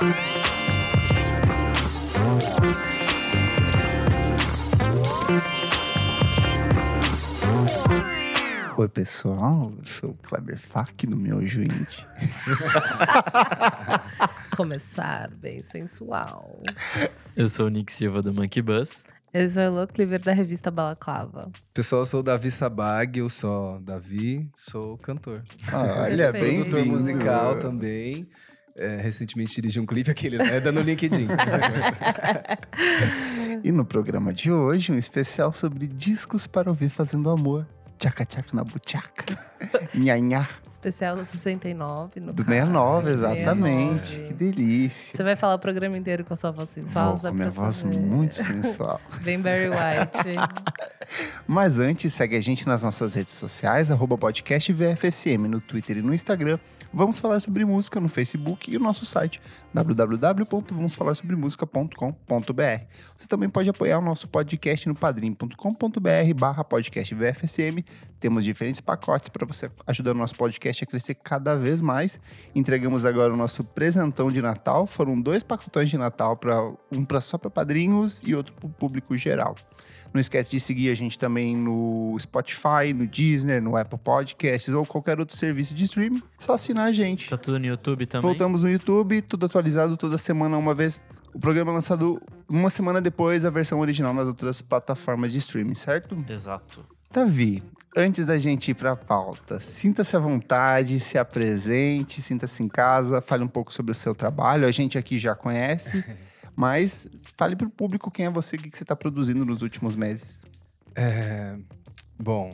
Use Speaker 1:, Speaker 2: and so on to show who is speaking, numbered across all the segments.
Speaker 1: Oi, pessoal. Eu sou o Kleber Fak do meu Indie.
Speaker 2: Começar bem sensual.
Speaker 3: Eu sou o Nick Silva do Monkey Bus.
Speaker 2: Eu sou a Elo Cleaver da revista Balaclava.
Speaker 4: Pessoal, eu sou o Davi Sabag, eu sou Davi, sou cantor.
Speaker 1: Olha, bem
Speaker 4: Produtor musical também. É, recentemente dirigi um clipe, aquele, né? Dando LinkedIn.
Speaker 1: E no programa de hoje, um especial sobre discos para ouvir fazendo amor. Tchaca tchaca na buchaca. Nhanhá.
Speaker 2: Especial do 69. No
Speaker 1: Do
Speaker 2: caso.
Speaker 1: 69, exatamente.
Speaker 2: 69.
Speaker 1: Que delícia.
Speaker 2: Você vai falar o programa inteiro com a sua voz sensual?
Speaker 1: Vou com minha voz
Speaker 2: fazer.
Speaker 1: muito sensual.
Speaker 2: Bem Barry White.
Speaker 1: Mas antes, segue a gente nas nossas redes sociais, arroba podcast VFSM, no Twitter e no Instagram. Vamos falar sobre música no Facebook e o nosso site www.vamosfalarsobremusica.com.br. Você também pode apoiar o nosso podcast no padrim.com.br barra podcast VFSM. Temos diferentes pacotes para você ajudar o nosso podcast a crescer cada vez mais. Entregamos agora o nosso presentão de Natal. Foram dois pacotões de Natal, pra, um pra, só para padrinhos e outro para o público geral. Não esquece de seguir a gente também no Spotify, no Disney, no Apple Podcasts ou qualquer outro serviço de streaming. Só assinar a gente.
Speaker 3: Tá tudo no YouTube também?
Speaker 1: Voltamos no YouTube, tudo atualizado toda semana, uma vez. O programa é lançado uma semana depois a versão original nas outras plataformas de streaming, certo?
Speaker 3: Exato.
Speaker 1: Davi, antes da gente ir pra pauta, sinta-se à vontade, se apresente, sinta-se em casa, fale um pouco sobre o seu trabalho. A gente aqui já conhece, mas fale pro público quem é você, o que que você tá produzindo nos últimos meses.
Speaker 4: É, bom,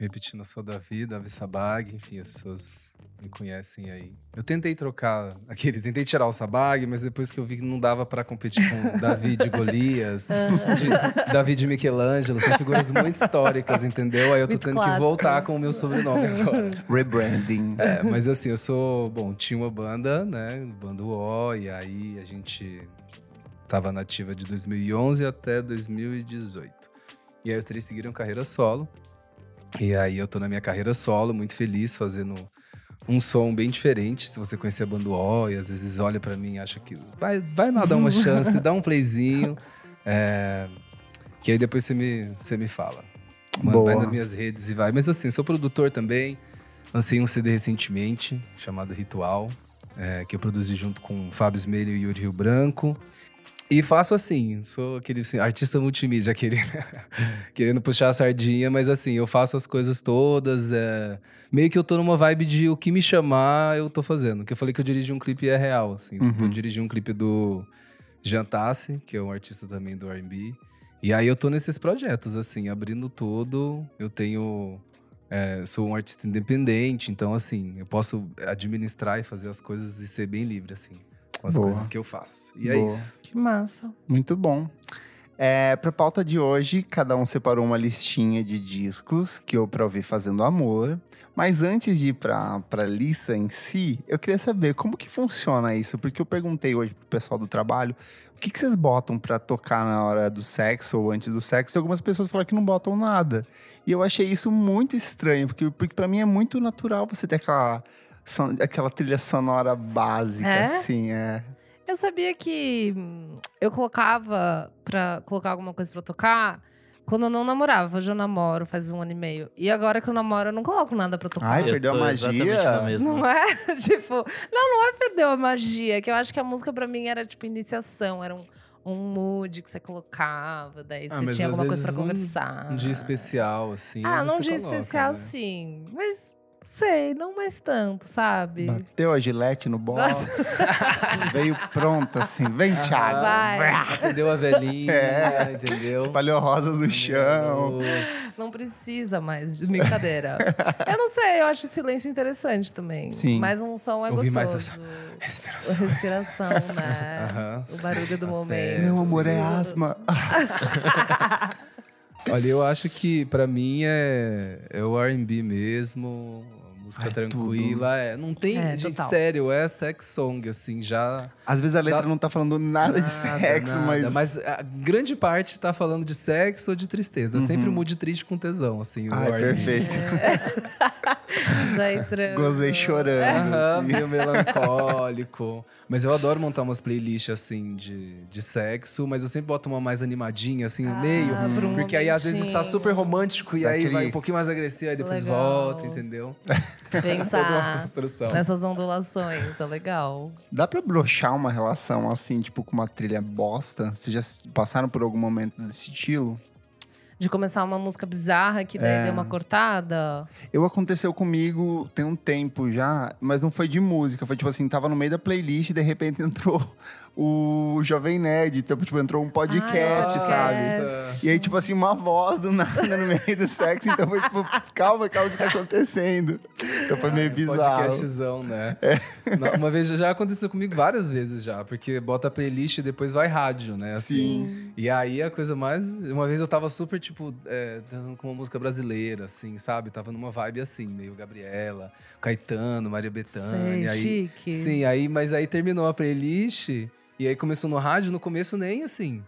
Speaker 4: repetindo, eu sou o Davi, Davi Sabag, enfim, as pessoas me conhecem aí. Eu tentei trocar aquele, tentei tirar o Sabag, mas depois que eu vi que não dava pra competir com Davi de Golias, de- Davi de Michelangelo, são figuras muito históricas, entendeu? Aí eu tô
Speaker 2: Muito
Speaker 4: tendo que voltar com o meu sobrenome agora.
Speaker 1: Rebranding.
Speaker 4: É, mas assim, eu sou. Bom, tinha uma banda, né? Banda O, e aí a gente tava nativa de 2011 até 2018. E aí os três seguiram carreira solo. E aí eu tô na minha carreira solo, muito feliz, fazendo um som bem diferente. Se você conhecer a banda O, e às vezes olha pra mim e acha que vai, vai lá dar uma chance, dá um playzinho. É, que aí depois você me, você me fala. Manda, vai nas minhas redes e vai. Mas assim, sou produtor também. Lancei um CD recentemente, chamado Ritual, é, que eu produzi junto com Fábio Smelho e Yuri Rio Branco. E faço assim, sou aquele assim, artista multimídia, aquele querendo puxar a sardinha, mas assim, eu faço as coisas todas. é, meio que eu tô numa vibe de o que me chamar, eu tô fazendo. Que eu falei que eu dirigi um clipe é real, assim. Tipo, eu dirigi um clipe do Jantassi, que é um artista também do R&B. E aí eu tô nesses projetos, assim, abrindo tudo. Eu tenho. é, sou um artista independente, então, assim, eu posso administrar e fazer as coisas e ser bem livre, assim, com as
Speaker 1: Boa.
Speaker 4: coisas que eu faço. E é
Speaker 1: Boa.
Speaker 4: isso.
Speaker 2: que massa.
Speaker 1: Muito bom. É, pra pauta de hoje, cada um separou uma listinha de discos que eu pra ouvir fazendo amor. Mas antes de ir pra, pra lista em si, eu queria saber como que funciona isso. Porque eu perguntei hoje pro pessoal do trabalho o que, que vocês botam pra tocar na hora do sexo ou antes do sexo. E algumas pessoas falaram que não botam nada. E eu achei isso muito estranho, porque, porque para mim é muito natural você ter aquela, aquela trilha sonora básica,
Speaker 2: É?
Speaker 1: assim, é.
Speaker 2: Eu sabia que eu colocava pra colocar alguma coisa pra tocar quando eu não namorava. Hoje eu namoro faz um ano e meio. E agora que eu namoro, eu não coloco nada pra tocar.
Speaker 1: Ai,
Speaker 3: Eu
Speaker 1: perdeu a magia?
Speaker 2: Não é? tipo, não, não é perder a magia. Que eu acho que a música pra mim era tipo iniciação, era um, um mood que você colocava, daí
Speaker 4: Ah,
Speaker 2: você tinha alguma coisa
Speaker 4: num-
Speaker 2: conversar.
Speaker 4: Um dia especial, assim.
Speaker 2: Ah, num
Speaker 4: você
Speaker 2: dia
Speaker 4: coloca,
Speaker 2: especial,
Speaker 4: né?
Speaker 2: sim. Mas sei, não mais tanto, sabe?
Speaker 1: Bateu a gilete no box. Veio pronta, assim. Vem, Thiago.
Speaker 2: Vai.
Speaker 4: Acendeu a velhinha,
Speaker 1: É.
Speaker 4: entendeu?
Speaker 1: Espalhou rosas no chão.
Speaker 2: Não precisa mais de brincadeira. eu não sei, eu acho o silêncio interessante também.
Speaker 1: Sim.
Speaker 2: Mas um som é
Speaker 4: mais
Speaker 2: gostoso.
Speaker 4: essa
Speaker 2: A
Speaker 4: respiração.
Speaker 2: respiração, né? O barulho do momento.
Speaker 1: Meu amor é asma.
Speaker 4: Olha, eu acho que pra mim é, é o R&B mesmo, música
Speaker 1: Ai,
Speaker 4: tranquila. É, não tem,
Speaker 2: É,
Speaker 4: gente,
Speaker 2: total.
Speaker 4: sério, é sex song, assim, já...
Speaker 1: Às vezes a letra
Speaker 4: Dá-
Speaker 1: não tá falando nada, de
Speaker 4: Nada,
Speaker 1: sexo,
Speaker 4: nada.
Speaker 1: mas.
Speaker 4: a grande parte tá falando de sexo ou de tristeza. Sempre mude triste com tesão, assim, o
Speaker 1: Ai, perfeito.
Speaker 2: Já entrando.
Speaker 1: Gozei chorando.
Speaker 4: Aham,
Speaker 1: assim.
Speaker 4: meio melancólico. Mas eu adoro montar umas playlists assim de, de sexo, mas eu sempre boto uma mais animadinha, assim, no
Speaker 2: Ah,
Speaker 4: meio.
Speaker 2: por um
Speaker 4: Porque aí às vezes tá super romântico e aí
Speaker 1: Daquele-
Speaker 4: vai um pouquinho mais agressivo, aí depois
Speaker 2: Legal.
Speaker 4: volta, entendeu?
Speaker 2: Pensar
Speaker 4: construção.
Speaker 2: nessas ondulações, é legal.
Speaker 1: Dá pra broxar uma relação assim, tipo, com uma trilha bosta? Vocês já passaram por algum momento desse estilo?
Speaker 2: De começar uma música bizarra que daí
Speaker 1: É.
Speaker 2: deu uma cortada.
Speaker 1: Eu aconteceu comigo tem um tempo já, mas não foi de música. Foi tipo assim, tava no meio da playlist e de repente entrou o Jovem Nerd. Então, tipo, entrou um podcast,
Speaker 2: Ah,
Speaker 1: sabe? E aí, tipo assim, uma voz do nada no meio do sexo. Então foi tipo, calma, calma, o que tá acontecendo? Então foi meio bizarro. É.
Speaker 4: Podcastzão, né? Não, Uma vez já aconteceu comigo várias vezes já, porque bota a playlist e depois vai rádio, né? assim.
Speaker 1: Sim.
Speaker 4: E aí a coisa mais. Uma vez eu tava super, tipo, é, dançando com uma música brasileira, assim, sabe? Tava numa vibe assim, meio Gabriela, Caetano, Maria Bethânia.
Speaker 2: Sei,
Speaker 4: aí,
Speaker 2: chique.
Speaker 4: Sim, aí, mas aí terminou a playlist e aí começou no rádio, no começo nem assim.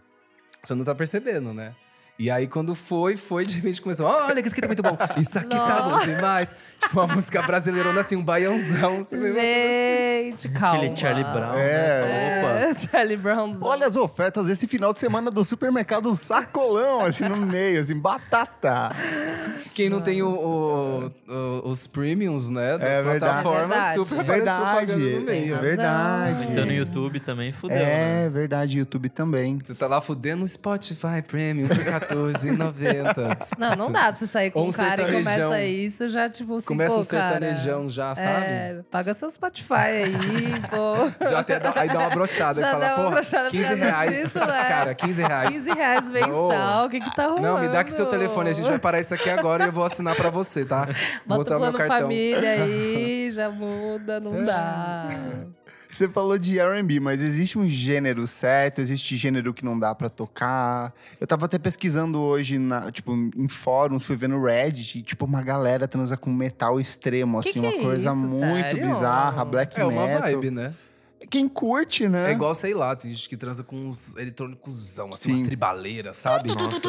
Speaker 4: Você não tá percebendo, né? E aí, quando foi, foi, de repente começou. Olha, que isso aqui tá muito bom. Isso aqui tá bom demais. Tipo, uma música brasileirona, assim, um baiãozão. Você lembra?
Speaker 2: Gente, calma.
Speaker 3: Aquele Charlie Brown,
Speaker 1: É.
Speaker 3: né? Opa.
Speaker 2: É, Charlie Brown.
Speaker 1: Olha as ofertas desse final de semana do supermercado Sacolão, assim, no meio, assim, batata.
Speaker 4: Quem não tem o, o- o- os premiums, né? Das
Speaker 1: É verdade.
Speaker 4: plataformas,
Speaker 2: É verdade.
Speaker 4: super
Speaker 1: Verdade,
Speaker 4: meio.
Speaker 2: razão.
Speaker 1: verdade.
Speaker 3: Então no YouTube também fudeu, né?
Speaker 1: É verdade, YouTube também.
Speaker 4: Você tá lá fudendo o Spotify Premium por R$14,90.
Speaker 2: Não, não dá pra você sair com
Speaker 4: Ou um
Speaker 2: cara e começa isso, já tipo assim,
Speaker 4: Começa
Speaker 2: pô,
Speaker 4: um sertanejão
Speaker 2: cara,
Speaker 4: já, sabe?
Speaker 2: É, paga seu Spotify aí, pô.
Speaker 4: Já até dá, aí dá uma brochada e
Speaker 2: Já
Speaker 4: fala,
Speaker 2: dá uma brochada
Speaker 4: 15
Speaker 2: por causa
Speaker 4: reais.
Speaker 2: disso, né?
Speaker 4: Cara, 15 reais.
Speaker 2: 15 reais mensal, o que que tá rolando?
Speaker 4: Não, me dá aqui seu telefone, a gente vai parar isso aqui agora e eu vou assinar pra você, tá?
Speaker 2: Bota o
Speaker 4: botar meu
Speaker 2: plano
Speaker 4: cartão.
Speaker 2: família aí, já muda, não dá.
Speaker 1: Você falou de R&B, mas existe um gênero certo? Existe gênero que não dá pra tocar? Eu tava até pesquisando hoje, na, tipo, em fóruns, fui vendo Reddit, e, tipo, uma galera transa com metal extremo,
Speaker 2: Que
Speaker 1: assim,
Speaker 2: que
Speaker 1: uma
Speaker 2: é
Speaker 1: coisa
Speaker 2: isso?
Speaker 1: muito
Speaker 2: Sério?
Speaker 1: bizarra, black
Speaker 4: É uma
Speaker 1: metal.
Speaker 4: vibe, né?
Speaker 1: Quem curte, né?
Speaker 4: É igual, sei lá, tem gente que transa com uns eletrônicosão, assim,
Speaker 1: Sim.
Speaker 4: umas tribaleiras, sabe?
Speaker 3: Nossa.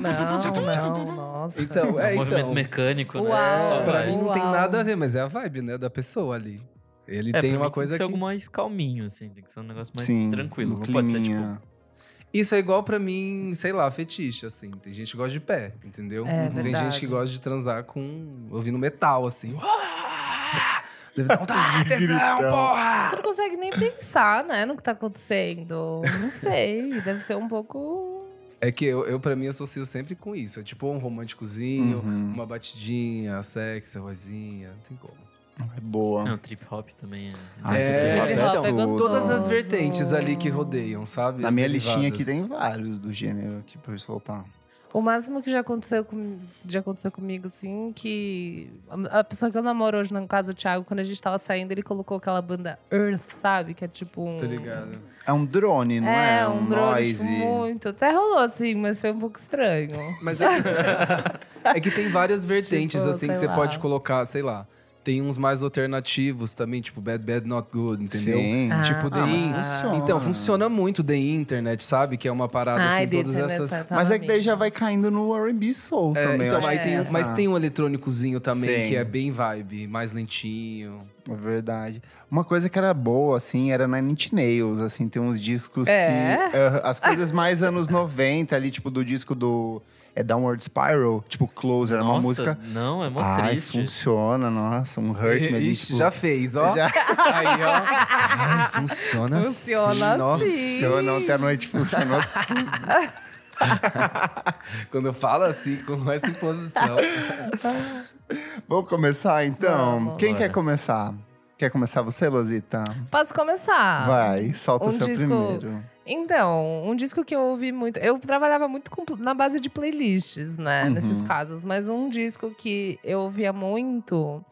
Speaker 2: Não, não, nossa.
Speaker 4: Então, é,
Speaker 3: um movimento
Speaker 4: então.
Speaker 3: mecânico, né?
Speaker 2: Uau.
Speaker 4: Pra mim não tem nada a ver, mas é a vibe, né, da pessoa ali. Ele
Speaker 3: É,
Speaker 4: tem
Speaker 3: pra
Speaker 4: uma
Speaker 3: mim
Speaker 4: coisa
Speaker 3: tem que ser
Speaker 4: que...
Speaker 3: algo mais calminho, assim. Tem que ser um negócio mais
Speaker 1: Sim,
Speaker 3: tranquilo. Não pode ser, tipo...
Speaker 4: Isso é igual pra mim, sei lá, fetiche, assim. Tem gente que gosta de pé, entendeu?
Speaker 2: É,
Speaker 4: tem
Speaker 2: verdade.
Speaker 4: gente que gosta de transar com... ouvindo metal, assim. Deve dar um atenção, porra!
Speaker 2: Você não consegue nem pensar, né, no que tá acontecendo. Não sei, deve ser um pouco...
Speaker 4: É que eu, eu, pra mim, associo sempre com isso. É tipo um românticozinho,
Speaker 1: Uhum.
Speaker 4: uma batidinha, sexy, rosinha. Não tem como.
Speaker 1: É boa.
Speaker 3: Não, trip hop também é...
Speaker 1: Ah,
Speaker 4: É,
Speaker 1: trip
Speaker 2: hop é
Speaker 1: tudo.
Speaker 2: gostoso.
Speaker 4: Todas as vertentes ali que rodeiam, sabe?
Speaker 1: Na
Speaker 4: As
Speaker 1: minha listinha aqui
Speaker 4: derivadas.
Speaker 1: tem vários do gênero aqui pra eu soltar.
Speaker 2: O máximo que já aconteceu, com, já aconteceu comigo, assim, que... A pessoa que eu namoro hoje, no caso o Thiago, quando a gente tava saindo, ele colocou aquela banda Earth, sabe? Que é tipo um...
Speaker 4: Tô ligado.
Speaker 1: É um drone, não é?
Speaker 2: É, um drone,
Speaker 1: noise.
Speaker 2: tipo, muito. Até rolou, assim, mas foi um pouco estranho.
Speaker 4: Mas é que, é que tem várias vertentes,
Speaker 2: Tipo,
Speaker 4: assim, que você
Speaker 2: lá.
Speaker 4: pode colocar, sei lá. Tem uns mais alternativos também, tipo Bad Bad Not Good, entendeu?
Speaker 1: Sim.
Speaker 4: Tipo,
Speaker 2: Ah,
Speaker 4: The
Speaker 1: mas
Speaker 4: In-
Speaker 1: funciona.
Speaker 4: Então, funciona muito The Internet, sabe? Que é uma parada,
Speaker 2: Ai,
Speaker 4: assim,
Speaker 2: The
Speaker 4: todas
Speaker 2: Internet
Speaker 4: essas...
Speaker 2: tá
Speaker 1: Mas
Speaker 2: na
Speaker 1: é que daí já vai caindo no R&B soul
Speaker 4: É,
Speaker 1: também.
Speaker 4: então, aí tem,
Speaker 1: que
Speaker 4: mas tem um eletrônicozinho também,
Speaker 1: Sim.
Speaker 4: que é bem vibe, mais lentinho.
Speaker 1: É verdade. Uma coisa que era boa, assim, era Nine Inch Nails, assim, tem uns discos
Speaker 2: É?
Speaker 1: que... ah, as coisas mais anos 90 ali, tipo, do disco do... É Downward Spiral, tipo, Closer, uma
Speaker 3: Nossa,
Speaker 1: música...
Speaker 3: não, é mó
Speaker 1: Ai,
Speaker 3: triste.
Speaker 1: funciona, nossa, um hurt me ali,
Speaker 4: Ixi,
Speaker 1: tipo,
Speaker 4: já fez, ó.
Speaker 1: Já.
Speaker 4: Aí, ó. Ai, funciona,
Speaker 2: Funciona
Speaker 4: assim. Nossa.
Speaker 1: Funciona, ontem à noite funcionou.
Speaker 4: Quando fala assim, com essa imposição.
Speaker 1: Vamos começar, então?
Speaker 2: Vamos.
Speaker 1: Quem
Speaker 3: Bora.
Speaker 1: quer começar? Quer começar você, Losita?
Speaker 2: Posso começar?
Speaker 1: Vai, solta
Speaker 2: um
Speaker 1: o seu
Speaker 2: disco-
Speaker 1: primeiro.
Speaker 2: Então, um disco que eu ouvi muito. Eu trabalhava muito com- na base de playlists, né?
Speaker 1: Uhum.
Speaker 2: Nesses casos. Mas um disco que eu ouvia muito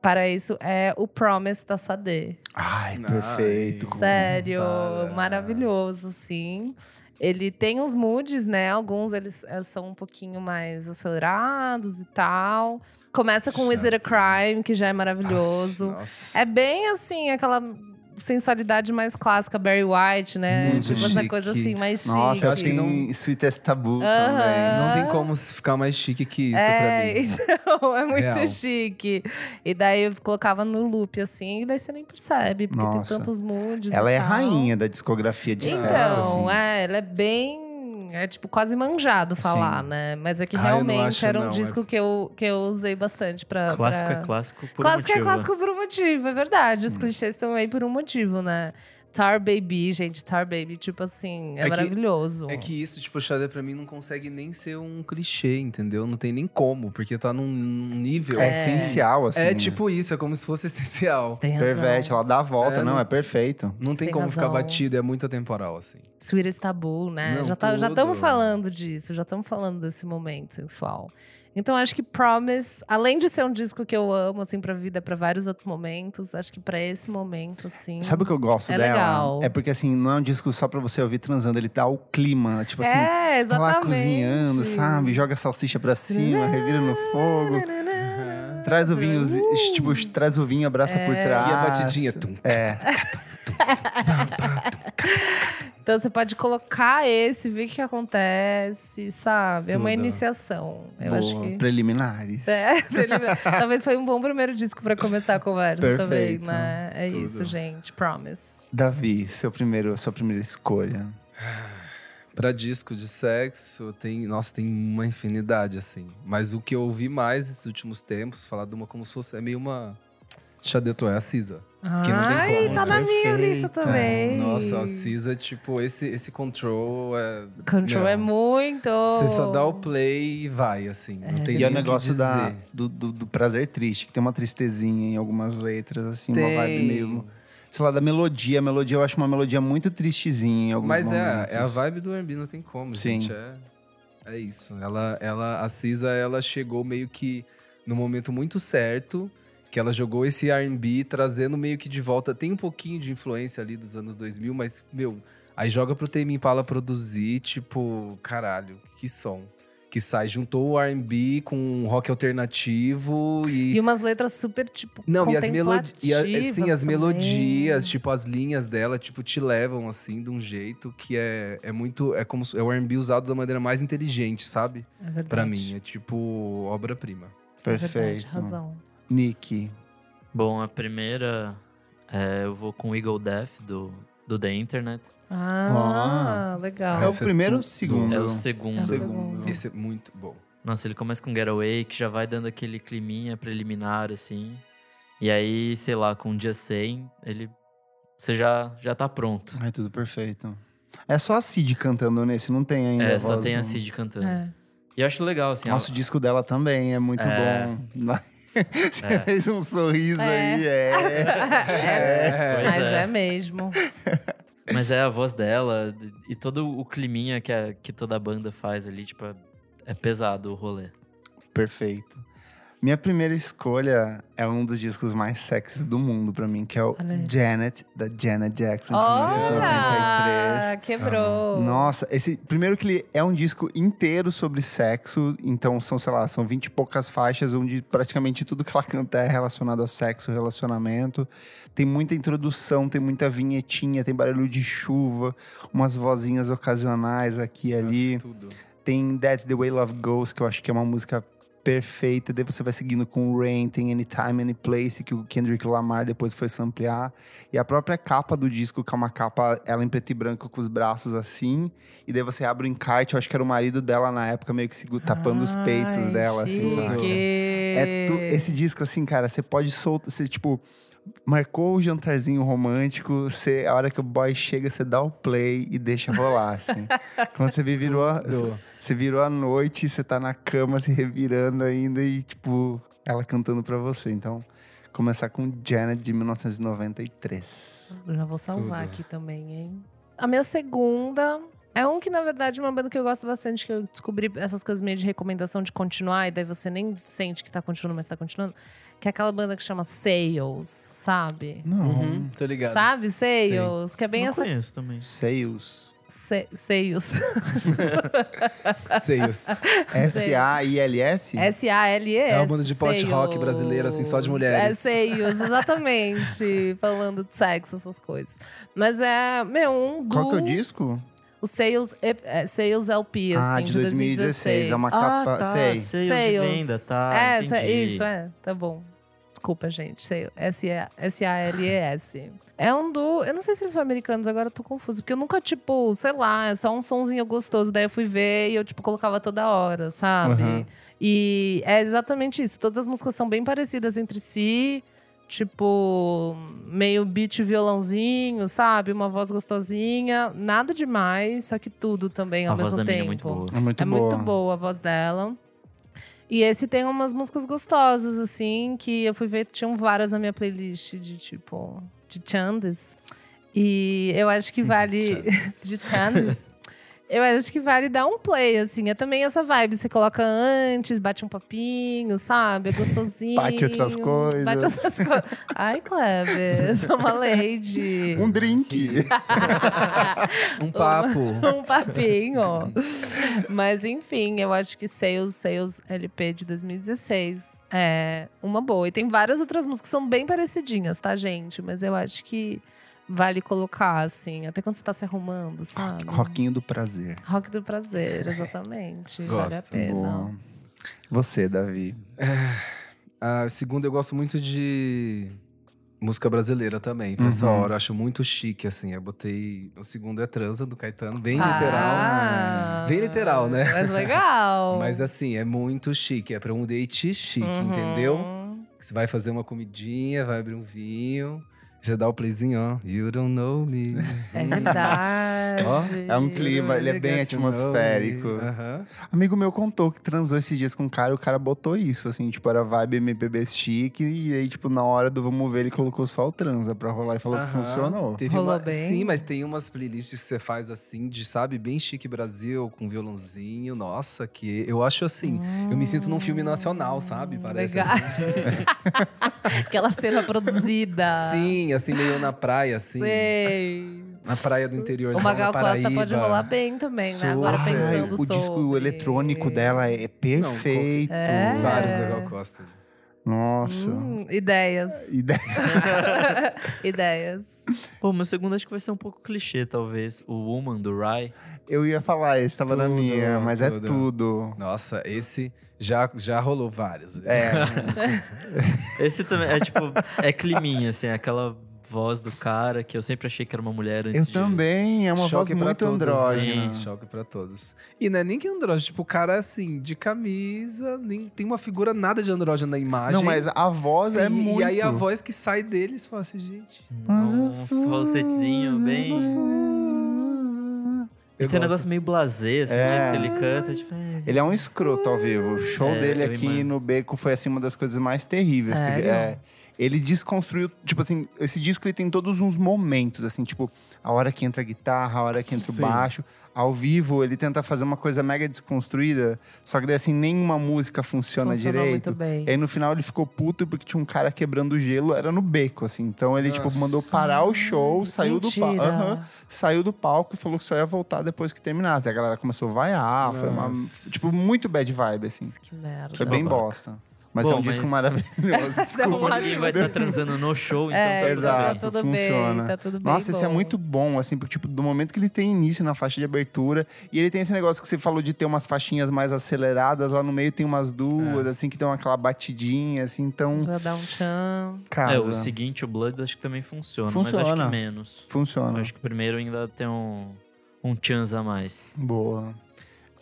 Speaker 2: para isso é o Promise da Sade.
Speaker 1: Ai,
Speaker 4: Nice.
Speaker 1: perfeito.
Speaker 2: Sério,
Speaker 4: Para.
Speaker 2: maravilhoso, assim. Ele tem os moods, né? Alguns eles eh, são um pouquinho mais acelerados e tal. Começa com Is It a Crime, que já é maravilhoso.
Speaker 4: Nossa.
Speaker 2: É bem assim, aquela sensualidade mais clássica, Barry White, né?
Speaker 4: Muito
Speaker 2: tipo essa
Speaker 4: chique.
Speaker 2: coisa assim, mais chique.
Speaker 1: Nossa, eu acho que
Speaker 4: que não-
Speaker 1: tem Sweetest Taboo
Speaker 2: Aham.
Speaker 1: também.
Speaker 4: Não tem como ficar mais chique que isso
Speaker 2: é,
Speaker 4: pra mim.
Speaker 2: então, é muito
Speaker 4: Real.
Speaker 2: chique. E daí eu colocava no loop, assim, e daí você nem percebe, porque
Speaker 1: Nossa.
Speaker 2: tem tantos moods.
Speaker 1: Ela
Speaker 2: e
Speaker 1: é
Speaker 2: tal.
Speaker 1: rainha da discografia de
Speaker 2: Então,
Speaker 1: sexo, assim.
Speaker 2: é, ela é bem. É tipo quase manjado falar,
Speaker 1: Sim.
Speaker 2: né? Mas é que
Speaker 4: Ah,
Speaker 2: realmente
Speaker 4: acho,
Speaker 2: era um
Speaker 4: não,
Speaker 2: disco
Speaker 4: é-
Speaker 2: que, eu, que eu usei bastante pra.
Speaker 3: Clássico
Speaker 2: pra...
Speaker 3: é clássico por
Speaker 2: clássico
Speaker 3: um
Speaker 2: é
Speaker 3: motivo.
Speaker 2: clássico por um motivo, é verdade.
Speaker 4: Hum.
Speaker 2: Os clichês estão aí por um motivo, né? Tar Baby, gente, Tar Baby, tipo assim, é,
Speaker 4: É que-
Speaker 2: maravilhoso.
Speaker 4: É que isso, tipo, Xadé pra mim não consegue nem ser um clichê, entendeu? Não tem nem como, porque tá num nível.
Speaker 1: É, essencial, assim.
Speaker 4: É tipo isso, é como se fosse essencial.
Speaker 2: Tem razão.
Speaker 1: Perverte, ela dá a volta.
Speaker 4: É,
Speaker 1: não, é perfeito.
Speaker 4: Não tem
Speaker 2: Tem
Speaker 4: como ficar
Speaker 2: razão.
Speaker 4: batido, é muito atemporal, assim.
Speaker 2: Sweetest Tabu, né?
Speaker 4: Não,
Speaker 2: já tá, estamos falando disso, já estamos falando desse momento sensual. Então acho que Promise, além de ser um disco que eu amo assim pra vida, pra vários outros momentos, acho que pra esse momento assim.
Speaker 1: Sabe o que eu gosto
Speaker 2: É
Speaker 1: dela?
Speaker 2: legal.
Speaker 1: É porque, assim, não é um disco só pra você ouvir transando, ele dá o clima. Tipo assim,
Speaker 2: é,
Speaker 1: tá lá cozinhando, sabe? Joga a salsicha pra cima, revira no fogo. Traz o vinho, tipo, traz o vinho, abraça por trás.
Speaker 4: E a batidinha, tum.
Speaker 1: É,
Speaker 2: Então você pode colocar esse, ver o que acontece, sabe? É uma
Speaker 4: Tudo.
Speaker 2: iniciação. Eu
Speaker 1: boa.
Speaker 2: acho que.
Speaker 1: preliminares.
Speaker 2: É, preliminar. Talvez foi um bom primeiro disco pra começar a conversa também,
Speaker 1: Perfeito.
Speaker 2: né? É
Speaker 4: Tudo.
Speaker 2: isso, gente. Promise.
Speaker 1: Davi, seu primeiro, sua primeira escolha.
Speaker 4: Pra disco de sexo, tem. Nossa, tem uma infinidade, assim. Mas o que eu ouvi mais nesses últimos tempos, falar de uma como se fosse. É meio uma. Xadê, tu é a Cisa. Que não tem
Speaker 2: Ai,
Speaker 4: como,
Speaker 2: tá
Speaker 4: né?
Speaker 2: na minha
Speaker 1: Perfeita.
Speaker 2: lista também.
Speaker 4: Nossa, a Cisa, tipo, esse, esse control é.
Speaker 2: Control
Speaker 4: Não.
Speaker 2: é muito.
Speaker 4: Você só dá o play e vai, assim. Não tem
Speaker 1: E é o negócio da,
Speaker 4: dizer.
Speaker 1: do, do, do prazer triste, que tem uma tristezinha em algumas letras, assim, uma vibe
Speaker 4: Tem.
Speaker 1: meio. Sei lá, da melodia. A melodia eu acho uma melodia muito tristezinha em alguns
Speaker 4: Mas
Speaker 1: momentos.
Speaker 4: é, é a vibe do R&B, não tem como,
Speaker 1: Sim.
Speaker 4: gente. É, é isso. Ela, ela, a Cisa, ela chegou meio que no momento muito certo, que ela jogou esse R&B, trazendo meio que de volta. Tem um pouquinho de influência ali dos anos 2000, mas, meu, aí joga pro Tame Impala produzir, tipo, caralho, que som. Que sai, juntou o R&B com um rock alternativo e...
Speaker 2: E umas letras super, tipo,
Speaker 4: Não, e as melodias. Sim, as
Speaker 2: contemplativas
Speaker 4: melodias,
Speaker 2: também.
Speaker 4: tipo, as linhas dela, tipo, te levam, assim, de um jeito que é, é muito. É como se- é o RB usado da maneira mais inteligente, sabe?
Speaker 2: É verdade.
Speaker 4: Pra mim. É tipo obra-prima.
Speaker 2: É verdade,
Speaker 1: Perfeito.
Speaker 2: razão.
Speaker 1: Nick.
Speaker 3: Bom, a primeira é, eu vou com Eagle Death do, do The Internet.
Speaker 2: Ah, legal.
Speaker 1: É o
Speaker 4: é
Speaker 1: primeiro ou o segundo?
Speaker 3: É o
Speaker 2: É o
Speaker 3: segundo.
Speaker 2: segundo.
Speaker 4: Esse é muito bom.
Speaker 3: Nossa, ele começa com Getaway, que já vai dando aquele climinha preliminar, assim. E aí, sei lá, com o dia 100, ele... Você já, já tá pronto.
Speaker 1: Ai, tudo perfeito. É só a Cid cantando nesse, não tem ainda.
Speaker 3: É,
Speaker 1: a
Speaker 3: só tem a
Speaker 1: do-
Speaker 3: Cid cantando.
Speaker 2: É.
Speaker 3: E eu acho legal, assim.
Speaker 1: Nossa, o disco dela também é muito
Speaker 3: É.
Speaker 1: bom. Você
Speaker 3: É.
Speaker 1: fez um sorriso
Speaker 2: É.
Speaker 1: aí, é.
Speaker 2: É,
Speaker 3: Pois
Speaker 2: Mas
Speaker 3: é.
Speaker 2: é mesmo.
Speaker 3: Mas é a voz dela e todo o climinha que, a- que toda a banda faz ali, tipo, é, é pesado o rolê.
Speaker 1: Perfeito. Minha primeira escolha é um dos discos mais sexys do mundo pra mim, que é o. Janet, da Janet Jackson, de 1993.
Speaker 2: Olha, quebrou.
Speaker 1: Nossa, esse primeiro que ele é um disco inteiro sobre sexo, então são, sei lá, são 20 e poucas faixas onde praticamente tudo que ela canta é relacionado a sexo, relacionamento. Tem muita introdução, tem muita vinhetinha, tem barulho de chuva, umas vozinhas ocasionais aqui e ali.
Speaker 4: Tudo.
Speaker 1: Tem That's the Way Love Goes, que eu acho que é uma música perfeita. Daí você vai seguindo com Rain, tem Anytime, Any Place, que o Kendrick Lamar depois foi samplear. E a própria capa do disco, que é uma capa, ela em preto e branco, com os braços assim. E daí você abre o encarte, eu acho que era o marido dela na época, meio que segu- tapando os peitos
Speaker 2: Ai,
Speaker 1: dela, assim, sabe?
Speaker 2: chique.
Speaker 1: É tu- esse disco, assim, cara, você pode soltar, você, tipo, marcou o jantarzinho romântico, você, a hora que o boy chega, você dá o play e deixa rolar, assim. Quando você virou, a- você virou a noite, você tá na cama se revirando ainda e, tipo, ela cantando pra você. Então, começar com Janet de 1993.
Speaker 2: Já vou salvar
Speaker 4: Tudo.
Speaker 2: aqui também, hein? A minha segunda é um que, na verdade, é uma banda que eu gosto bastante, que eu descobri essas coisas meio de recomendação de continuar, e daí você nem sente que tá continuando, mas tá continuando. Que é aquela banda que chama Sales, sabe?
Speaker 1: Não.
Speaker 4: Uhum, tô ligado.
Speaker 2: Sabe? Sales, que é bem
Speaker 3: Não
Speaker 2: essa
Speaker 3: conheço também.
Speaker 1: Sales.
Speaker 2: Se- Seios.
Speaker 4: Seios.
Speaker 1: S-A-I-L-S?
Speaker 2: S-A-L-E-S.
Speaker 4: É uma banda de post-rock brasileira, assim, só de mulheres.
Speaker 2: É, seios, exatamente. Falando de sexo, essas coisas. Mas é, meu, um do...
Speaker 1: Qual que é o disco?
Speaker 2: O Sales, é, Sales LP, assim,
Speaker 1: ah, de 2016. É uma
Speaker 3: Ah,
Speaker 1: capa.
Speaker 3: tá.
Speaker 1: Sei.
Speaker 3: Sales de
Speaker 2: Sales.
Speaker 3: venda, tá.
Speaker 2: é,
Speaker 3: entendi.
Speaker 2: se- isso, é. Tá bom. Desculpa, gente. Sales. S-A-L-E-S. É um do. Eu não sei se eles são americanos, agora eu tô confusa. Porque eu nunca, tipo, sei lá, é só um sonzinho gostoso. Daí eu fui ver e eu, tipo, colocava toda hora, sabe?
Speaker 1: Uhum.
Speaker 2: E é exatamente isso. Todas as músicas são bem parecidas entre si. Tipo, meio beat violãozinho, sabe? Uma voz gostosinha. Nada demais, só que tudo também ao
Speaker 3: A voz
Speaker 2: mesmo
Speaker 3: da
Speaker 2: tempo.
Speaker 3: é muito boa.
Speaker 1: É muito
Speaker 2: é
Speaker 1: boa.
Speaker 2: muito boa a voz dela. E esse tem umas músicas gostosas, assim, que eu fui ver, tinham várias na minha playlist de tipo, de Chandes. E eu acho que vale. de Chandes. Eu acho que vale dar um play, assim. É também essa vibe. Você coloca antes, bate um papinho, sabe? É gostosinho.
Speaker 1: Bate outras coisas.
Speaker 2: Bate outras coisas. Ai, Kleber, sou uma lady.
Speaker 1: Um drink.
Speaker 4: Um papo.
Speaker 2: um papinho. Mas enfim, eu acho que Sales, Sales LP de 2016 é uma boa. E tem várias outras músicas que são bem parecidinhas, tá, gente? Mas eu acho que vale colocar, assim, até quando você tá se arrumando, sabe?
Speaker 1: Roquinho do prazer.
Speaker 2: Rock do prazer, exatamente. vale a
Speaker 4: Gosto,
Speaker 2: pena.
Speaker 1: Boa. Você, Davi.
Speaker 4: Ah, segundo, eu gosto muito de música brasileira também. Pra essa
Speaker 1: Uhum.
Speaker 4: hora, eu acho muito chique, assim. Eu botei. O segundo é Transa, do Caetano, bem literal.
Speaker 2: Ah,
Speaker 4: Bem literal, né?
Speaker 2: Mas legal.
Speaker 4: Mas assim, é muito chique. É pra um date chique,
Speaker 2: Uhum.
Speaker 4: entendeu? Você vai fazer uma comidinha, vai abrir um vinho. Você dá o playzinho, ó. You don't know me.
Speaker 2: É verdade.
Speaker 4: Ó,
Speaker 1: É um clima, ele é bem atmosférico.
Speaker 4: Aham.
Speaker 1: Amigo meu contou que transou esses dias com um cara, o cara botou isso, assim, tipo, era vibe MPB chique, e aí, tipo, na hora do vamos ver, ele colocou só o transa pra rolar e falou que
Speaker 4: Aham.
Speaker 1: funcionou.
Speaker 4: Teve
Speaker 2: Rolou
Speaker 4: uma-
Speaker 2: bem?
Speaker 4: Sim, mas tem umas playlists que você faz assim, de sabe, bem chique Brasil, com violãozinho. Nossa, que eu acho assim. eu me sinto num filme nacional, sabe? Parece
Speaker 2: Legal.
Speaker 4: assim.
Speaker 2: Aquela cena produzida.
Speaker 4: Sim, assim, meio na praia, assim.
Speaker 2: Sei.
Speaker 4: Na praia do interior.
Speaker 2: O Magal Costa pode rolar bem também, né? Agora
Speaker 4: Super.
Speaker 2: pensando
Speaker 1: o
Speaker 2: sobre...
Speaker 1: disco eletrônico dela é perfeito.
Speaker 2: É.
Speaker 4: Vários da Gal Costa.
Speaker 1: Nossa.
Speaker 2: Hum, ideias.
Speaker 1: Ideia.
Speaker 2: ideias.
Speaker 3: Pô, meu segundo acho que vai ser um pouco clichê, talvez. O Woman, do Rai.
Speaker 1: Eu ia falar, esse tava na
Speaker 4: Tudo,
Speaker 1: minha, mas é
Speaker 4: tudo.
Speaker 1: tudo.
Speaker 4: Nossa, esse já, já rolou vários.
Speaker 1: É,
Speaker 3: Esse também é tipo, é climinha, assim, é aquela voz do cara que eu sempre achei que era uma mulher antes
Speaker 1: eu
Speaker 3: de-
Speaker 1: também, é uma voz
Speaker 4: Choque pra
Speaker 1: muito andrógena.
Speaker 3: sim.
Speaker 4: Choque pra todos. E não é nem que andrógeno, tipo, o cara assim, de camisa, nem tem uma figura nada de andrógeno na imagem.
Speaker 1: Não, mas a voz é
Speaker 4: Sim,
Speaker 1: muito.
Speaker 4: E aí a voz que sai deles, fala assim, gente.
Speaker 3: Um falsetezinho bem.
Speaker 4: Eu
Speaker 3: tem um negócio meio blasé, assim,
Speaker 1: É.
Speaker 3: jeito que ele canta, tipo. é.
Speaker 1: Ele é um escroto ao vivo. O show
Speaker 3: É,
Speaker 1: dele aqui
Speaker 3: imagino.
Speaker 1: no Beco foi assim uma das coisas mais terríveis. que-
Speaker 2: Sério?
Speaker 1: é, ele desconstruiu, tipo assim, esse disco ele tem todos uns momentos, assim, tipo, a hora que entra a guitarra, a hora que entra
Speaker 4: Sim.
Speaker 1: o baixo. Ao vivo, ele tenta fazer uma coisa mega desconstruída, só que daí, assim, nenhuma música funciona
Speaker 2: Funcionou
Speaker 1: direito.
Speaker 2: muito bem.
Speaker 1: E aí no final ele ficou puto porque tinha um cara quebrando o gelo, era no beco, assim. Então ele, tipo,
Speaker 4: Nossa.
Speaker 1: mandou parar o show, saiu do palco.
Speaker 2: Mentira.
Speaker 1: saiu do palco e falou que só ia voltar depois que terminasse. Aí a galera começou a vaiar, foi uma.
Speaker 4: Nossa.
Speaker 1: Tipo, muito bad vibe, assim.
Speaker 2: Que merda.
Speaker 1: Foi bem bosta. Mas
Speaker 3: Bom,
Speaker 1: é um disco maravilhoso.
Speaker 2: É uma
Speaker 3: ninguém vai estar transando no show, então
Speaker 2: É,
Speaker 3: tá tudo
Speaker 1: Exato.
Speaker 3: bem.
Speaker 2: tá tudo
Speaker 1: funciona.
Speaker 2: bem, tá tudo bem
Speaker 1: Nossa, esse é
Speaker 2: bom.
Speaker 1: muito bom, assim, porque, tipo, do momento que ele tem início na faixa de abertura, e ele tem esse negócio que você falou de ter umas faixinhas mais aceleradas, lá no meio tem umas duas, assim, que dão aquela batidinha, assim, então.
Speaker 2: Já dá um tchan.
Speaker 1: Casa.
Speaker 3: É, o seguinte, o Blood, acho que também funciona, mas acho
Speaker 1: Funciona.
Speaker 3: que menos.
Speaker 1: Funciona.
Speaker 3: Eu acho que o primeiro ainda tem um, um chance a mais.
Speaker 1: Boa.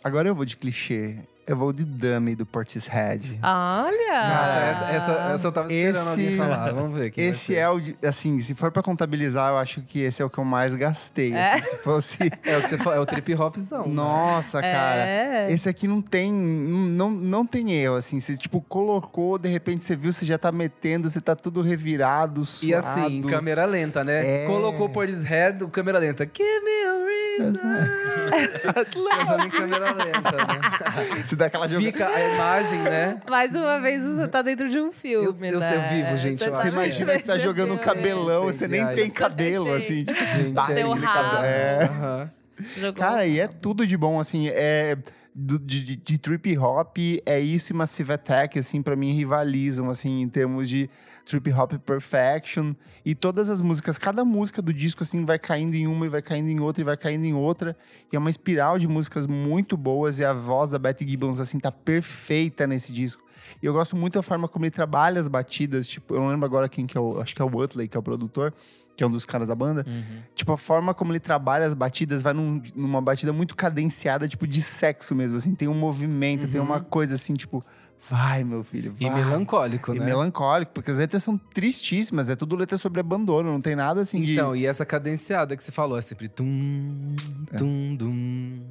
Speaker 1: Agora eu vou de clichê. Eu vou de Dummy do Portishead.
Speaker 2: Olha!
Speaker 4: Nossa, essa, essa, essa eu tava esperando
Speaker 1: Esse-
Speaker 4: alguém falar. Vamos ver. quem vai
Speaker 1: Esse
Speaker 4: ser.
Speaker 1: é o. Assim, se for pra contabilizar, eu acho que esse é o que eu mais gastei.
Speaker 2: É?
Speaker 1: assim, se fosse.
Speaker 4: É o que você fala, é o trip hopzão. né?
Speaker 1: Nossa, cara.
Speaker 2: É.
Speaker 1: Esse aqui não tem. Não, não tem erro, assim. Você, tipo, colocou, de repente você viu, você já tá metendo, você tá tudo revirado, suado.
Speaker 4: E assim, em câmera lenta, né?
Speaker 1: É.
Speaker 4: Colocou Portishead, o câmera lenta. Give me a reason. Usando em câmera lenta, né?
Speaker 1: Dá aquela jogada.
Speaker 4: Fica a imagem, né?
Speaker 2: Mais uma vez você tá dentro de um filme,
Speaker 4: Eu- eu
Speaker 2: né?
Speaker 4: sei, vivo, gente, eu
Speaker 2: tá
Speaker 1: Você
Speaker 4: acho.
Speaker 1: imagina que você tá jogando um cabelão, você nem
Speaker 4: viagem.
Speaker 1: tem cabelo, assim. Tipo,
Speaker 4: Gente,
Speaker 1: bate
Speaker 2: Seu rabo.
Speaker 1: cabelo. É.
Speaker 2: Jogou.
Speaker 1: Cara, e é tudo de bom, assim, é... do- de, de, de trip hop, é isso e Massive Attack, assim, pra mim rivalizam, assim, em termos de trip hop perfection. E todas as músicas, cada música do disco, assim, vai caindo em uma e vai caindo em outra e vai caindo em outra. E é uma espiral de músicas muito boas e a voz da Betty Gibbons, assim, tá perfeita nesse disco. E eu gosto muito da forma como ele trabalha as batidas, tipo, eu não lembro agora quem que é o, acho que é o Utley, que é o produtor, que é um dos caras da banda.
Speaker 3: Uhum.
Speaker 1: Tipo, a forma como ele trabalha as batidas vai num- numa batida muito cadenciada, tipo, de sexo mesmo, assim. Tem um movimento, tem uma coisa assim, tipo... Vai, meu filho,
Speaker 4: E
Speaker 1: vai.
Speaker 4: melancólico,
Speaker 1: E
Speaker 4: né?
Speaker 1: melancólico, porque as letras são tristíssimas. É tudo letra sobre abandono, não tem nada assim de...
Speaker 4: Então, e essa cadenciada que você falou é sempre tum, tum, dum.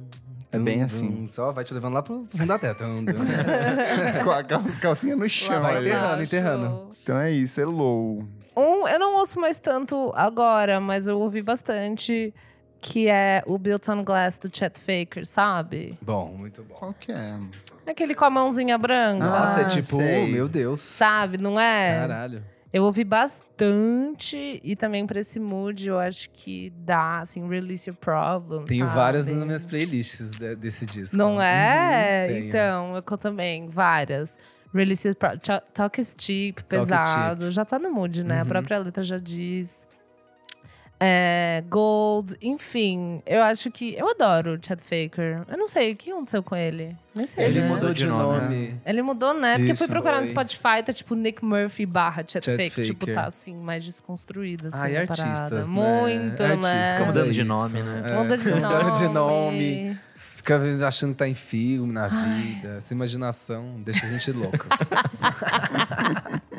Speaker 1: É
Speaker 4: tum,
Speaker 1: bem
Speaker 4: dum.
Speaker 1: assim.
Speaker 4: Só vai te levando lá pro fundo da teta. Tum, dum.
Speaker 1: Com a cal- calcinha no chão
Speaker 4: vai
Speaker 1: ali.
Speaker 4: enterrando, enterrando.
Speaker 1: Então é isso, é low.
Speaker 2: Um, eu não ouço mais tanto agora, mas eu ouvi bastante. Que é o Built on Glass do Chet Faker, sabe?
Speaker 4: Bom, muito bom.
Speaker 1: Qual que é?
Speaker 2: Aquele com a mãozinha branca.
Speaker 4: Nossa, é
Speaker 1: Ah,
Speaker 4: tipo,
Speaker 1: sei.
Speaker 4: meu Deus.
Speaker 2: Sabe, não é?
Speaker 4: Caralho.
Speaker 2: Eu ouvi bastante e também pra esse mood eu acho que dá, assim, release your problem.
Speaker 4: Tenho
Speaker 2: sabe?
Speaker 4: várias nas minhas playlists de- desse disco.
Speaker 2: Não é?
Speaker 4: Tenho.
Speaker 2: então, eu também, várias. Release your problem. Ch- Talk is cheap,
Speaker 4: is
Speaker 2: pesado. Já tá no mood, né? A
Speaker 4: Uhum.
Speaker 2: própria letra já diz. É, Gold, enfim, eu acho que. Eu adoro o Chad Faker. Eu não sei o que aconteceu com ele. Nem sei.
Speaker 4: Ele
Speaker 2: né?
Speaker 4: mudou de nome.
Speaker 1: nome,
Speaker 2: Ele mudou, né? Porque eu fui
Speaker 1: Isso,
Speaker 2: procurar no
Speaker 4: foi.
Speaker 2: Spotify, tá tipo Nick Murphy barra Chet,
Speaker 4: Chet
Speaker 2: Faker. Tipo, tá assim, mais desconstruída, assim,
Speaker 4: Ai,
Speaker 2: a
Speaker 4: artistas,
Speaker 2: parada.
Speaker 4: né?
Speaker 2: Muito,
Speaker 4: Artistas,
Speaker 2: né?
Speaker 3: Fica mudando de
Speaker 4: isso.
Speaker 3: nome, né?
Speaker 4: É,
Speaker 2: Muda de nome.
Speaker 4: mudando de nome. Fica achando que tá em filme, na vida. Essa imaginação deixa a gente louco.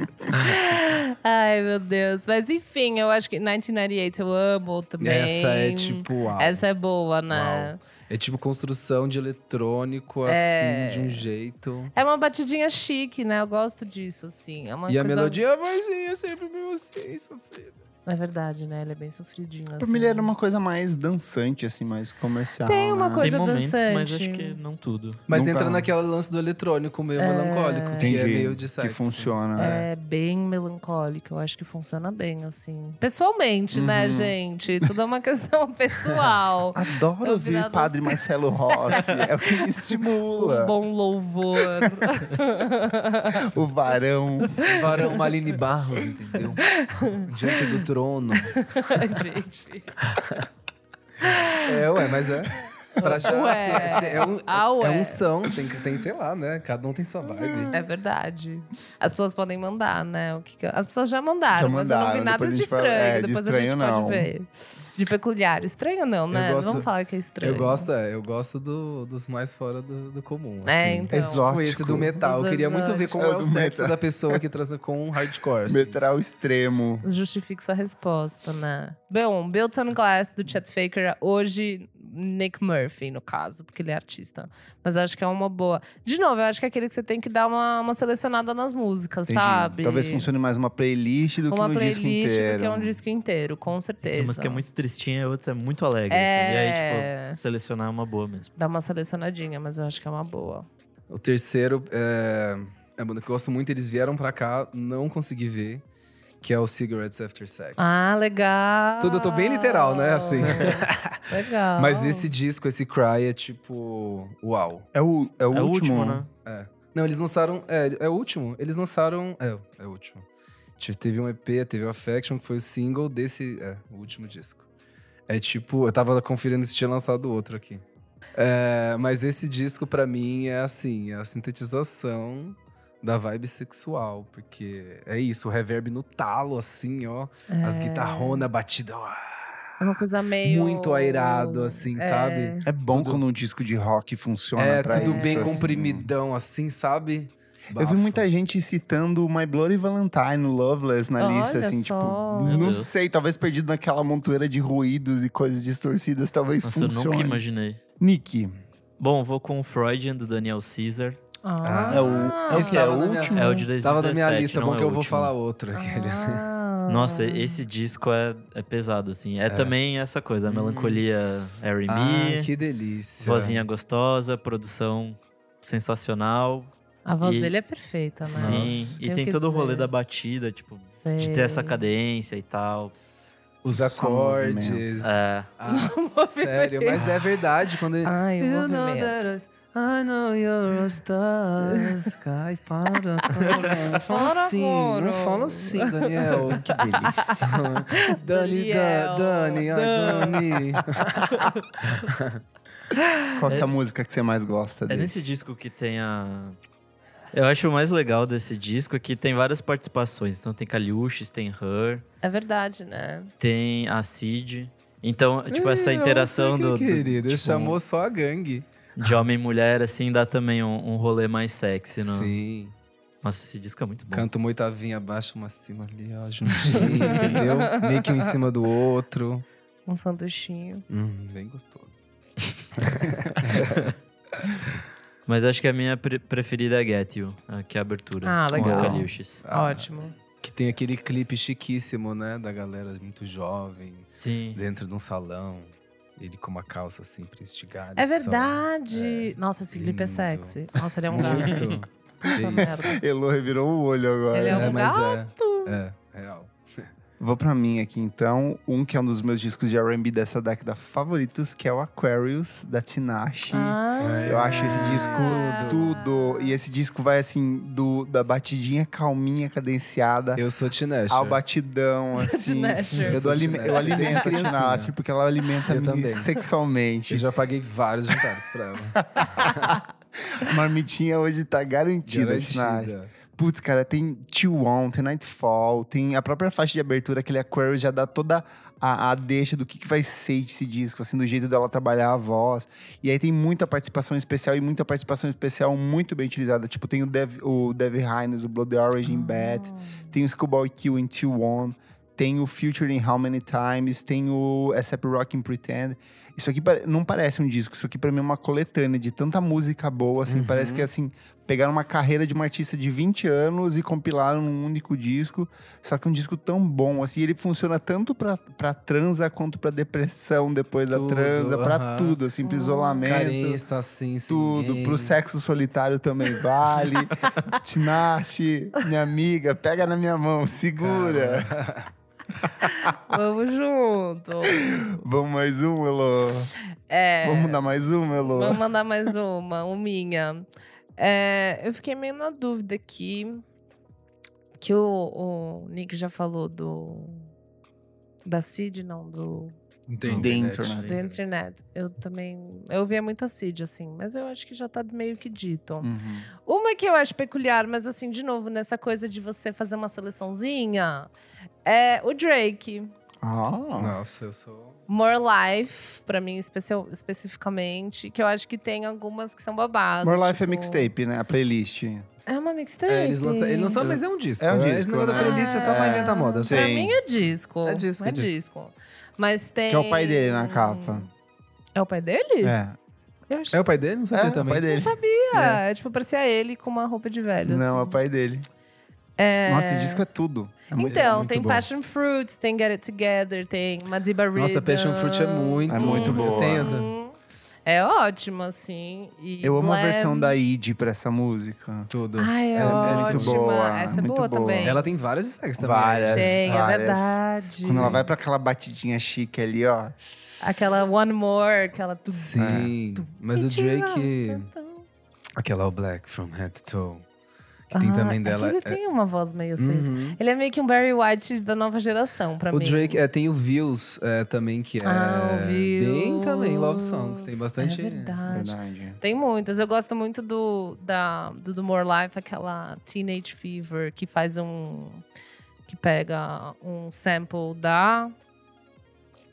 Speaker 2: Ai, meu Deus. Mas enfim, eu acho que 1998 eu amo também.
Speaker 4: Essa é tipo, uau.
Speaker 2: Essa é boa, né?
Speaker 4: Uau. É tipo construção de eletrônico,
Speaker 2: É.
Speaker 4: assim, de um jeito.
Speaker 2: É uma batidinha chique, né? Eu gosto disso, assim. É uma
Speaker 4: E a
Speaker 2: coisa-
Speaker 4: melodia, vozinha, sempre meio assim, sofrida.
Speaker 2: É verdade, né? Ele é bem sofridinho, assim.
Speaker 1: Pra mim ele era uma coisa mais dançante, assim, mais comercial.
Speaker 2: Tem uma
Speaker 1: né?
Speaker 2: coisa
Speaker 3: Tem momentos,
Speaker 2: dançante.
Speaker 3: mas acho que não tudo.
Speaker 4: Mas
Speaker 1: Nunca-
Speaker 4: entra naquele lance do eletrônico meio melancólico, que
Speaker 1: Entendi,
Speaker 4: é meio de sexo.
Speaker 1: que funciona.
Speaker 2: É bem melancólico, eu acho que funciona bem, assim. Pessoalmente, né,
Speaker 1: Uhum.
Speaker 2: gente? Tudo é uma questão pessoal.
Speaker 1: Adoro
Speaker 2: No
Speaker 1: ouvir
Speaker 2: das-
Speaker 1: Padre Marcelo Rossi. é o que me
Speaker 2: Um
Speaker 1: estimula.
Speaker 2: bom louvor.
Speaker 1: O varão.
Speaker 4: Varão Maline Barros, entendeu? Diante do trono.
Speaker 2: gente.
Speaker 4: É, ué, mas é. Pra já,
Speaker 2: Ué.
Speaker 4: é, um,
Speaker 2: Ah, ué.
Speaker 4: é um som, tem, tem, sei lá, né? Cada um tem sua vibe.
Speaker 2: É verdade. As pessoas podem mandar, né? O que que- As pessoas já mandaram,
Speaker 1: Já
Speaker 2: mas eu não vi
Speaker 1: mandaram,
Speaker 2: nada de
Speaker 1: gente fala-
Speaker 2: estranho.
Speaker 1: é, de
Speaker 2: depois
Speaker 1: estranho,
Speaker 2: a gente
Speaker 1: não.
Speaker 2: pode ver. De peculiar. Estranho não, né?
Speaker 4: gosto-
Speaker 2: Vamos falar que é estranho.
Speaker 4: Eu gosto, é, eu gosto do- dos mais fora do, do comum.
Speaker 2: É,
Speaker 4: assim.
Speaker 2: então.
Speaker 1: Exótico.
Speaker 4: Foi esse do metal. Eu queria muito ver como é
Speaker 1: É,
Speaker 4: o sexo
Speaker 1: metal.
Speaker 4: da pessoa que transa com um hardcore. assim.
Speaker 1: Metal extremo.
Speaker 2: Justifique sua resposta, né? Bom, Built on Glass, do Chet Faker. Hoje, Nick Murphy, no caso, porque ele é artista. Mas eu acho que é uma boa. De novo, eu acho que é aquele que você tem que dar uma, uma selecionada nas músicas,
Speaker 1: Entendi.
Speaker 2: sabe?
Speaker 1: Talvez funcione mais uma playlist do
Speaker 2: Uma
Speaker 1: que no disco
Speaker 2: playlist
Speaker 1: inteiro.
Speaker 2: do que um disco inteiro, com
Speaker 3: Tem
Speaker 2: certeza.
Speaker 3: umas que é muito tristinha e outras é muito alegre.
Speaker 2: É.
Speaker 3: assim. E aí, tipo, selecionar é uma boa mesmo.
Speaker 2: Dá uma selecionadinha, mas eu acho que é uma boa.
Speaker 4: O terceiro é, é uma banda que eu gosto muito. Eles vieram pra cá, não consegui ver. Que é o Cigarettes After Sex.
Speaker 2: Ah, legal.
Speaker 4: Tudo, eu tô bem literal, né? Assim.
Speaker 2: legal.
Speaker 4: Mas esse disco, esse Cry, é tipo. Uau.
Speaker 1: É o, é o
Speaker 3: é o
Speaker 1: último.
Speaker 3: último, né?
Speaker 4: É. Não, eles lançaram. É, é o último. Eles lançaram. É, é o último. Tive- Teve um EP, teve o Affection, que foi o single desse. É, o último disco. É tipo. Eu tava conferindo se tinha lançado outro aqui. É, mas esse disco, pra mim, é assim: é a sintetização da vibe sexual. Porque é isso, o reverb no talo, assim, ó. As
Speaker 2: É.
Speaker 4: guitarronas batidas. ó,
Speaker 2: É uma coisa meio.
Speaker 4: Muito airado, assim,
Speaker 2: É.
Speaker 4: sabe?
Speaker 1: É bom
Speaker 4: Tudo-
Speaker 1: quando um disco de rock funciona
Speaker 4: É,
Speaker 1: pra
Speaker 4: tudo
Speaker 1: isso,
Speaker 4: bem
Speaker 1: assim.
Speaker 4: comprimidão, assim, sabe?
Speaker 1: Eu vi
Speaker 4: Bafo.
Speaker 1: muita gente citando My Bloody Valentine, Loveless na
Speaker 2: Olha
Speaker 1: lista, assim,
Speaker 2: só.
Speaker 1: tipo, não sei, talvez perdido naquela montoeira de ruídos e coisas distorcidas, talvez
Speaker 3: Nossa, eu
Speaker 1: funcione.
Speaker 3: nunca imaginei.
Speaker 1: Nick,
Speaker 3: Bom, vou com o Freudian, do Daniel Caesar.
Speaker 2: Ah,
Speaker 1: é o, é o que? É o
Speaker 4: na minha-
Speaker 1: último?
Speaker 3: É o de 2017,
Speaker 4: Tava na minha lista, bom
Speaker 3: é
Speaker 4: que eu vou
Speaker 3: último.
Speaker 4: falar outro. Aqueles.
Speaker 2: Ah.
Speaker 3: Nossa, esse disco é, é pesado, assim. É, também essa coisa, a melancolia Harry
Speaker 4: Ai,
Speaker 3: Me,
Speaker 4: que delícia.
Speaker 3: vozinha gostosa, produção sensacional.
Speaker 2: A voz
Speaker 3: E-
Speaker 2: dele é perfeita, né?
Speaker 3: Sim,
Speaker 2: Nossa.
Speaker 3: e
Speaker 2: Tem
Speaker 3: todo o rolê da batida, tipo, de
Speaker 2: Sei.
Speaker 3: ter essa cadência e tal.
Speaker 4: Os
Speaker 1: Só
Speaker 4: acordes.
Speaker 1: movimento.
Speaker 3: É.
Speaker 4: Ah, sério, mas é verdade. Quando ele.
Speaker 2: Ai, o movimento.
Speaker 4: I- know you're a star. Sky para. Não fala
Speaker 2: Para
Speaker 4: assim. Não fala assim, Daniel.
Speaker 1: Que delícia.
Speaker 4: Dani,
Speaker 2: Daniel.
Speaker 4: da, Dani, Dani.
Speaker 1: Qual que é a música que você mais gosta
Speaker 3: É
Speaker 1: desse?
Speaker 3: nesse disco que tem a. Eu acho o mais legal desse disco é que tem várias participações. Então tem Caliuches, tem Her,
Speaker 2: É verdade, né?
Speaker 3: tem a Cid. Então, tipo, essa interação
Speaker 4: que
Speaker 3: do-
Speaker 4: Querido,
Speaker 3: tipo,
Speaker 4: chamou só a gangue.
Speaker 3: De homem e mulher, assim, dá também um, um rolê mais sexy. No...
Speaker 4: Sim.
Speaker 3: Nossa, esse disco é muito bom.
Speaker 4: Canta uma oitavinha abaixo, uma acima ali, ó, juntinho, entendeu? Meio que um em cima do outro.
Speaker 2: Um sanduichinho.
Speaker 4: Hum, bem gostoso.
Speaker 3: Mas acho que a minha pre- preferida é Get You, a- que é a abertura.
Speaker 2: Ah,
Speaker 3: com
Speaker 2: legal.
Speaker 3: a Caliuches.
Speaker 4: Ah,
Speaker 2: Ótimo.
Speaker 4: Que tem aquele clipe chiquíssimo, né? Da galera muito jovem,
Speaker 3: Sim.
Speaker 4: dentro de um salão. Ele com uma calça assim pra estigar.
Speaker 2: É
Speaker 4: só.
Speaker 2: verdade. Nossa, esse clipe é
Speaker 4: lindo.
Speaker 2: sexy. Nossa, ele é um gato. Merda.
Speaker 1: Elo revirou o olho agora.
Speaker 2: Ele é um gato.
Speaker 4: é. É, real.
Speaker 1: Vou pra mim aqui então, um que é um dos meus discos de R&B dessa década favoritos, que é o Aquarius, da Tinashe.
Speaker 2: Ah,
Speaker 1: Eu acho esse disco tudo. E esse disco vai assim, do, da batidinha calminha, cadenciada,
Speaker 4: Eu sou Tinesha.
Speaker 1: ao batidão, assim. Eu, dou alime- eu alimento a. Tinashe, porque ela alimenta
Speaker 4: Eu
Speaker 1: me
Speaker 4: também.
Speaker 1: sexualmente.
Speaker 4: Eu já paguei vários jantares pra ela.
Speaker 1: Marmitinha hoje tá garantida, Tinashe. Putz, cara, tem T1, tem Nightfall, tem a própria faixa de abertura, aquele Aquarius já dá toda a, a deixa do que, que vai ser esse disco, assim, do jeito dela trabalhar a voz. E aí tem muita participação especial e muita participação especial muito bem utilizada. Tipo, tem o Dev, o Dev Hines, o Blood Orange in Bad, tem o Schoolboy Q em T1, tem o Future in How Many Times, tem o ASAP Rock in Pretend. Isso aqui não parece um disco, isso aqui pra mim é uma coletânea de tanta música boa, assim, parece que assim, pegaram uma carreira de uma artista de 20 anos e compilaram num único disco, só que um disco tão bom, assim, ele funciona tanto pra, pra transa quanto pra depressão depois da
Speaker 4: Tudo,
Speaker 1: transa, pra
Speaker 4: aham.
Speaker 1: tudo, assim, pro isolamento.
Speaker 4: Carência, assim,
Speaker 1: Tudo,
Speaker 4: ninguém.
Speaker 1: pro sexo solitário também vale. Tinashe, minha amiga, pega na minha mão, segura.
Speaker 2: Vamos junto.
Speaker 1: Vamos mais um, Elo?
Speaker 2: É,
Speaker 1: Vamos dar mais um, Elo?
Speaker 2: vamos mandar mais uma, uma minha. É, eu fiquei meio na dúvida aqui. Que o, o Nick já falou do. Da Cid, não, do.
Speaker 4: Entendi.
Speaker 1: The? Internet.
Speaker 2: Da internet. Eu também. Eu ouvia muito a Cid, assim, mas eu acho que já tá meio que dito.
Speaker 1: Uhum.
Speaker 2: Uma que eu acho peculiar, mas assim, de novo, nessa coisa de você fazer uma seleçãozinha, é o Drake.
Speaker 1: Ah,
Speaker 4: Nossa, eu sou.
Speaker 2: More Life, pra mim especial, especificamente, que eu acho que tem algumas que são babadas.
Speaker 1: More Life é
Speaker 2: tipo-
Speaker 1: mixtape, né? A playlist.
Speaker 2: É uma mixtape.
Speaker 4: É, eles lançam, ele lançou, mas é um disco.
Speaker 1: É um
Speaker 4: né?
Speaker 1: disco,
Speaker 4: Esse negócio
Speaker 1: né?
Speaker 4: da playlist é só pra
Speaker 1: É.
Speaker 4: inventar moda.
Speaker 1: Sim.
Speaker 2: Pra mim é disco.
Speaker 4: É disco,
Speaker 2: É
Speaker 4: é disco.
Speaker 2: disco. Mas tem.
Speaker 1: Que é o pai dele na capa.
Speaker 2: É o pai dele?
Speaker 1: É.
Speaker 2: Eu acho
Speaker 4: É o pai dele? Não sabia
Speaker 1: É, o
Speaker 4: também.
Speaker 1: pai dele.
Speaker 2: Não sabia. É. Tipo, parecia ele com uma roupa de velho.
Speaker 1: Não, é o
Speaker 2: assim.
Speaker 1: pai dele.
Speaker 2: É...
Speaker 1: Nossa, esse disco é tudo. É muito,
Speaker 2: Então,
Speaker 4: muito
Speaker 2: tem
Speaker 4: bom.
Speaker 2: Passion Fruit, tem Get It Together, tem Madiba Rhythm.
Speaker 4: Nossa, Passion Fruit é muito.
Speaker 1: É muito boa.
Speaker 4: Eu tenho.
Speaker 2: É ótimo, assim. E
Speaker 1: Eu amo a versão da Id pra essa música.
Speaker 4: Tudo.
Speaker 2: Ai, é,
Speaker 1: É- é muito boa,
Speaker 2: Essa é
Speaker 1: muito
Speaker 2: boa,
Speaker 1: boa.
Speaker 2: também.
Speaker 4: Ela tem vários destaques também.
Speaker 1: Várias.
Speaker 2: tem, é
Speaker 1: várias.
Speaker 2: verdade.
Speaker 1: Quando ela vai pra aquela batidinha chique ali, ó.
Speaker 2: Aquela One More, aquela... tu-
Speaker 4: Sim. Mas o Drake. Aquela All Black from Head to Toe. Que tem
Speaker 2: Ah,
Speaker 4: também
Speaker 2: é
Speaker 4: dela.
Speaker 2: ele
Speaker 4: é-
Speaker 2: tem uma voz meio assim.
Speaker 4: Uhum.
Speaker 2: Ele é meio que um Barry White da nova geração, pra
Speaker 4: O
Speaker 2: mim.
Speaker 4: Drake é, tem o Views é, também, que é
Speaker 2: Ah, o
Speaker 4: bem também Love. Songs. Tem bastante.
Speaker 2: É verdade.
Speaker 1: Verdade.
Speaker 2: Tem muitas. Eu gosto muito do, da, do, do More Life, aquela Teenage Fever, que faz um. que pega um sample da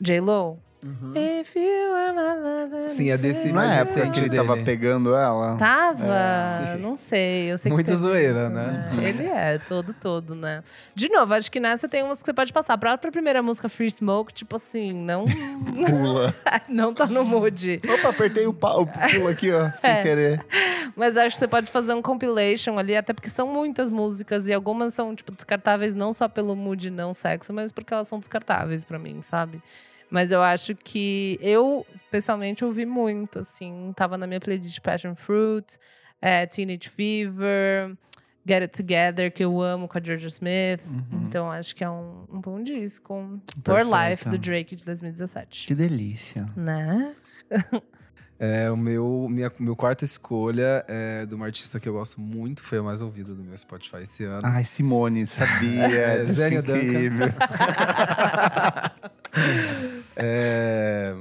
Speaker 2: J-Lo. If you were my lover,
Speaker 4: Sim, é desse
Speaker 1: Não é época que ele tava
Speaker 4: dele.
Speaker 1: pegando ela?
Speaker 2: Tava?
Speaker 4: É.
Speaker 2: Não sei. Eu sei
Speaker 4: Muito
Speaker 2: que teve-
Speaker 4: zoeira, né?
Speaker 2: É, ele é, todo, todo, né? De novo, acho que nessa tem umas que você pode passar. A própria primeira música, Free Smoke, tipo assim, não,
Speaker 1: Pula.
Speaker 2: não tá no mood.
Speaker 1: Opa, apertei o, pa- o pulo aqui, ó, sem
Speaker 2: É.
Speaker 1: querer.
Speaker 2: Mas acho que você pode fazer um compilation ali, até porque são muitas músicas e algumas são, tipo, descartáveis não só pelo mood não sexo, mas porque elas são descartáveis pra mim, sabe? Mas eu acho que eu, especialmente, ouvi muito, assim. Tava na minha playlist Passion Fruit, é, Teenage Fever, Get It Together, que eu amo com a Georgia Smith.
Speaker 1: Uhum.
Speaker 2: Então acho que é um, um bom disco.
Speaker 1: Perfeito.
Speaker 2: Life, do Drake de 2017.
Speaker 1: Que delícia.
Speaker 2: Né?
Speaker 4: É, o meu, minha, meu quarta escolha é de uma artista que eu gosto muito, foi a mais ouvida do meu Spotify esse ano.
Speaker 1: Ai, Simone, sabia.
Speaker 4: É, Zélia Duncan. É,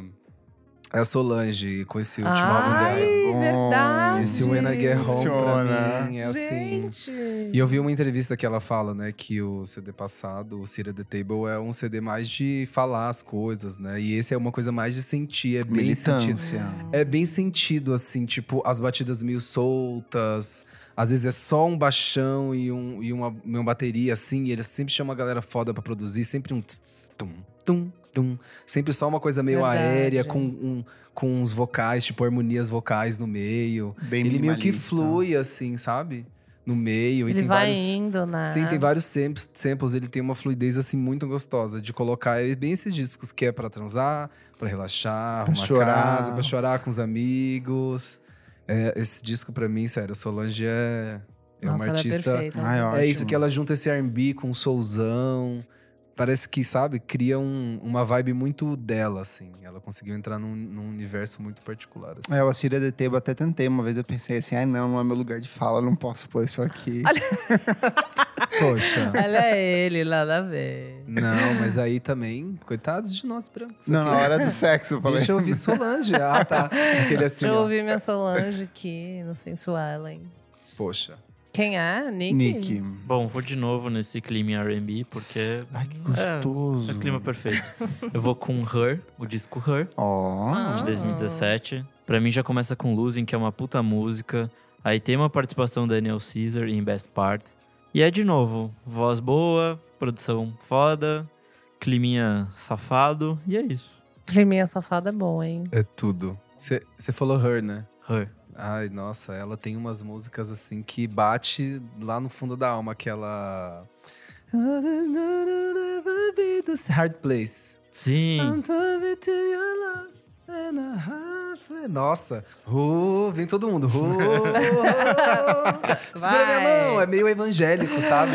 Speaker 4: é a Solange, com esse último álbum
Speaker 2: Ai,
Speaker 4: dela.
Speaker 1: Bom,
Speaker 2: verdade.
Speaker 4: Esse When I Get Home pra mim é assim.
Speaker 2: Gente.
Speaker 4: E eu vi uma entrevista que ela fala, né, que o CD passado, o Cira the Table, é um CD mais de falar as coisas, né? E esse é uma coisa mais de sentir, é bem sentido.
Speaker 1: Militância.
Speaker 4: É bem sentido, assim, tipo, as batidas meio soltas. Às vezes é só um baixão e, um, e uma, uma bateria, assim. E ele sempre chama a galera foda pra produzir. Sempre um tss, tss, tum, tum, tum. Sempre só uma coisa meio
Speaker 2: Verdade.
Speaker 4: aérea, com, um, com uns vocais, tipo, harmonias vocais no meio.
Speaker 1: Bem
Speaker 4: ele meio que flui, assim, sabe? No meio. e
Speaker 2: Ele
Speaker 4: tem
Speaker 2: vai
Speaker 4: vários.
Speaker 2: indo, né?
Speaker 4: Sim, tem vários samples, samples, ele tem uma fluidez assim muito gostosa de colocar é bem esses discos que é pra transar, pra relaxar,
Speaker 1: Pra
Speaker 4: arrumar
Speaker 1: chorar.
Speaker 4: casa, pra chorar com os amigos. É, esse disco pra mim, sério, Solange é, é
Speaker 2: Nossa,
Speaker 4: uma
Speaker 2: ela é
Speaker 4: artista.
Speaker 2: perfeita.
Speaker 1: Ai,
Speaker 4: é isso que ela junta esse R&B com soulzão. Parece que, sabe, cria um- uma vibe muito dela, assim. Ela conseguiu entrar num, num universo muito particular. Assim.
Speaker 1: É, o Assíria de Tebo até tentei. Uma vez eu pensei assim, ai não, não é meu lugar de fala, não posso pôr isso aqui.
Speaker 4: Poxa.
Speaker 2: Ela é ele, nada a ver.
Speaker 4: Não, mas aí também, coitados de nós brancos.
Speaker 1: não,
Speaker 4: aqui.
Speaker 1: na hora do sexo eu falei.
Speaker 4: Deixa eu ouvir Solange. Ah, tá. Aquele assim,
Speaker 2: Deixa eu ouvir minha Solange aqui no Sensual, hein?
Speaker 4: Poxa.
Speaker 2: Quem é? Nick?
Speaker 1: Nick.
Speaker 3: Bom, vou de novo nesse clima em R&B, porque
Speaker 1: Ai, que
Speaker 3: É,
Speaker 1: gostoso.
Speaker 3: é o clima perfeito. Eu vou com Her, o disco Her,
Speaker 1: Ó.
Speaker 2: Ah.
Speaker 3: de 2017. Pra mim já começa com Losing, que é uma puta música. Aí tem uma participação da Daniel Caesar em Best Part. E é de novo, voz boa, produção foda, climinha safado, e é isso.
Speaker 2: Climinha safada é bom, hein?
Speaker 4: É tudo. Você falou Her, né?
Speaker 3: Her.
Speaker 4: Ai, nossa, ela tem umas músicas assim que bate lá no fundo da alma, aquela. Hard Place.
Speaker 3: Sim.
Speaker 4: Nossa, vem todo mundo. Segura minha mão, é meio evangélico, sabe?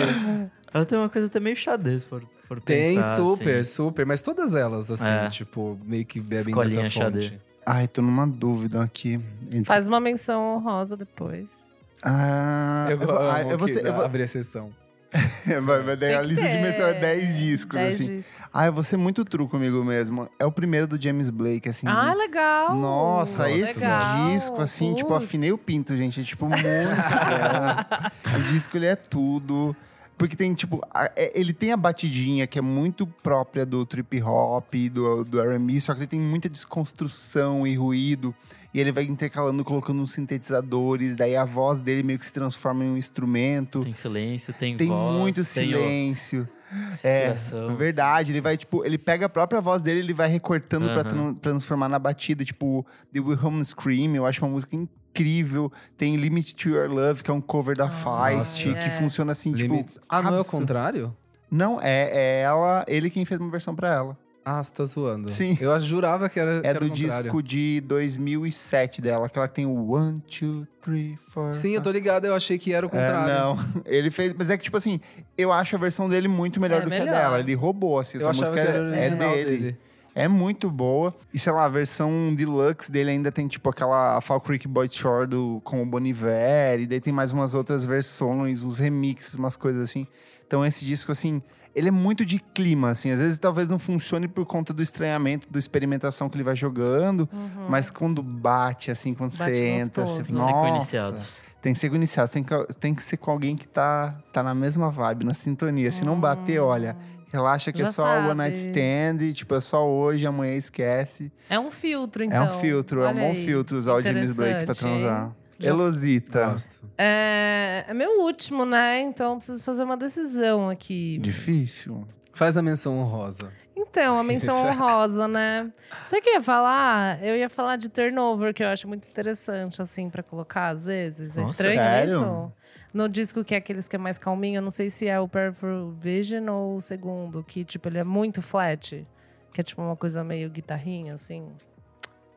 Speaker 3: Ela tem uma coisa até meio xadrez, for, for
Speaker 4: Tem
Speaker 3: pensar,
Speaker 4: super,
Speaker 3: assim.
Speaker 4: super, mas todas elas, assim,
Speaker 3: É.
Speaker 4: tipo, meio que bebem
Speaker 3: Escolinha
Speaker 4: dessa fonte.
Speaker 3: xadê.
Speaker 1: Ai, tô numa dúvida aqui. Entre-
Speaker 2: Faz uma menção honrosa depois.
Speaker 1: Ah,
Speaker 4: Eu,
Speaker 1: eu vou, ah, eu vou ser- eu vou-
Speaker 4: abrir a sessão.
Speaker 1: vai, vai dar
Speaker 2: Tem
Speaker 1: a lista de
Speaker 2: ter.
Speaker 1: menção é 10 discos,
Speaker 2: Dez
Speaker 1: assim.
Speaker 2: discos.
Speaker 1: Ah, eu vou ser muito true comigo mesmo. É o primeiro do James Blake, assim.
Speaker 2: Ah, legal!
Speaker 1: Nossa, esse
Speaker 2: Legal.
Speaker 1: disco, assim, tipo,
Speaker 2: Putz.
Speaker 1: afinei o pinto, gente. É, tipo, muito bom. Esse disco, ele é tudo. Porque tem, tipo, a- é- ele tem a batidinha que é muito própria do trip hop, do, do R&B, só que ele tem muita desconstrução e ruído. E ele vai intercalando, colocando uns sintetizadores, daí a voz dele meio que se transforma em um instrumento.
Speaker 3: Tem silêncio, tem,
Speaker 1: Tem
Speaker 3: voz,
Speaker 1: muito
Speaker 3: tem o-
Speaker 1: silêncio. É,
Speaker 3: Respiração,
Speaker 1: verdade. Ele vai, tipo, ele pega a própria voz dele, ele vai recortando pra
Speaker 3: Aham.
Speaker 1: tran- transformar na batida. Tipo, The Wilhelm Scream, eu acho uma música incrível. Tem Limit to Your Love, que é um cover da Feist,
Speaker 2: é.
Speaker 1: que funciona assim, tipo.
Speaker 4: Ah, não é o contrário?
Speaker 1: Não, é, é ela, ele quem fez uma versão pra ela.
Speaker 4: Ah, você tá zoando.
Speaker 1: Sim.
Speaker 4: Eu jurava que era, que
Speaker 1: É
Speaker 4: era
Speaker 1: do disco de 2007 dela, aquela que tem o One, Two, Three, Four.
Speaker 4: Sim, eu tô ligado, eu achei que era o
Speaker 1: É,
Speaker 4: contrário.
Speaker 1: não, ele fez, mas é que tipo assim, eu acho a versão dele muito melhor
Speaker 2: É
Speaker 1: do que
Speaker 2: melhor.
Speaker 1: a dela. Ele roubou, assim,
Speaker 4: Eu
Speaker 1: essa música
Speaker 4: que
Speaker 1: é, é dele.
Speaker 4: dele.
Speaker 1: É muito boa. E sei lá, a versão deluxe dele ainda tem tipo aquela Fall Creek Boy Shore do, com o Boniver. E daí tem mais umas outras versões, uns remixes, umas coisas assim. Então esse disco, assim, ele é muito de clima, assim. Às vezes talvez não funcione por conta do estranhamento, da experimentação que ele vai jogando. Mas quando bate, assim, quando
Speaker 2: Uhum. Bate
Speaker 1: você entra, você, nossa, tem que ser com iniciados. Tem que, tem que ser com alguém que tá, tá na mesma vibe, na sintonia. Se não bater, olha... Relaxa que é
Speaker 2: Já
Speaker 1: só o one night
Speaker 2: sabe.
Speaker 1: stand, tipo, é só hoje, amanhã esquece.
Speaker 2: É um filtro, então.
Speaker 1: É um filtro, é um
Speaker 2: Olha
Speaker 1: bom
Speaker 2: aí.
Speaker 1: filtro usar o James Blake pra transar.
Speaker 2: Já-
Speaker 1: Elosita.
Speaker 2: É, é meu último, né? Então eu preciso fazer uma decisão aqui.
Speaker 1: Difícil.
Speaker 4: Faz a menção honrosa.
Speaker 2: Então, a menção honrosa, né? Você que ia falar? Eu ia falar de turnover, que eu acho muito interessante, assim, pra colocar às vezes. É
Speaker 1: Nossa,
Speaker 2: estranho
Speaker 1: sério?
Speaker 2: isso? No disco que é aqueles que é mais calminho, eu não sei se é o Peripheral Vision ou o segundo, que, tipo, ele é muito flat. Que é tipo uma coisa meio guitarrinha, assim.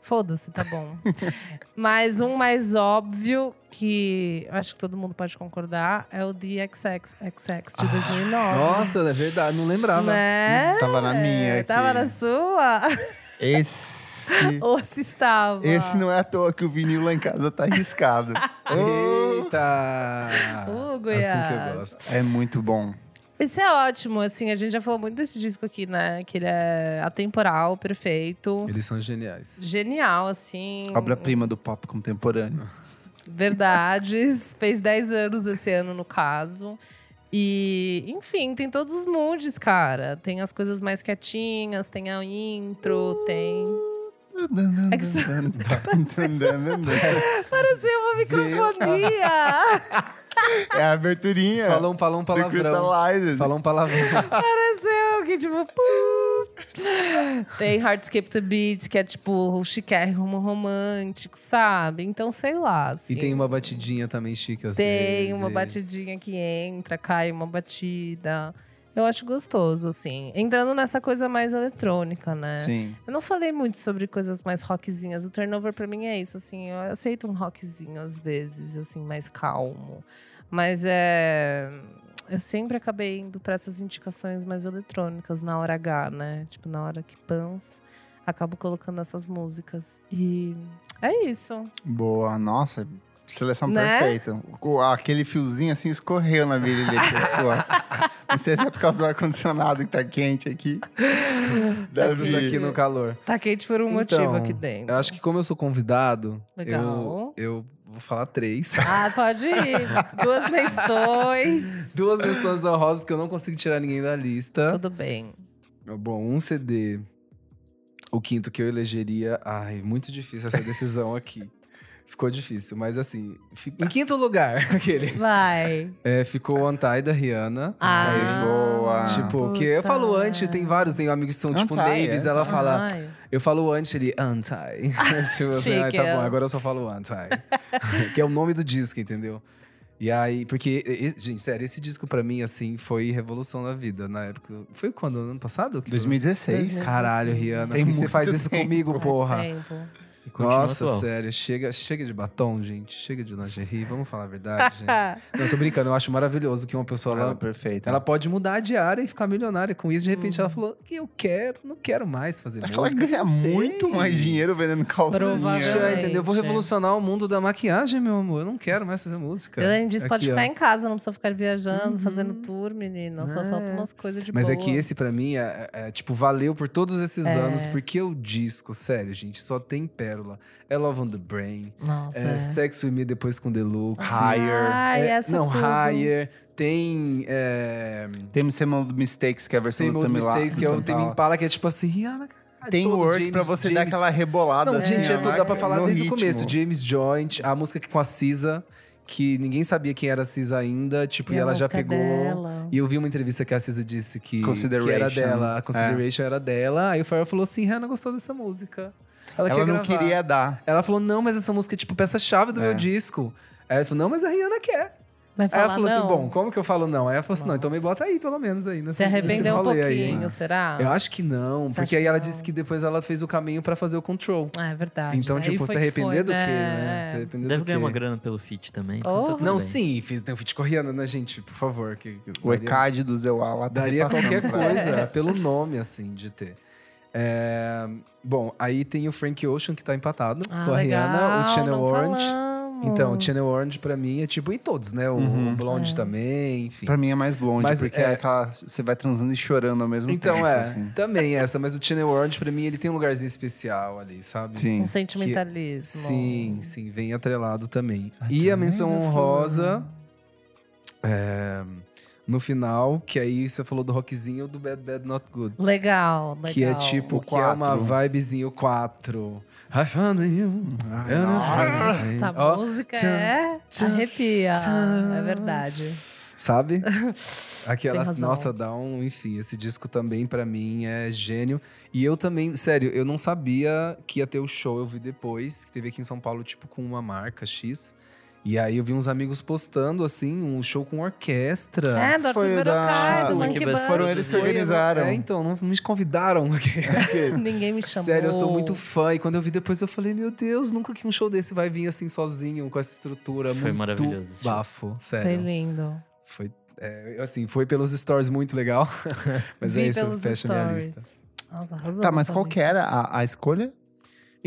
Speaker 2: Foda-se, tá bom. Mas um mais óbvio que eu acho que todo mundo pode concordar é o DXX XX de 2009.
Speaker 4: Nossa, é verdade, não lembrava.
Speaker 2: Né?
Speaker 1: Tava na minha aqui.
Speaker 2: Tava na sua?
Speaker 1: Esse.
Speaker 2: Ou se estava?
Speaker 1: Esse não é à toa que o vinil lá em casa tá arriscado.
Speaker 4: Eita!
Speaker 2: Uh,
Speaker 4: assim
Speaker 2: Goiás.
Speaker 4: que eu gosto.
Speaker 1: é muito bom.
Speaker 2: Esse é ótimo, assim, a gente já falou muito desse disco aqui, né? Que ele é atemporal, perfeito.
Speaker 4: Eles são geniais.
Speaker 2: Genial, assim.
Speaker 1: Obra-prima do pop contemporâneo.
Speaker 2: Verdades. Fez 10 anos esse ano, no caso. E, enfim, tem todos os moods, cara. Tem as coisas mais quietinhas, tem a intro, tem. É que só- Pareceu uma microfonia!
Speaker 1: É a aberturinha.
Speaker 4: Falou um, falou um palavrão. Falou um palavrão.
Speaker 2: Pareceu que, tipo. Tem Hard Skip to Beat, que é tipo o chiquérrimo romântico, sabe? Então, sei lá. Assim.
Speaker 4: E tem uma batidinha também chique às
Speaker 2: Tem
Speaker 4: vezes.
Speaker 2: uma batidinha que entra, cai uma batida. Eu acho gostoso, assim. Entrando nessa coisa mais eletrônica, né?
Speaker 1: Sim.
Speaker 2: Eu não falei muito sobre coisas mais rockzinhas. O turnover pra mim é isso, assim. Eu aceito um rockzinho às vezes, assim, mais calmo. Mas é. Eu sempre acabei indo pra essas indicações mais eletrônicas na hora H, né? Tipo, na hora que pans, acabo colocando essas músicas. E é isso.
Speaker 1: Boa. Nossa, seleção
Speaker 2: Né?
Speaker 1: perfeita. Aquele fiozinho assim escorreu na virilha da pessoa. Não sei se é por causa do ar-condicionado que tá quente aqui. Deve
Speaker 4: Estamos aqui no calor.
Speaker 2: Tá quente por um motivo
Speaker 4: Então,
Speaker 2: aqui dentro.
Speaker 4: Eu acho que como eu sou convidado,
Speaker 2: Legal.
Speaker 4: eu, eu vou falar três.
Speaker 2: Ah, pode ir. Duas menções.
Speaker 4: Duas menções honrosas que eu não consigo tirar ninguém da lista.
Speaker 2: Tudo bem.
Speaker 4: Bom, um CD. O quinto que eu elegeria. Ai, muito difícil essa decisão aqui. Ficou difícil, mas assim. Em quinto lugar, aquele.
Speaker 2: Vai.
Speaker 4: É, ficou Anti da Rihanna.
Speaker 2: Ah,
Speaker 1: boa.
Speaker 4: Tipo,
Speaker 2: putz,
Speaker 4: que eu falo
Speaker 2: ah.
Speaker 4: anti, tem vários, tem amigos que são tipo Naves,
Speaker 1: é.
Speaker 4: ela fala.
Speaker 2: Ai.
Speaker 4: Eu falo anti, ele anti. tipo assim, ai,
Speaker 2: Chique,
Speaker 4: tá
Speaker 2: é.
Speaker 4: bom, agora eu só falo anti. que é o nome do disco, entendeu? E aí, porque, gente, sério, esse disco pra mim, assim, foi revolução na vida. Na época. Foi quando? Ano passado? Que-
Speaker 1: 2016.
Speaker 4: Caralho, Rihanna,
Speaker 1: Tem
Speaker 4: por que você
Speaker 1: muito
Speaker 4: faz isso
Speaker 1: tempo.
Speaker 4: comigo,
Speaker 2: Faz
Speaker 4: porra?
Speaker 2: tempo.
Speaker 4: Nossa,
Speaker 3: atual.
Speaker 4: sério, chega, chega de batom, gente. Chega de lingerie, vamos falar a verdade, gente. Não, tô brincando, eu acho maravilhoso que uma pessoa,
Speaker 1: Ela é
Speaker 4: ela,
Speaker 1: perfeita.
Speaker 4: ela pode mudar de área e ficar milionária com isso. De repente ela falou que eu quero, não quero mais fazer
Speaker 1: Acho que ela
Speaker 4: música.
Speaker 1: ganha muito mais dinheiro vendendo calcinha.
Speaker 4: Já, entendeu? Eu vou
Speaker 2: É.
Speaker 4: revolucionar o mundo da maquiagem, meu amor. Eu não quero mais fazer música.
Speaker 2: Além disso, pode
Speaker 4: Aqui, ó.
Speaker 2: ficar em casa, não precisa ficar viajando, fazendo tour, menina. Só
Speaker 4: É.
Speaker 2: solta umas coisas de
Speaker 4: Mas
Speaker 2: boa.
Speaker 4: é que esse, pra mim, é, é, tipo, valeu por todos esses
Speaker 2: É.
Speaker 4: anos, porque o disco, sério, gente, só tem pérola. É Love on the Brain,
Speaker 2: Nossa,
Speaker 4: é,
Speaker 2: é.
Speaker 4: Sex with Me depois com Deluxe.
Speaker 1: Higher.
Speaker 2: Ai,
Speaker 4: É,
Speaker 2: essa
Speaker 4: não,
Speaker 2: tudo.
Speaker 4: Higher. Tem. É,
Speaker 1: Tem Same Old Mistakes, que é a versão
Speaker 4: Same
Speaker 1: do Tame
Speaker 4: Mistakes, que é o. Tame Impala, que é tipo assim, Rihanna, cara.
Speaker 1: Tem
Speaker 4: todos,
Speaker 1: work
Speaker 4: James-
Speaker 1: pra você dar
Speaker 4: James-
Speaker 1: aquela rebolada
Speaker 4: Não,
Speaker 1: assim,
Speaker 4: gente, é dá pra falar
Speaker 1: no
Speaker 4: desde
Speaker 1: ritmo.
Speaker 4: o começo. James Joint, a música que com a Cisa, que ninguém sabia quem era a Cisa ainda, tipo, e,
Speaker 2: a
Speaker 4: ela já pegou.
Speaker 2: dela.
Speaker 4: E eu vi uma entrevista que a Cisa disse que, que era dela, a Consideration era dela. Aí o Pharrell falou assim: Rihanna gostou dessa música. Ela,
Speaker 1: Ela
Speaker 4: quer
Speaker 1: não
Speaker 4: gravar.
Speaker 1: queria dar.
Speaker 4: Ela falou: não, mas essa música é tipo peça-chave do
Speaker 1: É.
Speaker 4: meu disco. Aí ela falou: não, mas a Rihanna quer.
Speaker 2: Vai
Speaker 4: Aí
Speaker 2: falar
Speaker 4: ela falou
Speaker 2: não.
Speaker 4: assim: bom, como que eu falo não? Aí ela falou assim: não, então me bota aí, pelo menos aí. Nessa,
Speaker 2: Se arrependeu um
Speaker 4: aí,
Speaker 2: pouquinho,
Speaker 4: hein?
Speaker 2: será?
Speaker 4: Eu acho que não,
Speaker 2: Você
Speaker 4: porque aí ela
Speaker 2: não?
Speaker 4: disse que depois ela fez o caminho pra fazer o Control.
Speaker 2: Ah, é verdade.
Speaker 4: Então,
Speaker 2: Aí
Speaker 4: tipo,
Speaker 2: foi
Speaker 4: se arrepender
Speaker 2: foi,
Speaker 4: do quê, né? Se arrepender
Speaker 3: Deve
Speaker 4: do
Speaker 3: ganhar
Speaker 4: quê?
Speaker 3: uma grana pelo feat também. então
Speaker 2: Oh.
Speaker 3: tá
Speaker 4: Não,
Speaker 3: bem.
Speaker 4: sim, fiz, tem um feat Rihanna, né, gente? Por favor. Que, que
Speaker 1: O
Speaker 4: daria-
Speaker 1: ECAD do Zeuá lá tá
Speaker 4: Daria qualquer coisa, pelo nome, assim, de ter. É, Bom, aí tem o Frank Ocean, que tá empatado
Speaker 2: Ah,
Speaker 4: com a
Speaker 2: legal,
Speaker 4: Rihanna, o Channel
Speaker 2: não
Speaker 4: Orange.
Speaker 2: falamos.
Speaker 4: Então, o Channel Orange pra mim é tipo em todos, né? O,
Speaker 1: Uhum.
Speaker 4: o Blonde
Speaker 2: É.
Speaker 4: também, enfim.
Speaker 1: Pra mim é mais blonde,
Speaker 4: Mas
Speaker 1: porque
Speaker 4: é-
Speaker 1: é aquela. Você vai transando e chorando ao mesmo
Speaker 4: Então
Speaker 1: tempo.
Speaker 4: é,
Speaker 1: assim.
Speaker 4: também essa, mas o Channel Orange pra mim ele tem um lugarzinho especial ali, sabe?
Speaker 1: Sim.
Speaker 2: Um sentimentalismo.
Speaker 4: Sim, sim, vem atrelado também. E a
Speaker 1: don't
Speaker 4: menção
Speaker 1: a
Speaker 4: honrosa é, no final, que aí você falou do rockzinho do Bad Bad Not Good.
Speaker 2: Legal, legal.
Speaker 4: Que é tipo,
Speaker 1: O
Speaker 4: que é uma vibezinho 4. I found you.
Speaker 1: nossa.
Speaker 2: Essa
Speaker 4: Ó,
Speaker 2: música
Speaker 4: tchan,
Speaker 2: é
Speaker 4: tchan,
Speaker 2: arrepia.
Speaker 4: tchan.
Speaker 2: É verdade.
Speaker 4: Sabe? Aquela, nossa, dá um, enfim, esse disco também pra mim é gênio. E eu também, sério, eu não sabia que ia ter o show, eu vi depois, que teve aqui em São Paulo, tipo, com uma marca X. E aí eu vi uns amigos postando, assim, um show com orquestra.
Speaker 2: É, do Arthur
Speaker 1: Foi o da-. Foram eles que organizaram.
Speaker 4: É, então, não me convidaram.
Speaker 2: Ninguém me chamou.
Speaker 4: Sério, eu sou muito fã. E quando eu vi depois, eu falei, meu Deus, nunca que um show desse vai vir assim sozinho, com essa estrutura.
Speaker 3: Foi
Speaker 4: muito
Speaker 3: maravilhoso
Speaker 4: bafo,
Speaker 2: Foi
Speaker 4: sério.
Speaker 2: lindo.
Speaker 4: Foi, é, assim, foi pelos stories muito legal. Mas
Speaker 2: Vi
Speaker 4: é isso, fecha minha lista.
Speaker 2: Nossa, arrasou.
Speaker 1: Tá, mas qual que era a, a escolha?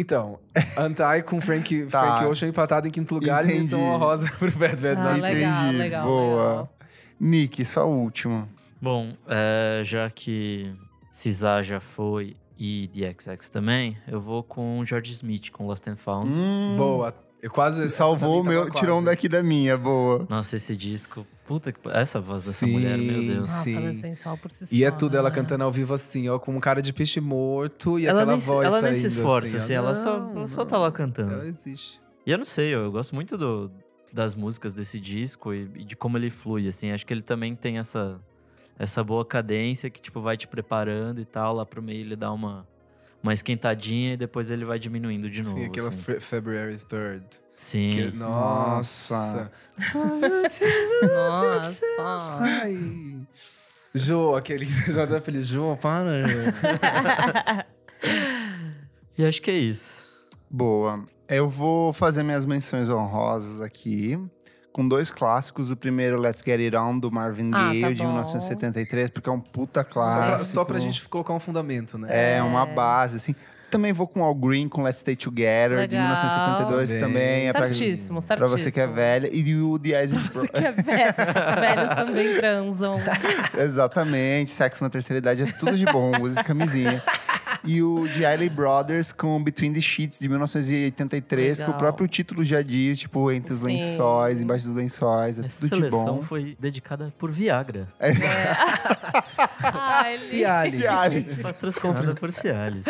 Speaker 4: Então, Anti com Frank,
Speaker 1: Tá.
Speaker 4: Frank Ocean empatado em quinto lugar e menção
Speaker 1: Entendi.
Speaker 4: honrosa pro Bad Bad
Speaker 2: Ah,
Speaker 4: Night.
Speaker 2: legal,
Speaker 1: Entendi.
Speaker 2: legal,
Speaker 1: Boa.
Speaker 2: legal.
Speaker 1: Nick, sua última.
Speaker 3: Bom, é, já que Cisar já foi e The XX também, eu vou com George Smith, com Lost and Found.
Speaker 1: Hum,
Speaker 4: Boa. Eu quase. essa
Speaker 1: Salvou o meu,
Speaker 4: tava
Speaker 1: tirou um
Speaker 4: quase.
Speaker 1: daqui da minha, boa.
Speaker 3: Nossa, esse disco. Puta que. Essa voz dessa
Speaker 4: Sim.
Speaker 3: mulher, meu Deus.
Speaker 2: Nossa,
Speaker 4: Sim.
Speaker 2: ela é sensual por si só.
Speaker 4: E é tudo, ela
Speaker 2: né?
Speaker 4: cantando ao vivo assim, ó, com um cara de peixe morto e
Speaker 3: ela
Speaker 4: aquela
Speaker 3: nem, se-
Speaker 4: voz
Speaker 3: ela nem se
Speaker 4: saindo,
Speaker 3: esforça,
Speaker 4: assim,
Speaker 3: assim,
Speaker 4: ó.
Speaker 3: ela, só,
Speaker 4: Não,
Speaker 3: ela só tá
Speaker 4: não.
Speaker 3: lá cantando.
Speaker 4: Ela existe.
Speaker 3: E eu não sei, eu, eu gosto muito do- das músicas desse disco e, e de como ele flui, assim. Acho que ele também tem essa, essa boa cadência que, tipo, vai te preparando e tal. Lá pro meio ele dá uma, uma esquentadinha e depois ele vai diminuindo de novo.
Speaker 4: Sim, aquela
Speaker 3: assim.
Speaker 4: Fe- February 3rd.
Speaker 3: Sim.
Speaker 4: Que-
Speaker 1: Nossa.
Speaker 2: Nossa.
Speaker 4: Ai. Jô, aquele já tá feliz. Jô, para.
Speaker 3: E acho que é isso.
Speaker 1: Boa. Eu vou fazer minhas menções honrosas aqui. Com dois clássicos. O primeiro, Let's Get It On, do Marvin
Speaker 2: Ah,
Speaker 1: Gaye,
Speaker 2: tá
Speaker 1: de
Speaker 2: bom.
Speaker 1: 1973, porque é um puta
Speaker 4: Só, pra,
Speaker 1: clássico.
Speaker 4: só pra gente colocar um fundamento, né?
Speaker 1: É, uma base, assim. Também vou com All Green, com Let's Stay Together, de
Speaker 2: Legal.
Speaker 1: 1972
Speaker 4: Também.
Speaker 1: também. É pra,
Speaker 2: Certíssimo, certíssimo.
Speaker 1: pra você que é velha. E o The Eyes of
Speaker 2: Você que é velho. Velhos também transam.
Speaker 1: Exatamente, sexo na terceira idade é tudo de bom, use camisinha. E o de Eiley Brothers com Between the Sheets de 1983, que o
Speaker 2: Legal.
Speaker 1: próprio título já diz, tipo, entre os
Speaker 2: Sim.
Speaker 1: lençóis, embaixo dos lençóis, é
Speaker 3: Essa
Speaker 1: tudo de
Speaker 3: seleção
Speaker 1: bom.
Speaker 3: foi dedicada por Viagra.
Speaker 2: Ai,
Speaker 4: Cialis.
Speaker 1: Cialis.
Speaker 3: Patrocinada por Cialis.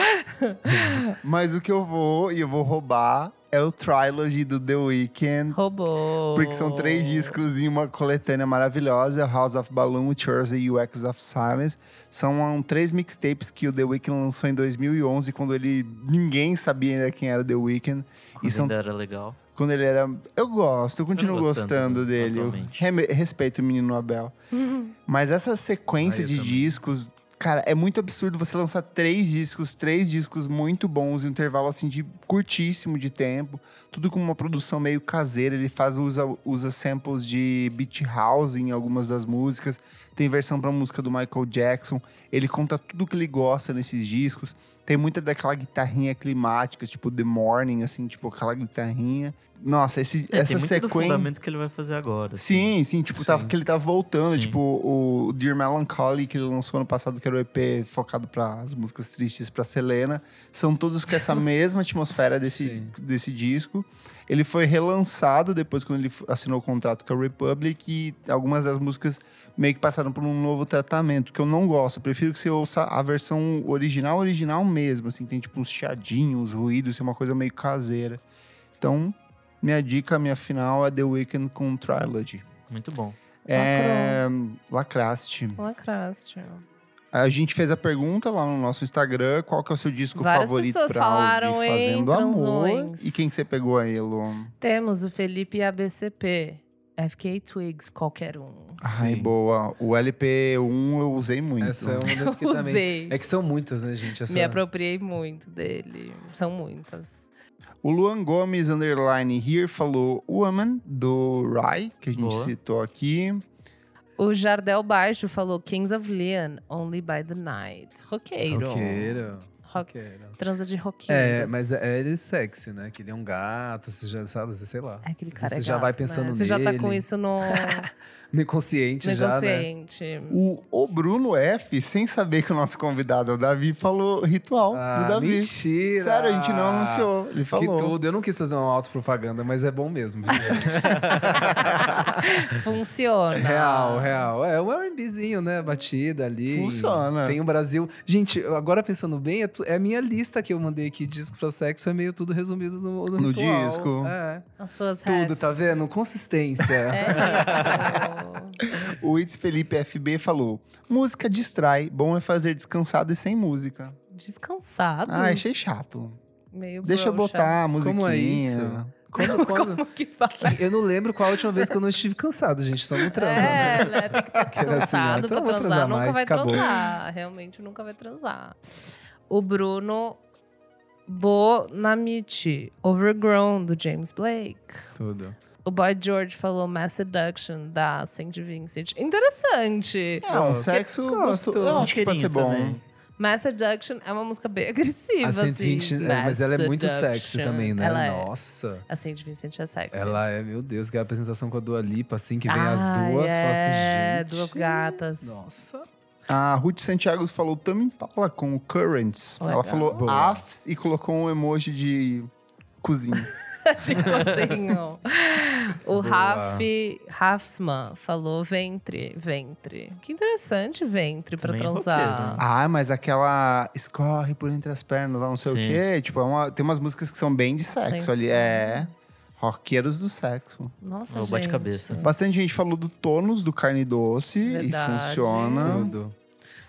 Speaker 1: Mas o que eu vou, e eu vou roubar, é o Trilogy do The Weeknd.
Speaker 2: Roubou.
Speaker 1: Porque são três discos em uma coletânea maravilhosa: House of Balloon, Chores e UX of Silence. São um, três mixtapes que o The Weeknd lançou em 2011, quando ele ninguém sabia ainda quem era o The Weeknd. E
Speaker 3: Quando
Speaker 1: são
Speaker 3: ainda era legal.
Speaker 1: quando ele era. Eu gosto, eu continuo
Speaker 3: Eu
Speaker 1: gostando
Speaker 3: né,
Speaker 1: dele. Reme- respeito o menino Abel. Mas essa sequência
Speaker 4: Ah,
Speaker 1: de
Speaker 4: também.
Speaker 1: discos. Cara, é muito absurdo você lançar três discos, três discos muito bons em um intervalo assim de curtíssimo de tempo, tudo com uma produção meio caseira. Ele faz usa, usa samples de beat house em algumas das músicas, tem versão pra música do Michael Jackson. Ele conta tudo que ele gosta nesses discos. Tem muita daquela guitarrinha climática, tipo The Morning, assim, tipo aquela guitarrinha. Nossa, esse,
Speaker 3: É,
Speaker 1: essa
Speaker 3: tem muito
Speaker 1: sequência.
Speaker 3: fundamento que ele vai fazer agora. assim.
Speaker 1: Sim, sim, tipo, Tá,
Speaker 4: Sim.
Speaker 1: que ele tá voltando.
Speaker 3: Sim.
Speaker 1: Tipo, o Dear Melancholy, que ele lançou ano passado, que era o EP focado para as músicas tristes pra Selena. São todos com essa mesma atmosfera desse,
Speaker 4: Sim.
Speaker 1: desse disco. Ele foi relançado depois quando ele assinou o contrato com a Republic e algumas das músicas meio que passaram por um novo tratamento, que eu não gosto. Eu prefiro que você ouça a versão original, original mesmo, assim, tem tipo uns chiadinhos, ruídos, assim, uma coisa meio caseira. Então, minha dica, minha final é The Weeknd com Trilogy.
Speaker 3: Muito bom.
Speaker 1: É, Lacraste.
Speaker 2: Lacraste.
Speaker 1: A gente fez a pergunta lá no nosso Instagram, qual que é o seu disco
Speaker 2: Várias
Speaker 1: favorito
Speaker 2: pessoas
Speaker 1: pra
Speaker 2: falaram
Speaker 1: ouvir
Speaker 2: em
Speaker 1: fazendo amor? E quem que você pegou aí, Lu?
Speaker 2: Temos o Felipe ABCP. FK Twigs, qualquer um.
Speaker 1: Ai,
Speaker 4: Sim.
Speaker 1: boa. O LP1 eu usei muito.
Speaker 4: Essa é uma das que também.
Speaker 2: Usei.
Speaker 4: É que são muitas, né, gente? Essa...
Speaker 2: Me apropriei muito dele. São muitas.
Speaker 1: O Luan Gomes, underline here, falou Woman, do Rai, que a gente
Speaker 3: Boa.
Speaker 1: citou aqui.
Speaker 2: O Jardel Baixo falou Kings of Leon, Only by the Night. Roqueiro.
Speaker 4: Roqueiro.
Speaker 2: Rock-
Speaker 4: Roqueiro.
Speaker 2: Transa de roqueiros.
Speaker 4: É, mas é ele sexy, né? Que ele é um gato, você já sabe, sei lá.
Speaker 2: É aquele cara
Speaker 4: Você
Speaker 2: é
Speaker 4: já
Speaker 2: gato,
Speaker 4: vai
Speaker 2: né?
Speaker 4: pensando
Speaker 2: Você já tá com
Speaker 4: nele.
Speaker 2: isso no,
Speaker 4: No inconsciente
Speaker 2: no
Speaker 4: já, né?
Speaker 2: inconsciente.
Speaker 1: O, o Bruno F, sem saber que o nosso convidado é o Davi, falou ritual
Speaker 4: Ah,
Speaker 1: do Davi.
Speaker 4: mentira!
Speaker 1: Sério, a gente não anunciou. Ele falou.
Speaker 4: Que tudo. Eu não quis fazer uma autopropaganda, mas é bom mesmo.
Speaker 2: Funciona.
Speaker 4: real, real. É o R&Bzinho, né? Batida ali.
Speaker 1: Funciona.
Speaker 4: Tem o Brasil. Gente, agora pensando bem, é, é a minha lista que eu mandei aqui, disco pra sexo, é meio tudo resumido no, no,
Speaker 1: No disco.
Speaker 4: É.
Speaker 2: As suas
Speaker 4: Tudo,
Speaker 2: raps.
Speaker 4: tá vendo? Consistência.
Speaker 2: É.
Speaker 1: O It's Felipe FB falou: música distrai, bom é fazer descansado e sem música.
Speaker 2: Descansado.
Speaker 1: Ah, achei chato.
Speaker 2: Meio
Speaker 1: Deixa eu
Speaker 2: broxa.
Speaker 1: botar a musiquinha.
Speaker 4: Como é isso? Quando, quando-
Speaker 2: Como que fala?
Speaker 4: Eu não lembro qual a última vez que eu não estive cansado, gente. Só não transa.
Speaker 2: É,
Speaker 4: né?
Speaker 2: né? Tem que estar
Speaker 4: assim,
Speaker 2: cansado
Speaker 4: então
Speaker 2: pra
Speaker 4: eu
Speaker 2: transar.
Speaker 4: transar
Speaker 2: Nunca
Speaker 4: mais,
Speaker 2: vai
Speaker 4: acabou.
Speaker 2: transar. Realmente nunca vai transar. O Bruno Bonamite, Overgrown, do James Blake.
Speaker 4: Tudo.
Speaker 2: O Boy George falou Mass Seduction, da Saint Vincent. Interessante.
Speaker 1: É, um sexo
Speaker 4: Gosto.
Speaker 1: gostoso. Eu acho que pode ser bom.
Speaker 3: Também.
Speaker 2: Mass Seduction é uma música bem agressiva,
Speaker 4: A Saint
Speaker 2: assim.
Speaker 4: Vincent, é, mas ela é muito sexy também, né?
Speaker 2: Ela é.
Speaker 4: Nossa.
Speaker 2: A Saint Vincent é sexy.
Speaker 4: Ela é, meu Deus, que é a apresentação com a Dua Lipa, assim, que vem as
Speaker 2: Ai,
Speaker 4: duas. assim,
Speaker 2: É,
Speaker 4: gente,
Speaker 2: duas gatas.
Speaker 4: Nossa.
Speaker 1: A Ruth Santiago falou Tame Impala com o Currents.
Speaker 2: Legal.
Speaker 1: Ela falou
Speaker 4: Boa.
Speaker 1: AFs e colocou um emoji de cozinha.
Speaker 2: assim, ó. O
Speaker 4: Boa.
Speaker 2: Raf, Rafsman falou ventre, ventre. Que interessante, ventre pra
Speaker 3: Também
Speaker 2: transar.
Speaker 3: roqueiro.
Speaker 1: ah, mas aquela escorre por entre as pernas, lá não sei
Speaker 3: Sim.
Speaker 1: o quê. Tipo, é uma- tem umas músicas que são bem de sexo ali. É. Roqueiros do sexo.
Speaker 2: Nossa,
Speaker 3: É o
Speaker 2: gente.
Speaker 3: bate-cabeça.
Speaker 1: Bastante gente falou do tônus do carne doce
Speaker 2: Verdade.
Speaker 1: e funciona.
Speaker 4: Tudo.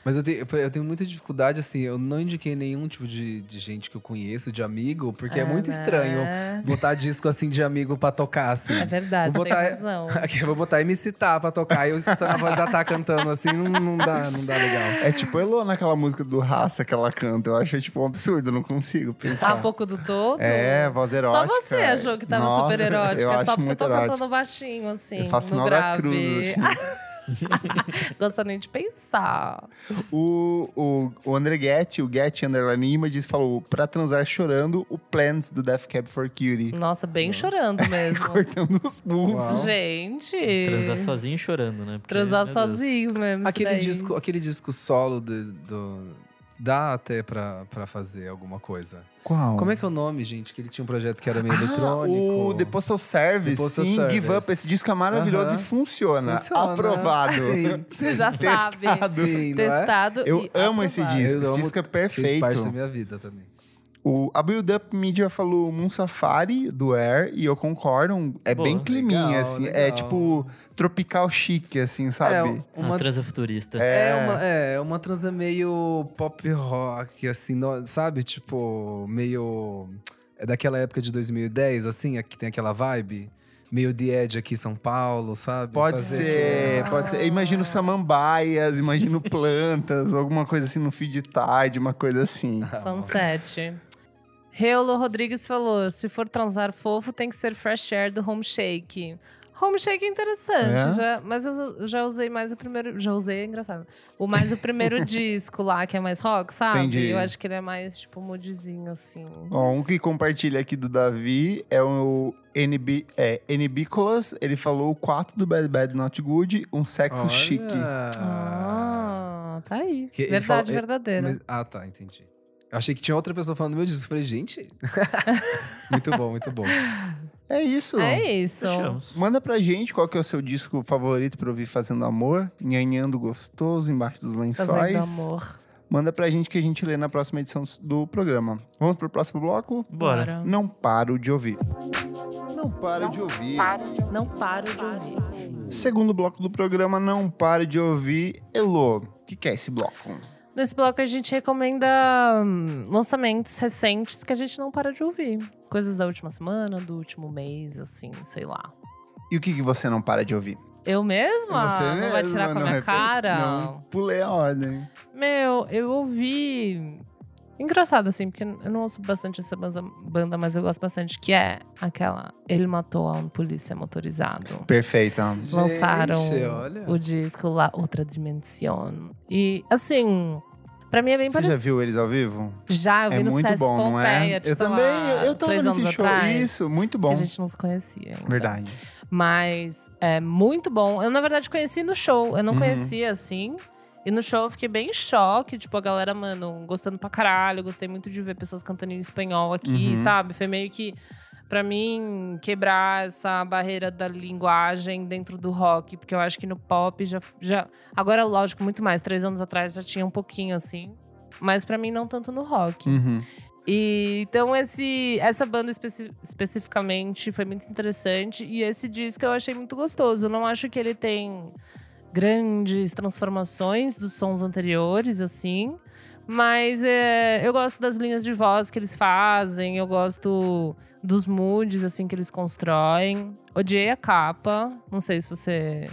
Speaker 4: Mas eu tenho, eu tenho muita dificuldade, assim, eu não indiquei nenhum tipo de, de gente que eu conheço, de amigo, porque é, muito
Speaker 2: né?
Speaker 4: estranho botar disco assim de amigo pra tocar, assim.
Speaker 2: É verdade,
Speaker 4: Vou
Speaker 2: você tem
Speaker 4: botar-
Speaker 2: razão.
Speaker 4: Aqui, eu vou botar MC Tá pra tocar e eu escutando a voz da Tá cantando assim, não, não dá, não dá legal.
Speaker 1: É tipo Elô naquela música do Raça que ela canta. Eu acho tipo um absurdo, eu não consigo pensar.
Speaker 2: Ah, um pouco do todo?
Speaker 1: É, voz erótica.
Speaker 2: Só você achou que tava
Speaker 1: Nossa,
Speaker 2: super erótica.
Speaker 1: Eu
Speaker 2: é
Speaker 1: acho
Speaker 2: só porque eu tô
Speaker 1: erótico.
Speaker 2: cantando baixinho, assim.
Speaker 1: Eu faço
Speaker 2: no
Speaker 1: sinal da
Speaker 2: grave.
Speaker 1: cruz, assim.
Speaker 2: Gosto nem de pensar.
Speaker 1: O, o, o André Getty, o Getty Underline Images, falou pra transar chorando o Plans do Death Cab for Cutie.
Speaker 2: Nossa, bem chorando mesmo.
Speaker 1: Cortando os pulsos.
Speaker 4: Uau.
Speaker 2: Gente.
Speaker 3: Transar sozinho e chorando, né? Porque,
Speaker 2: Transar
Speaker 3: meu Deus.
Speaker 2: sozinho mesmo. isso
Speaker 4: Aquele
Speaker 2: daí.
Speaker 4: disco, aquele disco solo do, do- Dá até pra, pra fazer alguma coisa.
Speaker 1: Qual?
Speaker 4: Como é que é o nome, gente? Que ele tinha um projeto que era meio
Speaker 1: Ah,
Speaker 4: eletrônico.
Speaker 1: o The Postal Service.
Speaker 4: The Postal
Speaker 1: Sim,
Speaker 4: Service.
Speaker 1: Give Up. Esse disco é maravilhoso
Speaker 4: Aham.
Speaker 1: e funciona.
Speaker 4: Funciona.
Speaker 1: Aprovado.
Speaker 4: Sim.
Speaker 2: Você já sabe.
Speaker 1: Testado.
Speaker 4: Sim, não é?
Speaker 2: Testado.
Speaker 1: Eu
Speaker 2: e
Speaker 1: amo esse
Speaker 2: aprovado.
Speaker 1: disco.
Speaker 4: Eu
Speaker 1: Esse
Speaker 4: amo-
Speaker 1: disco é
Speaker 4: Fez
Speaker 1: perfeito.
Speaker 4: parte da minha vida também.
Speaker 1: O, a Build Up Media falou Moon Safari do Air e eu concordo. um- É
Speaker 3: Boa.
Speaker 1: bem climinha,
Speaker 4: Legal,
Speaker 1: assim. É
Speaker 4: legal.
Speaker 1: tipo tropical chique, assim, sabe?
Speaker 4: É,
Speaker 3: Uma
Speaker 4: uma,
Speaker 3: transa futurista.
Speaker 4: é, uma, é uma transa meio pop rock, assim, no- sabe? Tipo, meio. É daquela época de 2010, assim, que tem aquela vibe. Meio The Edge aqui em São Paulo, sabe?
Speaker 1: Pode
Speaker 4: Fazer
Speaker 1: ser, pode ser. Eu imagino samambaias, imagino plantas, alguma coisa assim no fim de tarde, uma coisa assim.
Speaker 2: Sunset. Reulo Rodrigues falou: se for transar fofo, tem que ser fresh air do home shake. Home shake é interessante,
Speaker 1: É?
Speaker 2: já- mas eu já usei mais o primeiro. Já usei, é engraçado. O mais o primeiro disco lá, que é mais rock, sabe?
Speaker 1: Entendi.
Speaker 2: Eu acho que ele é mais, tipo, moodzinho, assim.
Speaker 1: Ó, um que compartilha aqui do Davi é o NB, é, NBicolas. Ele falou o 4 do Bad Bad Not Good, um sexo
Speaker 4: Olha.
Speaker 1: chique.
Speaker 2: Ah, tá aí.
Speaker 4: Que ele
Speaker 2: Verdade
Speaker 4: fala- ele-
Speaker 2: verdadeira.
Speaker 4: Mas- ah, tá, entendi. Eu achei que tinha outra pessoa falando meu disco. Eu falei, gente. muito bom, muito bom.
Speaker 1: É isso.
Speaker 2: É isso.
Speaker 3: Fechamos.
Speaker 1: Manda pra gente qual que é o seu disco favorito pra ouvir fazendo amor, nhanhando gostoso embaixo dos lençóis.
Speaker 2: Fazendo amor.
Speaker 1: Manda pra gente que a gente lê na próxima edição do programa. Vamos pro próximo bloco?
Speaker 3: Bora.
Speaker 1: Não paro de ouvir. Não paro de ouvir.
Speaker 2: Não paro de ouvir.
Speaker 1: Segundo bloco do programa, não pare de ouvir. Elô, o que, que é esse bloco?
Speaker 2: Nesse bloco a gente recomenda hum, lançamentos recentes que a gente não para de ouvir. Coisas da última semana, do último mês, assim, sei lá.
Speaker 1: E o que, que você não para de ouvir?
Speaker 2: Eu mesma?
Speaker 1: Você
Speaker 2: não vai
Speaker 1: mesma,
Speaker 2: tirar com a minha
Speaker 1: refer-
Speaker 2: cara?
Speaker 1: Não, pulei a ordem.
Speaker 2: Meu, eu ouvi. Engraçado, assim, porque eu não ouço bastante essa banda, mas eu gosto bastante, que é aquela Ele Matou a um Polícia Motorizado.
Speaker 1: Perfeita.
Speaker 2: Lançaram
Speaker 4: Gente, olha.
Speaker 2: o disco lá, Outra Dimensão. E, assim, pra mim é bem
Speaker 1: Você já
Speaker 2: parecido.
Speaker 1: viu eles ao vivo?
Speaker 2: Já, eu vi
Speaker 1: é
Speaker 2: no
Speaker 1: muito bom, não é?
Speaker 2: Pompeia, tipo,
Speaker 1: eu também,
Speaker 2: lá,
Speaker 1: eu, tava nesse show.
Speaker 2: atrás,
Speaker 1: Isso, muito
Speaker 2: que
Speaker 1: bom.
Speaker 2: a gente não se conhecia ainda.
Speaker 1: Verdade.
Speaker 2: Mas é muito bom. Eu, na verdade, conheci no show. Eu não
Speaker 1: Uhum.
Speaker 2: conhecia, assim. E no show eu fiquei bem em choque. Tipo, a galera, mano, gostando pra caralho. Gostei muito de ver pessoas cantando em espanhol aqui,
Speaker 1: Uhum.
Speaker 2: sabe? Foi meio que, pra mim, quebrar essa barreira da linguagem dentro do rock. Porque eu acho que no pop já. já agora, lógico, muito mais. Três anos atrás já tinha um pouquinho, assim. Mas pra mim, não tanto no rock.
Speaker 1: Uhum.
Speaker 2: E, então, esse, essa banda especi- especificamente foi muito interessante. E esse disco eu achei muito gostoso. Eu não acho que ele tem grandes transformações dos sons anteriores, assim. Mas é, eu gosto das linhas de voz que eles fazem, eu gosto dos moods, assim, que eles constroem. Odiei a capa. Não sei se você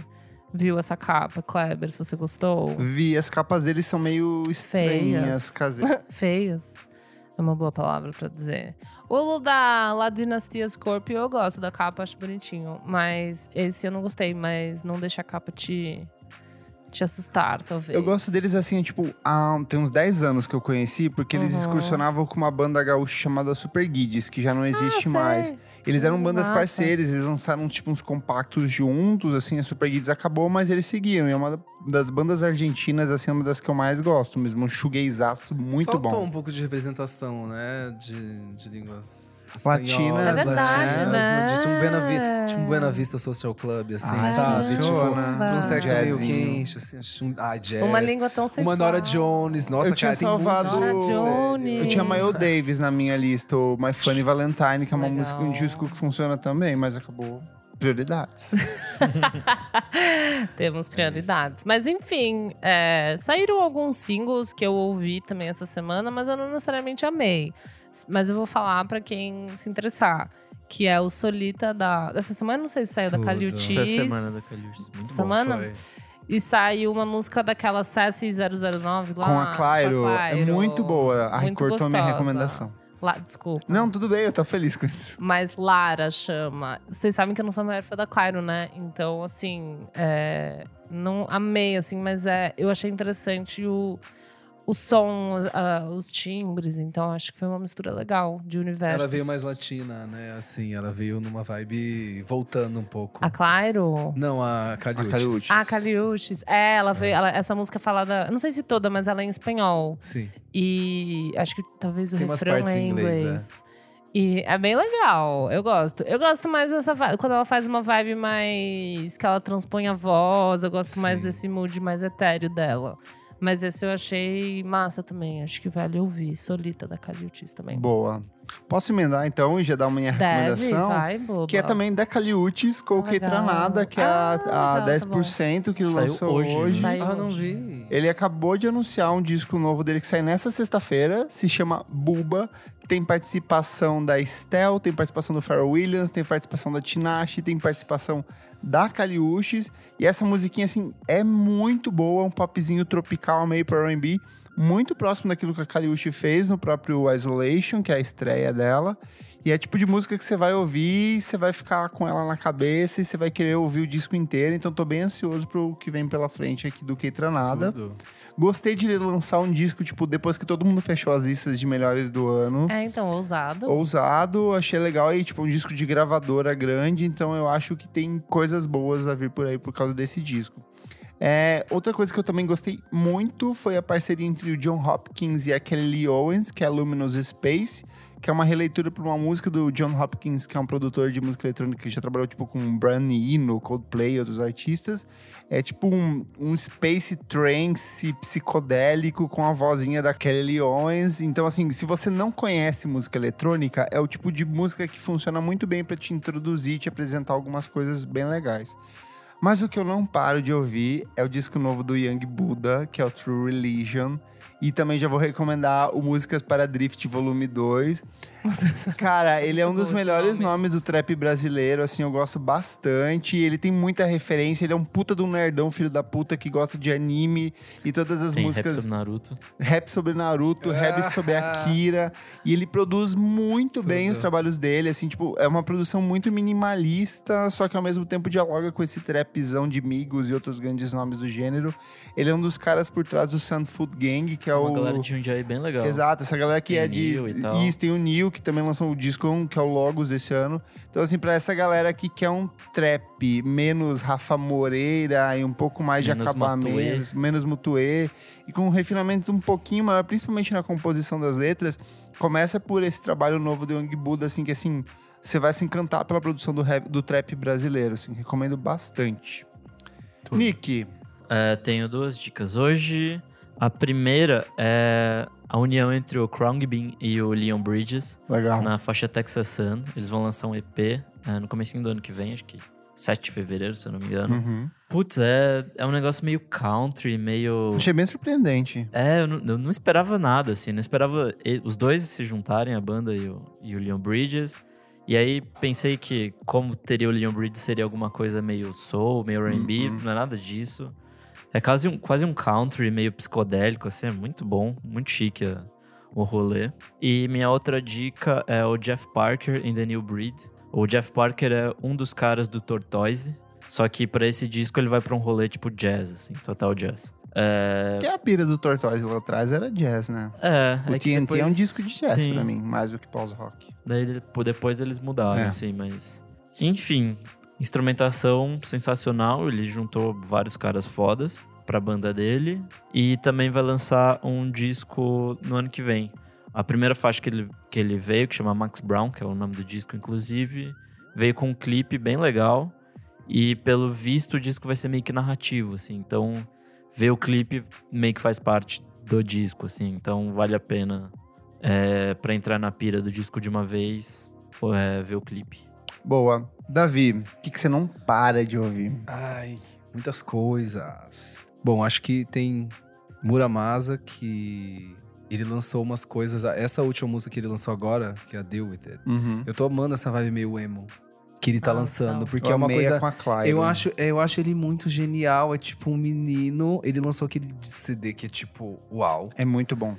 Speaker 2: viu essa capa, Kleber, se você gostou.
Speaker 1: Vi, as capas deles são meio estranhas,
Speaker 2: Feias. Feias. É uma boa palavra pra dizer. O da La Dinastia Scorpio eu gosto da capa, acho bonitinho. Mas esse eu não gostei, mas não deixa a capa te, te assustar, talvez.
Speaker 1: Eu gosto deles assim, tipo, há, tem uns 10 anos que eu conheci, porque eles
Speaker 2: Uhum.
Speaker 1: excursionavam com uma banda gaúcha chamada Super Guides, que já não existe
Speaker 2: Ah, sei.
Speaker 1: Eles eram bandas
Speaker 2: massa.
Speaker 1: parceiras, eles lançaram tipo uns compactos juntos, assim, a Super Guides acabou, mas eles seguiram. E é uma das bandas argentinas, assim, uma das que eu mais gosto mesmo, um shoegazaço muito
Speaker 4: Faltou
Speaker 1: bom.
Speaker 4: um pouco de representação, né? De, de línguas
Speaker 1: Latinas,
Speaker 2: É verdade,
Speaker 4: latinas,
Speaker 2: né?
Speaker 4: no- Tipo um Buena, Vi- tipo um Buena Vista Social Club, assim,
Speaker 1: Ah,
Speaker 4: sabe? Tipo,
Speaker 1: funciona.
Speaker 4: um sexo meio
Speaker 1: Jazzinho.
Speaker 4: quente, assim. um- Ah, jazz.
Speaker 2: Uma língua tão sensual.
Speaker 4: Uma Nora Jones. Nossa,
Speaker 1: eu tinha
Speaker 4: cara, muito
Speaker 1: salvado.
Speaker 2: Nora. Jones.
Speaker 1: Eu tinha Mayo Davis na minha lista, o My Funny Valentine, que é uma
Speaker 2: Legal.
Speaker 1: música, um disco que funciona também, mas acabou. Prioridades.
Speaker 2: Temos prioridades. Mas enfim, é, saíram alguns singles que eu ouvi também essa semana, mas eu não necessariamente amei. Mas eu vou falar pra quem se interessar. Que é o Solita da. Dessa semana, não sei se saiu da
Speaker 4: Tudo.
Speaker 2: Calil
Speaker 3: Foi a semana da. Muito bom.
Speaker 2: Semana?
Speaker 4: Foi.
Speaker 2: E saiu uma música daquela Sassy 009 lá.
Speaker 1: Com a Clairo,
Speaker 2: com
Speaker 1: é muito boa. A
Speaker 2: Muito
Speaker 1: cortou minha recomendação.
Speaker 2: La- desculpa.
Speaker 1: Não, tudo bem, eu tô feliz com isso.
Speaker 2: Mas Lara chama. Vocês sabem que eu não sou a maior fã da Clairo, né? Então, assim, é, não amei, assim, mas é, eu achei interessante o, o som, ah, os timbres. Então, acho que foi uma mistura legal de universos.
Speaker 4: Ela veio mais latina, né? Assim, ela veio numa vibe voltando um pouco.
Speaker 2: A Clairo?
Speaker 4: Não, a Caliutes.
Speaker 1: A Caliutes.
Speaker 2: Ah, Caliuches. É, ela veio. ela- essa música é falada. Não sei se toda, mas ela é em espanhol.
Speaker 4: Sim.
Speaker 2: E acho que talvez o
Speaker 4: Tem umas
Speaker 2: refrão
Speaker 4: partes
Speaker 2: é
Speaker 4: em inglês,
Speaker 2: inglês. E é bem legal. Eu gosto. Eu gosto mais dessa vibe. Quando ela faz uma vibe mais. que ela transpõe a voz. Eu gosto mais
Speaker 4: Sim.
Speaker 2: desse mood mais etéreo dela. Mas esse eu achei massa também. Acho que vale ouvir. Solita da Caliutis também.
Speaker 1: Boa. Posso emendar então e já dar uma minha
Speaker 2: Deve,
Speaker 1: recomendação?
Speaker 2: vai, boba.
Speaker 1: Que é também da Caliutes com o
Speaker 2: Legal.
Speaker 1: Ketranada, que é
Speaker 2: Ah,
Speaker 1: a, a
Speaker 2: legal, tá
Speaker 1: 10% que ele
Speaker 3: Saiu
Speaker 1: lançou
Speaker 3: hoje,
Speaker 1: hoje.
Speaker 3: né?
Speaker 2: Saiu
Speaker 4: Ah, não
Speaker 2: hoje.
Speaker 4: vi.
Speaker 1: Ele acabou de anunciar um disco novo dele que sai nessa sexta-feira, se chama Buba. Tem participação da Estel, tem participação do Pharrell Williams, tem participação da Tinashe, tem participação da Caliuches. E essa musiquinha, assim, é muito boa, um popzinho tropical meio pro R&B, muito próximo daquilo que a Caliuche fez no próprio Isolation, que é a estreia dela. E é tipo de música que você vai ouvir, você vai ficar com ela na cabeça e você vai querer ouvir o disco inteiro. Então tô bem ansioso pro que vem pela frente aqui do Keitranada.
Speaker 4: Tudo.
Speaker 1: Gostei de lançar um disco, tipo, depois que todo mundo fechou as listas de melhores do ano.
Speaker 2: É, então, ousado.
Speaker 1: Ousado, achei legal e, tipo, um disco de gravadora grande, então eu acho que tem coisas boas a vir por aí por causa desse disco. É, outra coisa que eu também gostei muito foi a parceria entre o John Hopkins e a Kelly Owens, que é Luminous Space, que é uma releitura para uma música do John Hopkins, que é um produtor de música eletrônica que já trabalhou tipo com Brian Eno, Coldplay e outros artistas. É tipo um, um space trance psicodélico com a vozinha da Kelly Owens. Então, assim, se você não conhece música eletrônica, é o tipo de música que funciona muito bem para te introduzir e te apresentar algumas coisas bem legais. Mas o que eu não paro de ouvir é o disco novo do Young Buddha, que é o True Religion. E também já vou recomendar o Músicas para Drift Volume 2. Cara, ele é um dos melhores
Speaker 2: nome.
Speaker 1: nomes do trap brasileiro, assim, eu gosto bastante. Ele tem muita referência, ele é um puta de um nerdão, filho da puta, que gosta de anime e todas as
Speaker 3: Tem rap
Speaker 1: músicas
Speaker 3: sobre Naruto.
Speaker 1: rap sobre Naruto, rap sobre Akira. E ele produz muito bem
Speaker 4: Tudo.
Speaker 1: os trabalhos dele, assim, tipo, é uma produção muito minimalista, só que ao mesmo tempo dialoga com esse trapzão de Migos e outros grandes nomes do gênero. Ele é um dos caras por trás do Sun Food Gang, que é
Speaker 3: Uma
Speaker 1: o.
Speaker 3: galera de Jundiaí bem legal.
Speaker 1: Exato, essa galera que
Speaker 3: Tem
Speaker 1: é
Speaker 3: o
Speaker 1: de.
Speaker 3: Neil e tal.
Speaker 1: Isso, tem o Neil, que também lançou um disco, que é o Logos desse ano. Então, assim, pra essa galera que quer um trap menos Rafa Moreira e um pouco mais
Speaker 3: Menos
Speaker 1: de acabamentos, menos mutuê, e com um refinamento um pouquinho maior, principalmente na composição das letras, começa por esse trabalho novo do Young Buddha, assim, que assim, você vai se encantar pela produção do, rap, do trap brasileiro, assim, recomendo bastante.
Speaker 4: Tudo.
Speaker 1: Nick,
Speaker 3: É, tenho duas dicas hoje. A primeira é a união entre o Crown Bean e o Leon Bridges
Speaker 1: legal.
Speaker 3: na faixa Texas Sun. Eles vão lançar um EP é, no começo do ano que vem, acho que 7 de fevereiro, se eu não me engano.
Speaker 1: Uhum.
Speaker 3: Putz, é, é um negócio meio country, meio.
Speaker 1: Achei bem surpreendente.
Speaker 3: É, eu não, eu não esperava nada, assim. Não esperava os dois se juntarem, a banda e o, e o Leon Bridges. E aí pensei que, como teria o Leon Bridges, seria alguma coisa meio soul, meio R&B.
Speaker 1: Uhum.
Speaker 3: Não é nada disso. É quase um, quase um country meio psicodélico, assim. É muito bom, muito chique a- o rolê. E minha outra dica é o Jeff Parker em The New Breed. O Jeff Parker é um dos caras do Tortoise. Só que pra esse disco ele vai pra um rolê tipo jazz, assim, total jazz. É,
Speaker 1: Que a pira do Tortoise lá atrás era jazz, né?
Speaker 3: é,
Speaker 1: O
Speaker 3: é que
Speaker 1: TNT é um
Speaker 3: depois-
Speaker 1: disco de jazz
Speaker 3: Sim.
Speaker 1: pra mim, mais do que pós-rock.
Speaker 3: Daí depois eles mudaram,
Speaker 1: É.
Speaker 3: assim, mas. Enfim, instrumentação sensacional. Ele juntou vários caras fodas pra banda dele. E também vai lançar um disco no ano que vem. A primeira faixa que ele, que ele veio, que chama Max Brown, que é o nome do disco, inclusive, veio com um clipe bem legal. E pelo visto o disco vai ser meio que narrativo, assim. Então, ver o clipe meio que faz parte do disco, assim. Então, vale a pena é, para entrar na pira do disco de uma vez, é, ver o clipe.
Speaker 1: Boa. Davi, o que, que você não para de ouvir?
Speaker 4: Ai, muitas coisas. Bom, acho que tem Muramasa, que ele lançou umas coisas. Essa última música que ele lançou agora, que é a Deal With It.
Speaker 1: Uhum.
Speaker 4: Eu tô amando essa vibe meio emo que ele tá
Speaker 2: Ah,
Speaker 4: lançando,
Speaker 2: não.
Speaker 4: porque
Speaker 1: Eu
Speaker 4: é uma
Speaker 1: amei
Speaker 4: coisa. Eu acho, é, eu acho ele muito genial. É tipo um menino. Ele lançou aquele CD que é tipo, uau.
Speaker 1: É muito bom.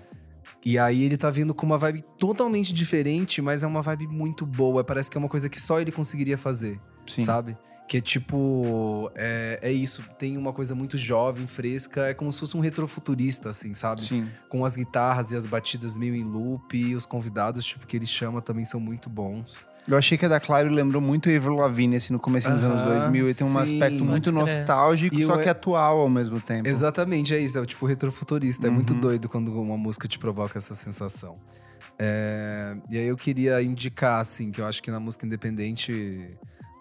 Speaker 4: E aí ele tá vindo com uma vibe totalmente diferente, mas é uma vibe muito boa. Parece que é uma coisa que só ele conseguiria fazer,
Speaker 1: Sim.
Speaker 4: sabe? Que é tipo. É, é isso. Tem uma coisa muito jovem, fresca. É como se fosse um retrofuturista, assim, sabe?
Speaker 1: Sim.
Speaker 4: Com as guitarras e as batidas meio em loop. E os convidados, tipo, que ele chama também são muito bons.
Speaker 1: Eu achei que a da Claro lembrou muito Avril Lavigne, assim, no começo dos anos
Speaker 4: Aham,
Speaker 1: 2000. E tem um aspecto muito nostálgico,
Speaker 4: E
Speaker 1: só que atual ao mesmo tempo.
Speaker 4: Exatamente, é isso. É o tipo retrofuturista. É muito
Speaker 1: Uhum.
Speaker 4: doido quando uma música te provoca essa sensação. É, E aí eu queria indicar, assim, que eu acho que na música independente,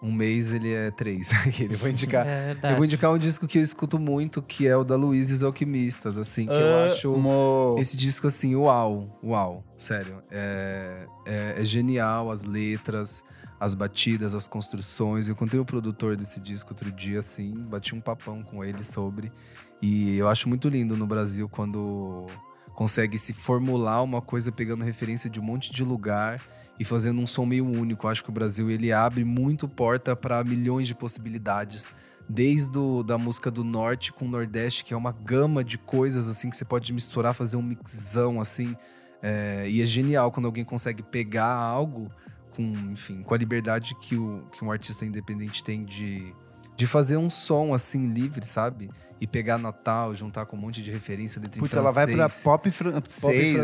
Speaker 4: um mês ele é três. ele vou indicar.
Speaker 2: É.
Speaker 4: Eu vou indicar um disco que eu escuto muito, que é o da Luiz e os Alquimistas, assim, que eu acho
Speaker 1: Amo.
Speaker 4: esse disco assim, uau, uau, sério. É, é, é genial as letras, as batidas, as construções. Eu encontrei o produtor desse disco outro dia, assim, bati um papão com ele sobre. E eu acho muito lindo no Brasil quando consegue se formular uma coisa pegando referência de um monte de lugar e fazendo um som meio único. Acho que o Brasil ele abre muito porta para milhões de possibilidades. Desde da música do norte com o nordeste, que é uma gama de coisas assim que você pode misturar, fazer um mixão assim. É, e é genial quando alguém consegue pegar algo com, enfim, com a liberdade que, o, que um artista independente tem de, de fazer um som assim livre, sabe? E pegar Natal, juntar com um monte de referência dentro
Speaker 1: Putz,
Speaker 4: em
Speaker 1: ela vai pra
Speaker 4: francês.
Speaker 1: pop francês,
Speaker 4: Pop
Speaker 1: assim, é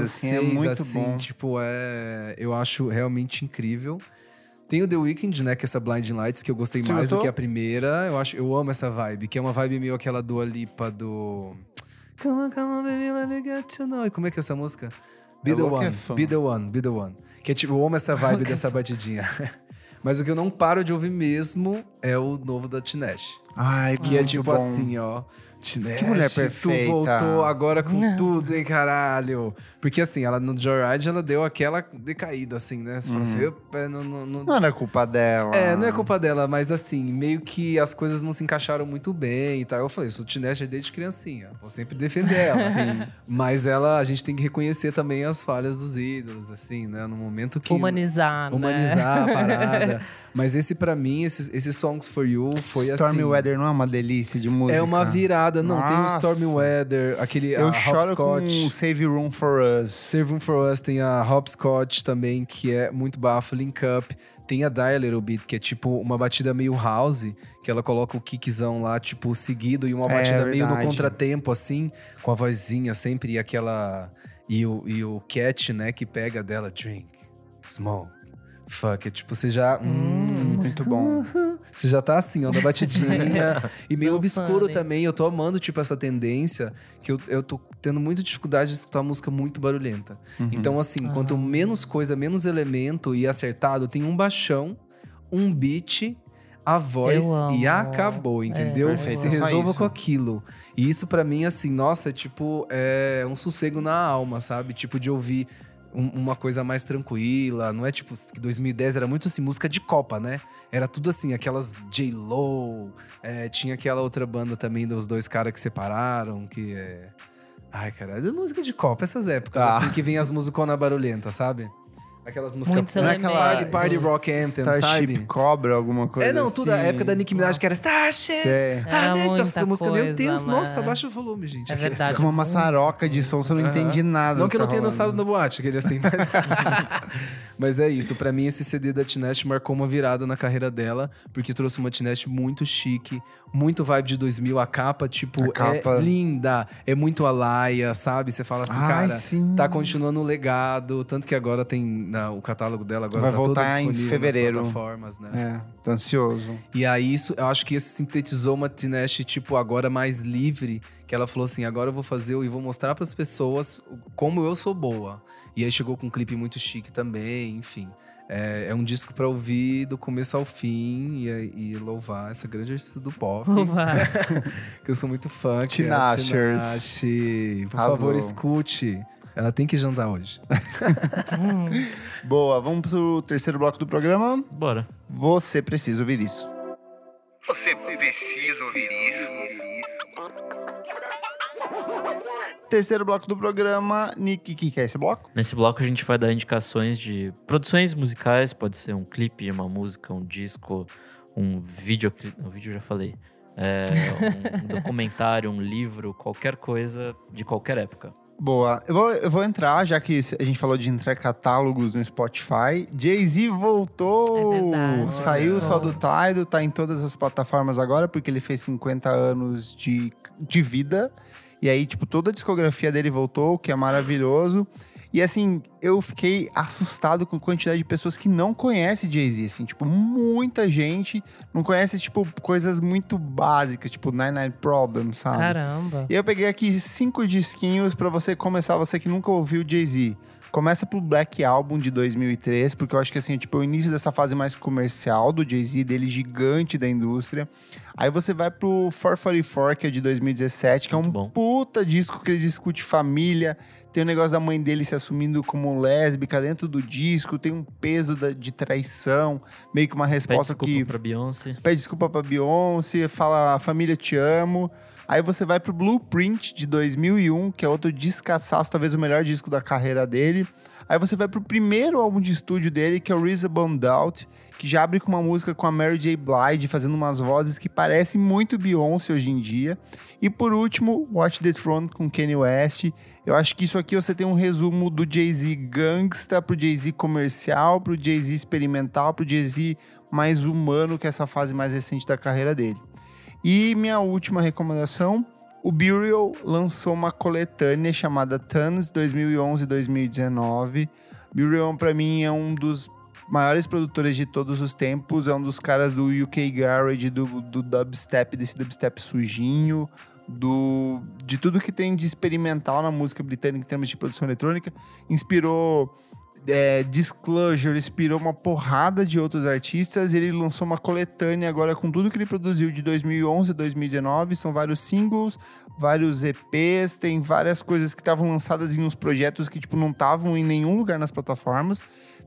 Speaker 4: francês,
Speaker 1: muito
Speaker 4: assim,
Speaker 1: bom.
Speaker 4: Tipo, é. Eu acho realmente incrível. Tem o The Weeknd, né? Que é essa Blinding Lights, que eu gostei
Speaker 1: Você
Speaker 4: mais do
Speaker 1: gostou?
Speaker 4: que a primeira. Eu, acho, eu amo essa vibe, que é uma vibe meio aquela Dua Lipa do. Come on, come on, baby, let me get to know. Como é que é essa música? Be
Speaker 1: É
Speaker 4: the
Speaker 1: é
Speaker 4: one, be the one, be the one. Que é tipo, eu amo essa vibe
Speaker 2: é
Speaker 4: dessa batidinha. Mas o que eu não paro de ouvir mesmo é o novo da Tinashe.
Speaker 1: Ai,
Speaker 4: Que é tipo
Speaker 1: bom.
Speaker 4: assim, ó. Tinashe,
Speaker 1: Que mulher
Speaker 4: Tu
Speaker 1: perfeita.
Speaker 4: voltou agora com tudo, hein, caralho. Porque assim, ela no Joyride, ela deu aquela decaída, assim, né? Você assim, "Opa, não, não, não-
Speaker 1: Não era culpa dela.
Speaker 4: É, não é culpa dela, mas assim, meio que as coisas não se encaixaram muito bem e tal. Eu falei, sou desde criancinha, vou sempre defender ela. Sim. Mas ela, a gente tem que reconhecer também as falhas dos ídolos, assim, né? No momento que...
Speaker 2: Humanizar, né?
Speaker 4: Humanizar a parada. Mas esse, pra mim, esse, esse Songs For You foi
Speaker 1: Stormy
Speaker 4: assim...
Speaker 1: Weather não é uma delícia de música?
Speaker 4: É uma virada, não. Tem o
Speaker 1: Nossa.
Speaker 4: Stormy Weather, aquele
Speaker 1: Eu
Speaker 4: a
Speaker 1: choro com
Speaker 4: Hopscotch.
Speaker 1: Save Room For Us.
Speaker 4: Save Room For Us tem a Hopscotch também, que é muito bafo. Link Up. Tem a Die a Little Bit, que é tipo uma batida meio house, que ela coloca o kickzão lá, tipo, seguido, e uma
Speaker 1: É,
Speaker 4: batida meio no contratempo, assim, com a vozinha sempre, e aquela. E o, e o cat, né, que pega dela, drink, smoke, fuck. É tipo, você já. hum,
Speaker 1: Muito bom.
Speaker 4: você já tá assim, ó, na batidinha. e meio obscuro também. Eu tô amando, tipo, essa tendência que eu, eu tô tendo muita dificuldade de escutar música muito barulhenta.
Speaker 1: Uhum.
Speaker 4: Então, assim,
Speaker 2: Ah.
Speaker 4: quanto menos coisa, menos elemento e acertado, tem um baixão, um beat, a voz e acabou,
Speaker 2: É,
Speaker 4: entendeu? Se
Speaker 1: é só
Speaker 4: resolva com aquilo. E isso pra mim, assim, nossa, é tipo, é um sossego na alma, sabe? Tipo, de ouvir um- uma coisa mais tranquila. Não é tipo que 2010 era muito assim, música de Copa, né? Era tudo assim, aquelas J-Lo. é, tinha aquela outra banda também dos dois caras que separaram, que é. Ai, caralho, música de Copa, essas épocas,
Speaker 1: Tá.
Speaker 4: assim, que vem as musiconas barulhentas, sabe? Aquelas músicas
Speaker 1: Não é aquela
Speaker 4: Party Rock Anthem,
Speaker 1: Starship
Speaker 4: sabe?
Speaker 1: Cobra, alguma coisa
Speaker 4: É, não, tudo. A
Speaker 1: assim.
Speaker 4: época da Nicki Minaj, que era Starships.
Speaker 1: Sei.
Speaker 4: Ah, né? Essa música, meu
Speaker 2: coisa,
Speaker 4: Deus,
Speaker 2: né?
Speaker 4: nossa, abaixa o volume, gente.
Speaker 2: É verdade.
Speaker 1: Com uma maçaroca de som, você não
Speaker 4: Aham.
Speaker 1: entende nada.
Speaker 4: Não
Speaker 1: do
Speaker 4: que eu não
Speaker 1: tá
Speaker 4: tenha
Speaker 1: rolando.
Speaker 4: dançado na boate, aquele assim. Mas... mas é isso. Pra mim, esse CD da Tinashe marcou uma virada na carreira dela, porque trouxe uma Tinashe muito chique, muito vibe de 2000. A capa, tipo,
Speaker 1: A capa-
Speaker 4: é linda. É muito alaia, sabe? Você fala assim,
Speaker 1: Ai,
Speaker 4: cara,
Speaker 1: sim.
Speaker 4: tá continuando o legado. Tanto que agora tem na- o catálogo dela, agora
Speaker 1: Vai
Speaker 4: tá
Speaker 1: voltar em fevereiro.
Speaker 4: nas plataformas, né?
Speaker 1: É, tô ansioso.
Speaker 4: E aí, isso, eu acho que isso sintetizou uma Tinashe, tipo, agora mais livre. Que ela falou assim, agora eu vou fazer e vou mostrar pras pessoas o- como eu sou boa. E aí chegou com um clipe muito chique também, enfim. É, é um disco pra ouvir do começo ao fim e, e louvar essa grande artista do pop.
Speaker 2: Louvar.
Speaker 4: que eu sou muito fã. que é
Speaker 1: Tinashers.
Speaker 4: Tinashe. Por
Speaker 1: Arrasou.
Speaker 4: favor, escute. Ela tem que jantar hoje.
Speaker 1: Boa, vamos pro terceiro bloco do programa.
Speaker 3: Bora.
Speaker 1: Você precisa ouvir isso.
Speaker 5: Você precisa ouvir isso.
Speaker 1: Terceiro bloco do programa. Nick, o que, que é esse bloco?
Speaker 3: Nesse bloco a gente vai dar indicações de produções musicais, pode ser um clipe, uma música, um disco, um vídeo, um vídeo eu já falei, é, um documentário, um livro, qualquer coisa de qualquer época.
Speaker 1: Boa. Eu vou, eu vou entrar, já que a gente falou de entrar catálogos no Spotify. Jay-Z voltou!
Speaker 2: É verdade.
Speaker 1: Saiu só do. Tidal, tá em todas as plataformas agora, porque ele fez 50 anos de, de vida. E aí, tipo, toda a discografia dele voltou, o que é maravilhoso. E assim, eu fiquei assustado com a quantidade de pessoas que não conhecem Jay-Z, assim, tipo, muita gente não conhece, tipo, coisas muito básicas, tipo Nine Nine Problems, sabe?
Speaker 2: Caramba.
Speaker 1: E eu peguei aqui cinco disquinhos pra você começar, você que nunca ouviu Jay-Z. Começa pro Black Album de 2003, porque eu acho que assim, tipo, é o início dessa fase mais comercial do Jay-Z, dele gigante da indústria. Aí você vai pro 444, que é de 2017, que é um puta disco que ele discute família. Tem o negócio da mãe dele se assumindo como lésbica dentro do disco, tem um peso da- de traição, meio que uma
Speaker 3: Pede
Speaker 1: resposta
Speaker 3: desculpa
Speaker 1: que
Speaker 3: pra Beyoncé.
Speaker 1: pede desculpa pra Beyoncé, fala família te amo. Aí você vai pro Blueprint de 2001, que é outro descaçaço, talvez o melhor disco da carreira dele. Aí você vai pro primeiro álbum de estúdio dele, que é o Reasonable Doubt, que já abre com uma música com a Mary J. Blige, fazendo umas vozes que parecem muito Beyoncé hoje em dia. E por último, Watch the Throne com Kanye West. Eu acho que isso aqui você tem um resumo do Jay-Z gangsta pro Jay-Z comercial, pro Jay-Z experimental, pro Jay-Z mais humano, que é essa fase mais recente da carreira dele. E minha última recomendação, o Burial lançou uma coletânea chamada Tons 2011-2019. Burial para mim é um dos maiores produtores de todos os tempos, é um dos caras do UK Garage, do, do dubstep, desse dubstep sujinho, do de tudo que tem de experimental na música britânica em termos de produção eletrônica. Inspirou é, Disclosure, inspirou uma porrada de outros artistas. Ele lançou uma coletânea agora com tudo que ele produziu de 2011 a 2019. São vários singles, vários EPs, tem várias coisas que estavam lançadas em uns projetos que tipo não estavam em nenhum lugar nas plataformas.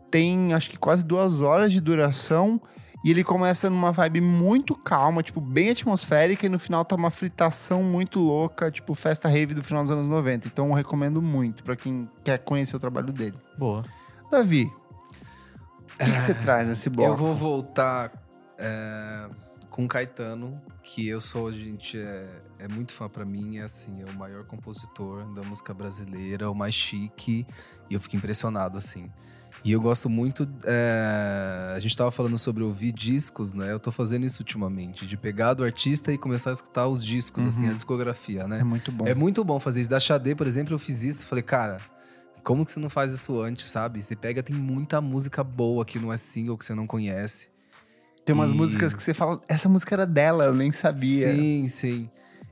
Speaker 1: Tem acho que quase duas horas de duração. E ele começa numa vibe muito calma, tipo, bem atmosférica, e no final tá uma fritação muito louca, tipo, festa rave do final dos anos 90. Então eu recomendo muito pra quem quer conhecer o trabalho dele.
Speaker 3: Boa.
Speaker 1: Davi, o que, você traz nesse bloco?
Speaker 4: Eu vou voltar é, com Caetano, que eu sou, gente, é, é muito fã pra mim. É assim, é o maior compositor da música brasileira, o mais chique. E eu fico impressionado, assim. E eu gosto muito. é, a gente tava falando sobre ouvir discos, né? Eu tô fazendo isso ultimamente, de pegar do artista e começar a escutar os discos, assim, a discografia, né?
Speaker 1: É muito bom.
Speaker 4: É muito bom fazer isso. Da Xadê, por exemplo, eu fiz isso. Falei, cara, como que você não faz isso antes, sabe? Você pega, tem muita música boa que não é single, que você não conhece.
Speaker 1: Tem umas
Speaker 4: E-
Speaker 1: músicas que você fala, essa música era dela, eu nem sabia.
Speaker 4: Sim, sim.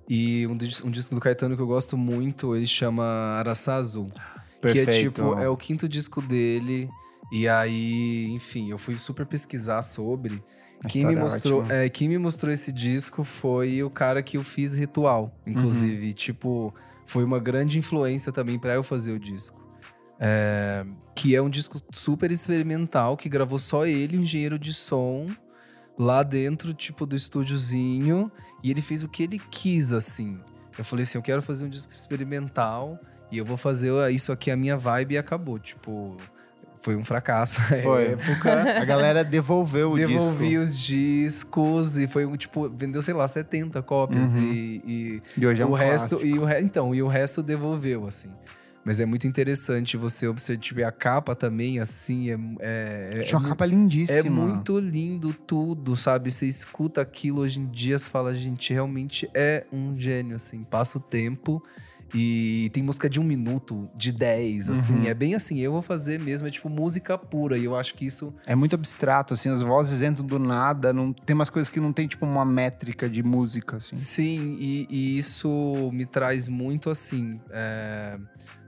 Speaker 4: E um, um disco do Caetano que eu gosto muito, ele chama Araçá Azul. Que é
Speaker 1: Perfeito.
Speaker 4: tipo, é o quinto disco dele. E aí, enfim, eu fui super pesquisar sobre.
Speaker 1: A
Speaker 4: Quem me,
Speaker 1: é
Speaker 4: mostrou, é, quem me mostrou esse disco foi o cara que eu fiz ritual, inclusive.
Speaker 1: Uhum.
Speaker 4: Tipo, foi uma grande influência também pra eu fazer o disco. É, que é um disco super experimental, que gravou só ele, um engenheiro de som, lá dentro, tipo, do estúdiozinho. E ele fez o que ele quis, assim. Eu falei assim, eu quero fazer um disco experimental e eu vou fazer isso aqui, a minha vibe, e acabou. Tipo, foi um fracasso. na
Speaker 1: Foi.
Speaker 4: época.
Speaker 1: A galera devolveu o
Speaker 4: Devolvi
Speaker 1: disco.
Speaker 4: os discos e foi um tipo, vendeu, sei lá, 70 cópias
Speaker 1: Uhum.
Speaker 4: e, e
Speaker 1: E hoje é um
Speaker 4: o resto e o re- então, e o resto devolveu assim. Mas é muito interessante você observar tipo, a capa também assim, é é, é,
Speaker 1: uma
Speaker 4: mu-
Speaker 1: capa lindíssima.
Speaker 4: é muito lindo tudo, sabe? Você escuta aquilo hoje em dia, você fala, gente, realmente é um gênio, assim. Passa o tempo e tem música de um minuto, de dez, assim.
Speaker 1: Uhum.
Speaker 4: É bem assim, eu vou fazer mesmo, é tipo música pura. E eu acho que isso
Speaker 1: É muito abstrato, assim, as vozes entram do nada. Não, tem umas coisas que não tem, tipo, uma métrica de música, assim.
Speaker 4: Sim, e, e isso me traz muito assim é,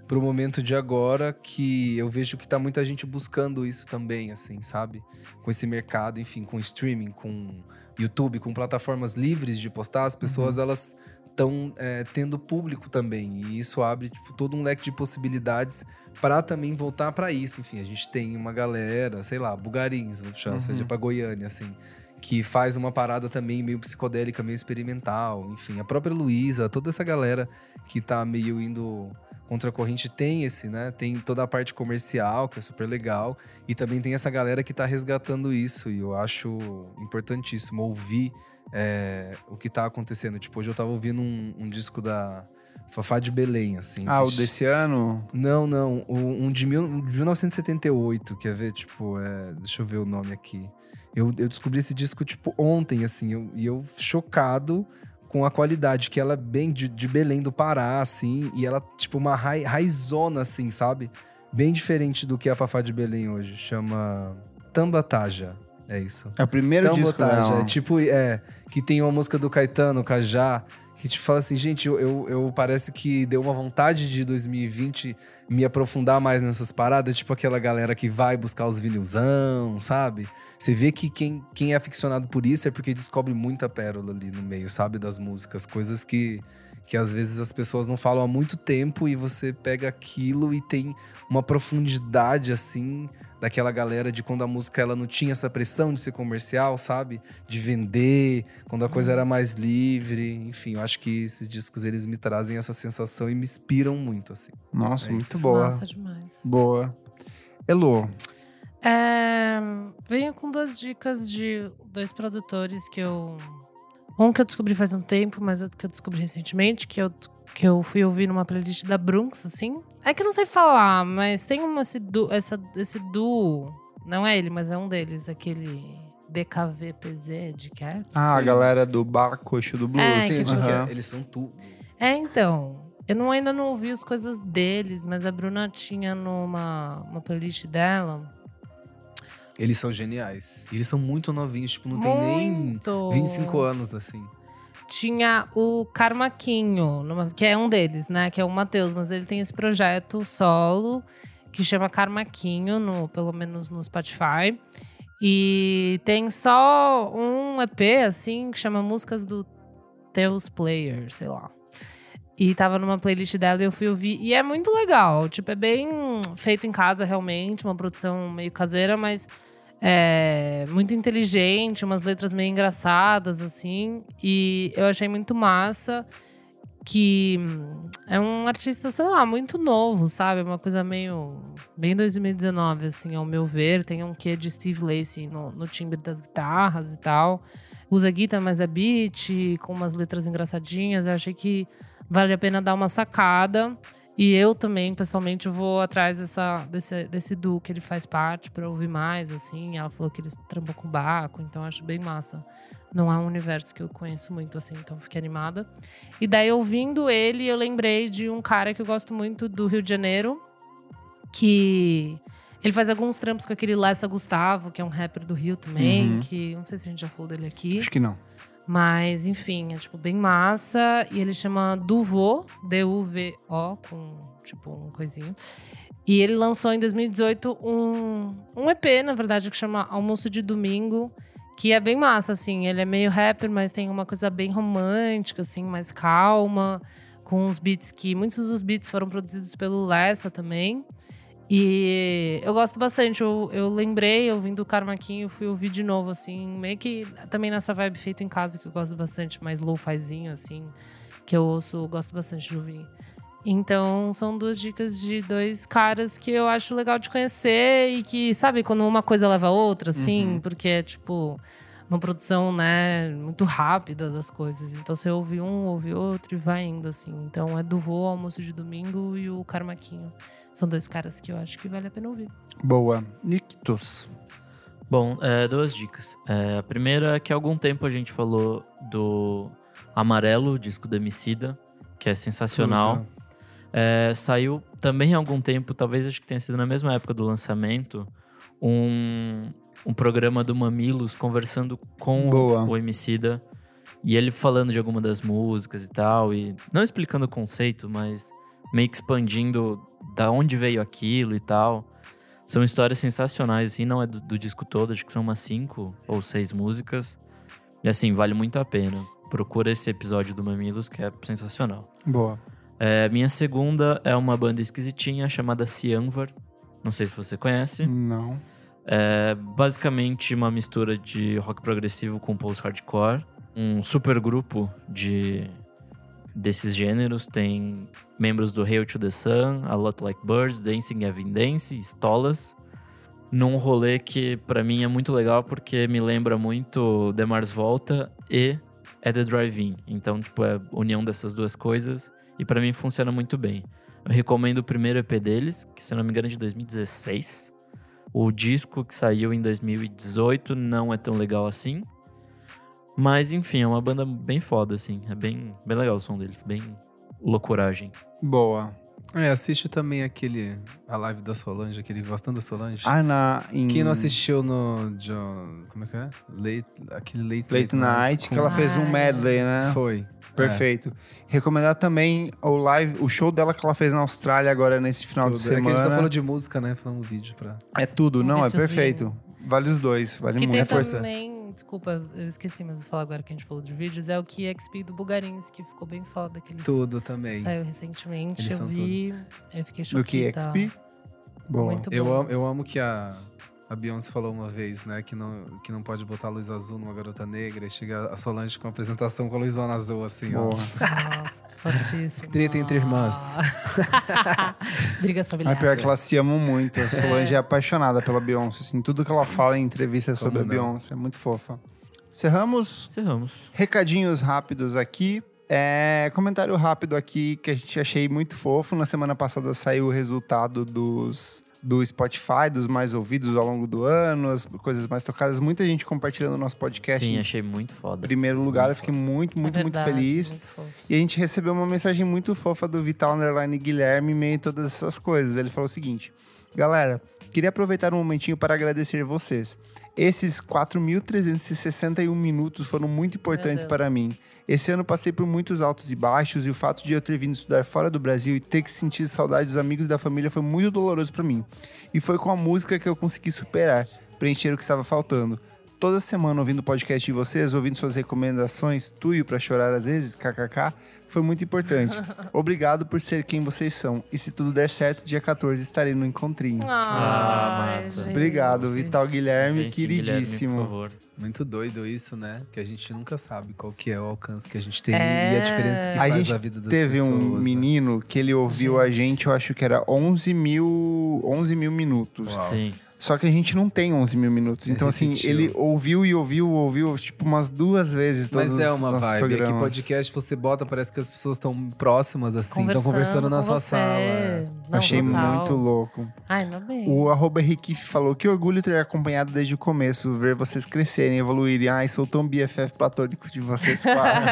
Speaker 4: pro momento de agora que eu vejo que tá muita gente buscando isso também, assim, sabe? Com esse mercado, enfim, com streaming, com YouTube, com plataformas livres de postar, as pessoas elas estão tendo público também. E isso abre tipo, todo um leque de possibilidades para também voltar para isso. Enfim, a gente tem uma galera, sei lá, bugarins, vou puxar,
Speaker 1: Uhum.
Speaker 4: seja pra Goiânia, assim que faz uma parada também meio psicodélica, meio experimental, enfim, a própria Luísa, toda essa galera que tá meio indo contra a corrente tem esse, né? Tem toda a parte comercial, que é super legal, e também tem essa galera que tá resgatando isso, e eu acho importantíssimo ouvir é, o que tá acontecendo. Tipo, hoje eu tava ouvindo um, um disco da Fafá de Belém, assim.
Speaker 1: Ah,
Speaker 4: que
Speaker 1: o desse ano?
Speaker 4: não, não. o- Um de, mil, um de 1978, quer ver? Tipo, é, deixa eu ver o nome aqui. Eu, eu descobri esse disco, tipo, ontem, assim. eu- e eu chocado com a qualidade, que ela é bem de, de Belém do Pará, assim. E ela, tipo, uma rai, raizona, assim, sabe? Bem diferente do que a Fafá de Belém hoje. Chama Tambataja. É isso.
Speaker 1: É o primeiro disco
Speaker 4: Tambotaja,
Speaker 1: dela.
Speaker 4: é tipo, é, que tem uma música do Caetano, Cajá, que te fala assim, gente, eu, eu, eu- parece que deu uma vontade de 2020 me aprofundar mais nessas paradas, tipo aquela galera que vai buscar os vinilzão, sabe? Você vê que quem, quem é aficionado por isso é porque descobre muita pérola ali no meio, sabe? Das músicas, coisas que, que às vezes as pessoas não falam há muito tempo e você pega aquilo e tem uma profundidade assim daquela galera de quando a música ela não tinha essa pressão de ser comercial, sabe? De vender, quando a coisa era mais livre. Enfim, eu acho que esses discos eles me trazem essa sensação e me inspiram muito assim.
Speaker 1: Nossa,
Speaker 4: É
Speaker 1: muito
Speaker 4: isso.
Speaker 1: boa.
Speaker 2: Massa demais.
Speaker 1: Boa. Elô,
Speaker 2: É, venho com duas dicas de dois produtores que eu. Um que eu descobri faz um tempo, mas outro que eu descobri recentemente, que eu, que eu fui ouvir numa playlist da Brunx, assim. É que eu não sei falar, mas tem uma, esse, du, essa, esse duo. Não é ele, mas é um deles, aquele DKVPZ de Caps.
Speaker 1: ah, a galera do Bar Coxo do Blues.
Speaker 2: É, que
Speaker 4: Sim,
Speaker 2: tipo-
Speaker 1: Aham.
Speaker 4: eles são tudo.
Speaker 2: É, então. Eu não, ainda não ouvi as coisas deles, mas a Bruna tinha numa uma playlist dela.
Speaker 4: Eles são geniais. E eles são muito novinhos, tipo, não tem nem
Speaker 2: muito.
Speaker 4: 25 anos assim.
Speaker 2: Tinha o Carmaquinho, que é um deles, né? Que é o Matheus, mas ele tem esse projeto solo que chama Carmaquinho, no, pelo menos no Spotify. E tem só um EP, assim, que chama Músicas do Teus Players, sei lá. E tava numa playlist dela e eu fui ouvir. E é muito legal. Tipo, é bem feito em casa, realmente. Uma produção meio caseira, mas é muito inteligente. Umas letras meio engraçadas, assim. E eu achei muito massa que hum, é um artista, sei lá, muito novo, sabe? Uma coisa meio. Bem 2019, assim, ao meu ver. Tem um quê de Steve Lacy no, no timbre das guitarras e tal. Usa guitarra, mas é beat, com umas letras engraçadinhas. Eu achei que vale a pena dar uma sacada. E eu também, pessoalmente, vou atrás dessa, desse, desse duo que ele faz parte pra ouvir mais, assim. Ela falou que ele trampou com o Baco, então acho bem massa. Não é um universo que eu conheço muito, assim, então fiquei animada. E daí, ouvindo ele, eu lembrei de um cara que eu gosto muito do Rio de Janeiro, que ele faz alguns trampos com aquele Lessa Gustavo, que é um rapper do Rio também,
Speaker 1: Uhum.
Speaker 2: que não sei se a gente já falou dele aqui.
Speaker 1: Acho que não.
Speaker 2: Mas, enfim, é tipo bem massa. E ele chama Duvo, D-U-V-O, com tipo um coisinho. E ele lançou em 2018 um, um EP, na verdade, que chama Almoço de Domingo, que é bem massa, assim. Ele é meio rapper, mas tem uma coisa bem romântica, assim, mais calma, com uns beats que. Muitos dos beats foram produzidos pelo Lessa também. E eu gosto bastante. Eu, eu lembrei, ouvindo o Carmaquinho, fui ouvir de novo, assim, meio que também nessa vibe feito em casa, que eu gosto bastante, mais low-fizinho, assim, que eu ouço, gosto bastante de ouvir. Então, são duas dicas de dois caras que eu acho legal de conhecer e que, sabe, quando uma coisa leva a outra, assim, porque é tipo uma produção, né, muito rápida das coisas. Então, você ouve um, ouve outro e vai indo, assim. Então, é do Voo, Almoço de Domingo e o Carmaquinho. São dois caras que eu acho que vale a pena ouvir.
Speaker 1: Boa. Nictus.
Speaker 3: Bom, é, duas dicas. É, a primeira é que há algum tempo a gente falou do Amarelo, disco do Emicida, que é sensacional.
Speaker 4: Puta.
Speaker 3: É, saiu também há algum tempo, talvez acho que tenha sido na mesma época do lançamento, um, um programa do Mamilos conversando com
Speaker 1: Boa.
Speaker 3: o Emicida. E ele falando de alguma das músicas e tal, e não explicando o conceito, mas meio que expandindo da onde veio aquilo e tal. São histórias sensacionais, assim, não é do, do disco todo, acho que são umas cinco ou seis músicas. E assim, vale muito a pena. Procura esse episódio do Mamilos, que é sensacional.
Speaker 1: Boa.
Speaker 3: É, minha segunda é uma banda esquisitinha chamada Cianvar. Não sei se você conhece.
Speaker 1: Não.
Speaker 3: É basicamente uma mistura de rock progressivo com post-hardcore. Um super grupo de desses gêneros. Tem membros do Hail to the Sun, A Lot Like Birds, Dancing Evan Dance, Stolas. Num rolê que pra mim é muito legal porque me lembra muito The Mars Volta e é The Drive-In. Então, tipo, é a união dessas duas coisas e pra mim funciona muito bem. Eu recomendo o primeiro EP deles, que se eu não me engano é de 2016. O disco que saiu em 2018 não é tão legal assim. Mas enfim, é uma banda bem foda, assim. É bem, bem legal o som deles, bem loucuragem.
Speaker 1: Boa.
Speaker 4: É, assiste também aquele. A live da Solange, aquele gostando da Solange.
Speaker 1: Ah, na. Em
Speaker 4: Quem não assistiu no John. Como é que é? Late, aquele Late,
Speaker 1: Late Night, que ela fez um
Speaker 2: Ah,
Speaker 1: medley, né?
Speaker 4: Foi.
Speaker 1: Perfeito. Recomendar também o live, o show dela que ela fez na Austrália agora nesse final
Speaker 4: Tudo.
Speaker 1: de
Speaker 4: É que a
Speaker 1: semana.
Speaker 4: gente tá falando de música, né? Falando do vídeo pra.
Speaker 1: É tudo, não, é perfeito. Vale os dois, vale
Speaker 2: que
Speaker 1: muito.
Speaker 2: tem
Speaker 4: É força.
Speaker 2: também, desculpa, eu esqueci, mas vou falar agora que a gente falou de vídeos, é o KXP do Bugarins, que ficou bem foda, que
Speaker 4: Tudo também.
Speaker 2: saiu recentemente,
Speaker 4: Eles
Speaker 2: eu vi, eu fiquei
Speaker 1: Do
Speaker 2: chocada.
Speaker 1: KXP? Boa.
Speaker 2: Muito
Speaker 4: Eu
Speaker 2: bom.
Speaker 4: amo, eu amo que a, a Beyoncé falou uma vez, né? Que não, que não pode botar luz azul numa garota negra. E chega a Solange com a apresentação com a luzona azul, assim, ó.
Speaker 1: Boa.
Speaker 2: Nossa, fortíssimo.
Speaker 4: Treta entre irmãs.
Speaker 2: Brigas
Speaker 1: Mas
Speaker 2: familiares.
Speaker 1: pior que elas se amam muito. A Solange é, apaixonada pela Beyoncé. Assim, tudo que ela fala em entrevista é
Speaker 4: Como
Speaker 1: sobre a? Beyoncé. É muito fofa. Cerramos.
Speaker 3: Encerramos.
Speaker 1: Recadinhos rápidos aqui. É, comentário rápido aqui que a gente achei muito fofo. Na semana passada saiu o resultado dos do Spotify, dos mais ouvidos ao longo do ano, as coisas mais tocadas. Muita gente compartilhando o nosso podcast
Speaker 3: Sim, achei muito foda.
Speaker 1: primeiro lugar. Eu fiquei muito, muito,
Speaker 2: É
Speaker 1: muito
Speaker 2: verdade,
Speaker 1: feliz.
Speaker 2: muito.
Speaker 1: E a gente recebeu uma mensagem muito fofa do Vital Underline Guilherme em meio todas essas coisas. Ele falou o seguinte: Galera, queria aproveitar um momentinho para agradecer vocês. Esses 4.361 minutos foram muito importantes para mim. Esse ano passei por muitos altos e baixos e o fato de eu ter vindo estudar fora do Brasil e ter que sentir saudade dos amigos e da família foi muito doloroso para mim. E foi com a música que eu consegui superar, preencher o que estava faltando. Toda semana ouvindo o podcast de vocês, ouvindo suas recomendações, tuio pra chorar às vezes, kkk, foi muito importante. Obrigado por ser quem vocês são. E se tudo der certo, dia 14 estarei no encontrinho.
Speaker 3: Ah,
Speaker 2: Ai,
Speaker 3: massa.
Speaker 2: gente.
Speaker 1: Obrigado, Vital Guilherme,
Speaker 3: Vem sim, Guilherme,
Speaker 1: queridíssimo.
Speaker 3: por favor.
Speaker 4: Muito doido isso, né? Que a gente nunca sabe qual que é o alcance que a gente tem
Speaker 2: É.
Speaker 4: e a diferença que
Speaker 1: A
Speaker 4: faz
Speaker 1: gente
Speaker 4: na vida das
Speaker 1: Teve
Speaker 4: pessoas.
Speaker 1: um
Speaker 4: né?
Speaker 1: menino que ele ouviu a gente, eu acho que era 11 mil, 11 mil minutos.
Speaker 4: Uau.
Speaker 3: Sim.
Speaker 1: Só que a gente não tem 11 mil minutos.
Speaker 4: É,
Speaker 1: Então, assim,
Speaker 4: repetiu.
Speaker 1: ele ouviu e ouviu, ouviu, tipo, umas duas vezes todos
Speaker 4: Mas é
Speaker 1: os
Speaker 4: uma
Speaker 1: nossos
Speaker 4: vibe. É que
Speaker 1: programas.
Speaker 4: podcast você bota, parece que as pessoas estão próximas, assim, estão conversando na sua
Speaker 2: você.
Speaker 4: sala.
Speaker 2: Não,
Speaker 1: Achei
Speaker 2: total.
Speaker 1: muito louco.
Speaker 2: Ai, não bem.
Speaker 1: O arroba Riquife falou que orgulho ter acompanhado desde o começo, ver vocês crescerem, evoluírem. Ai, sou tão BFF platônico de vocês quatro.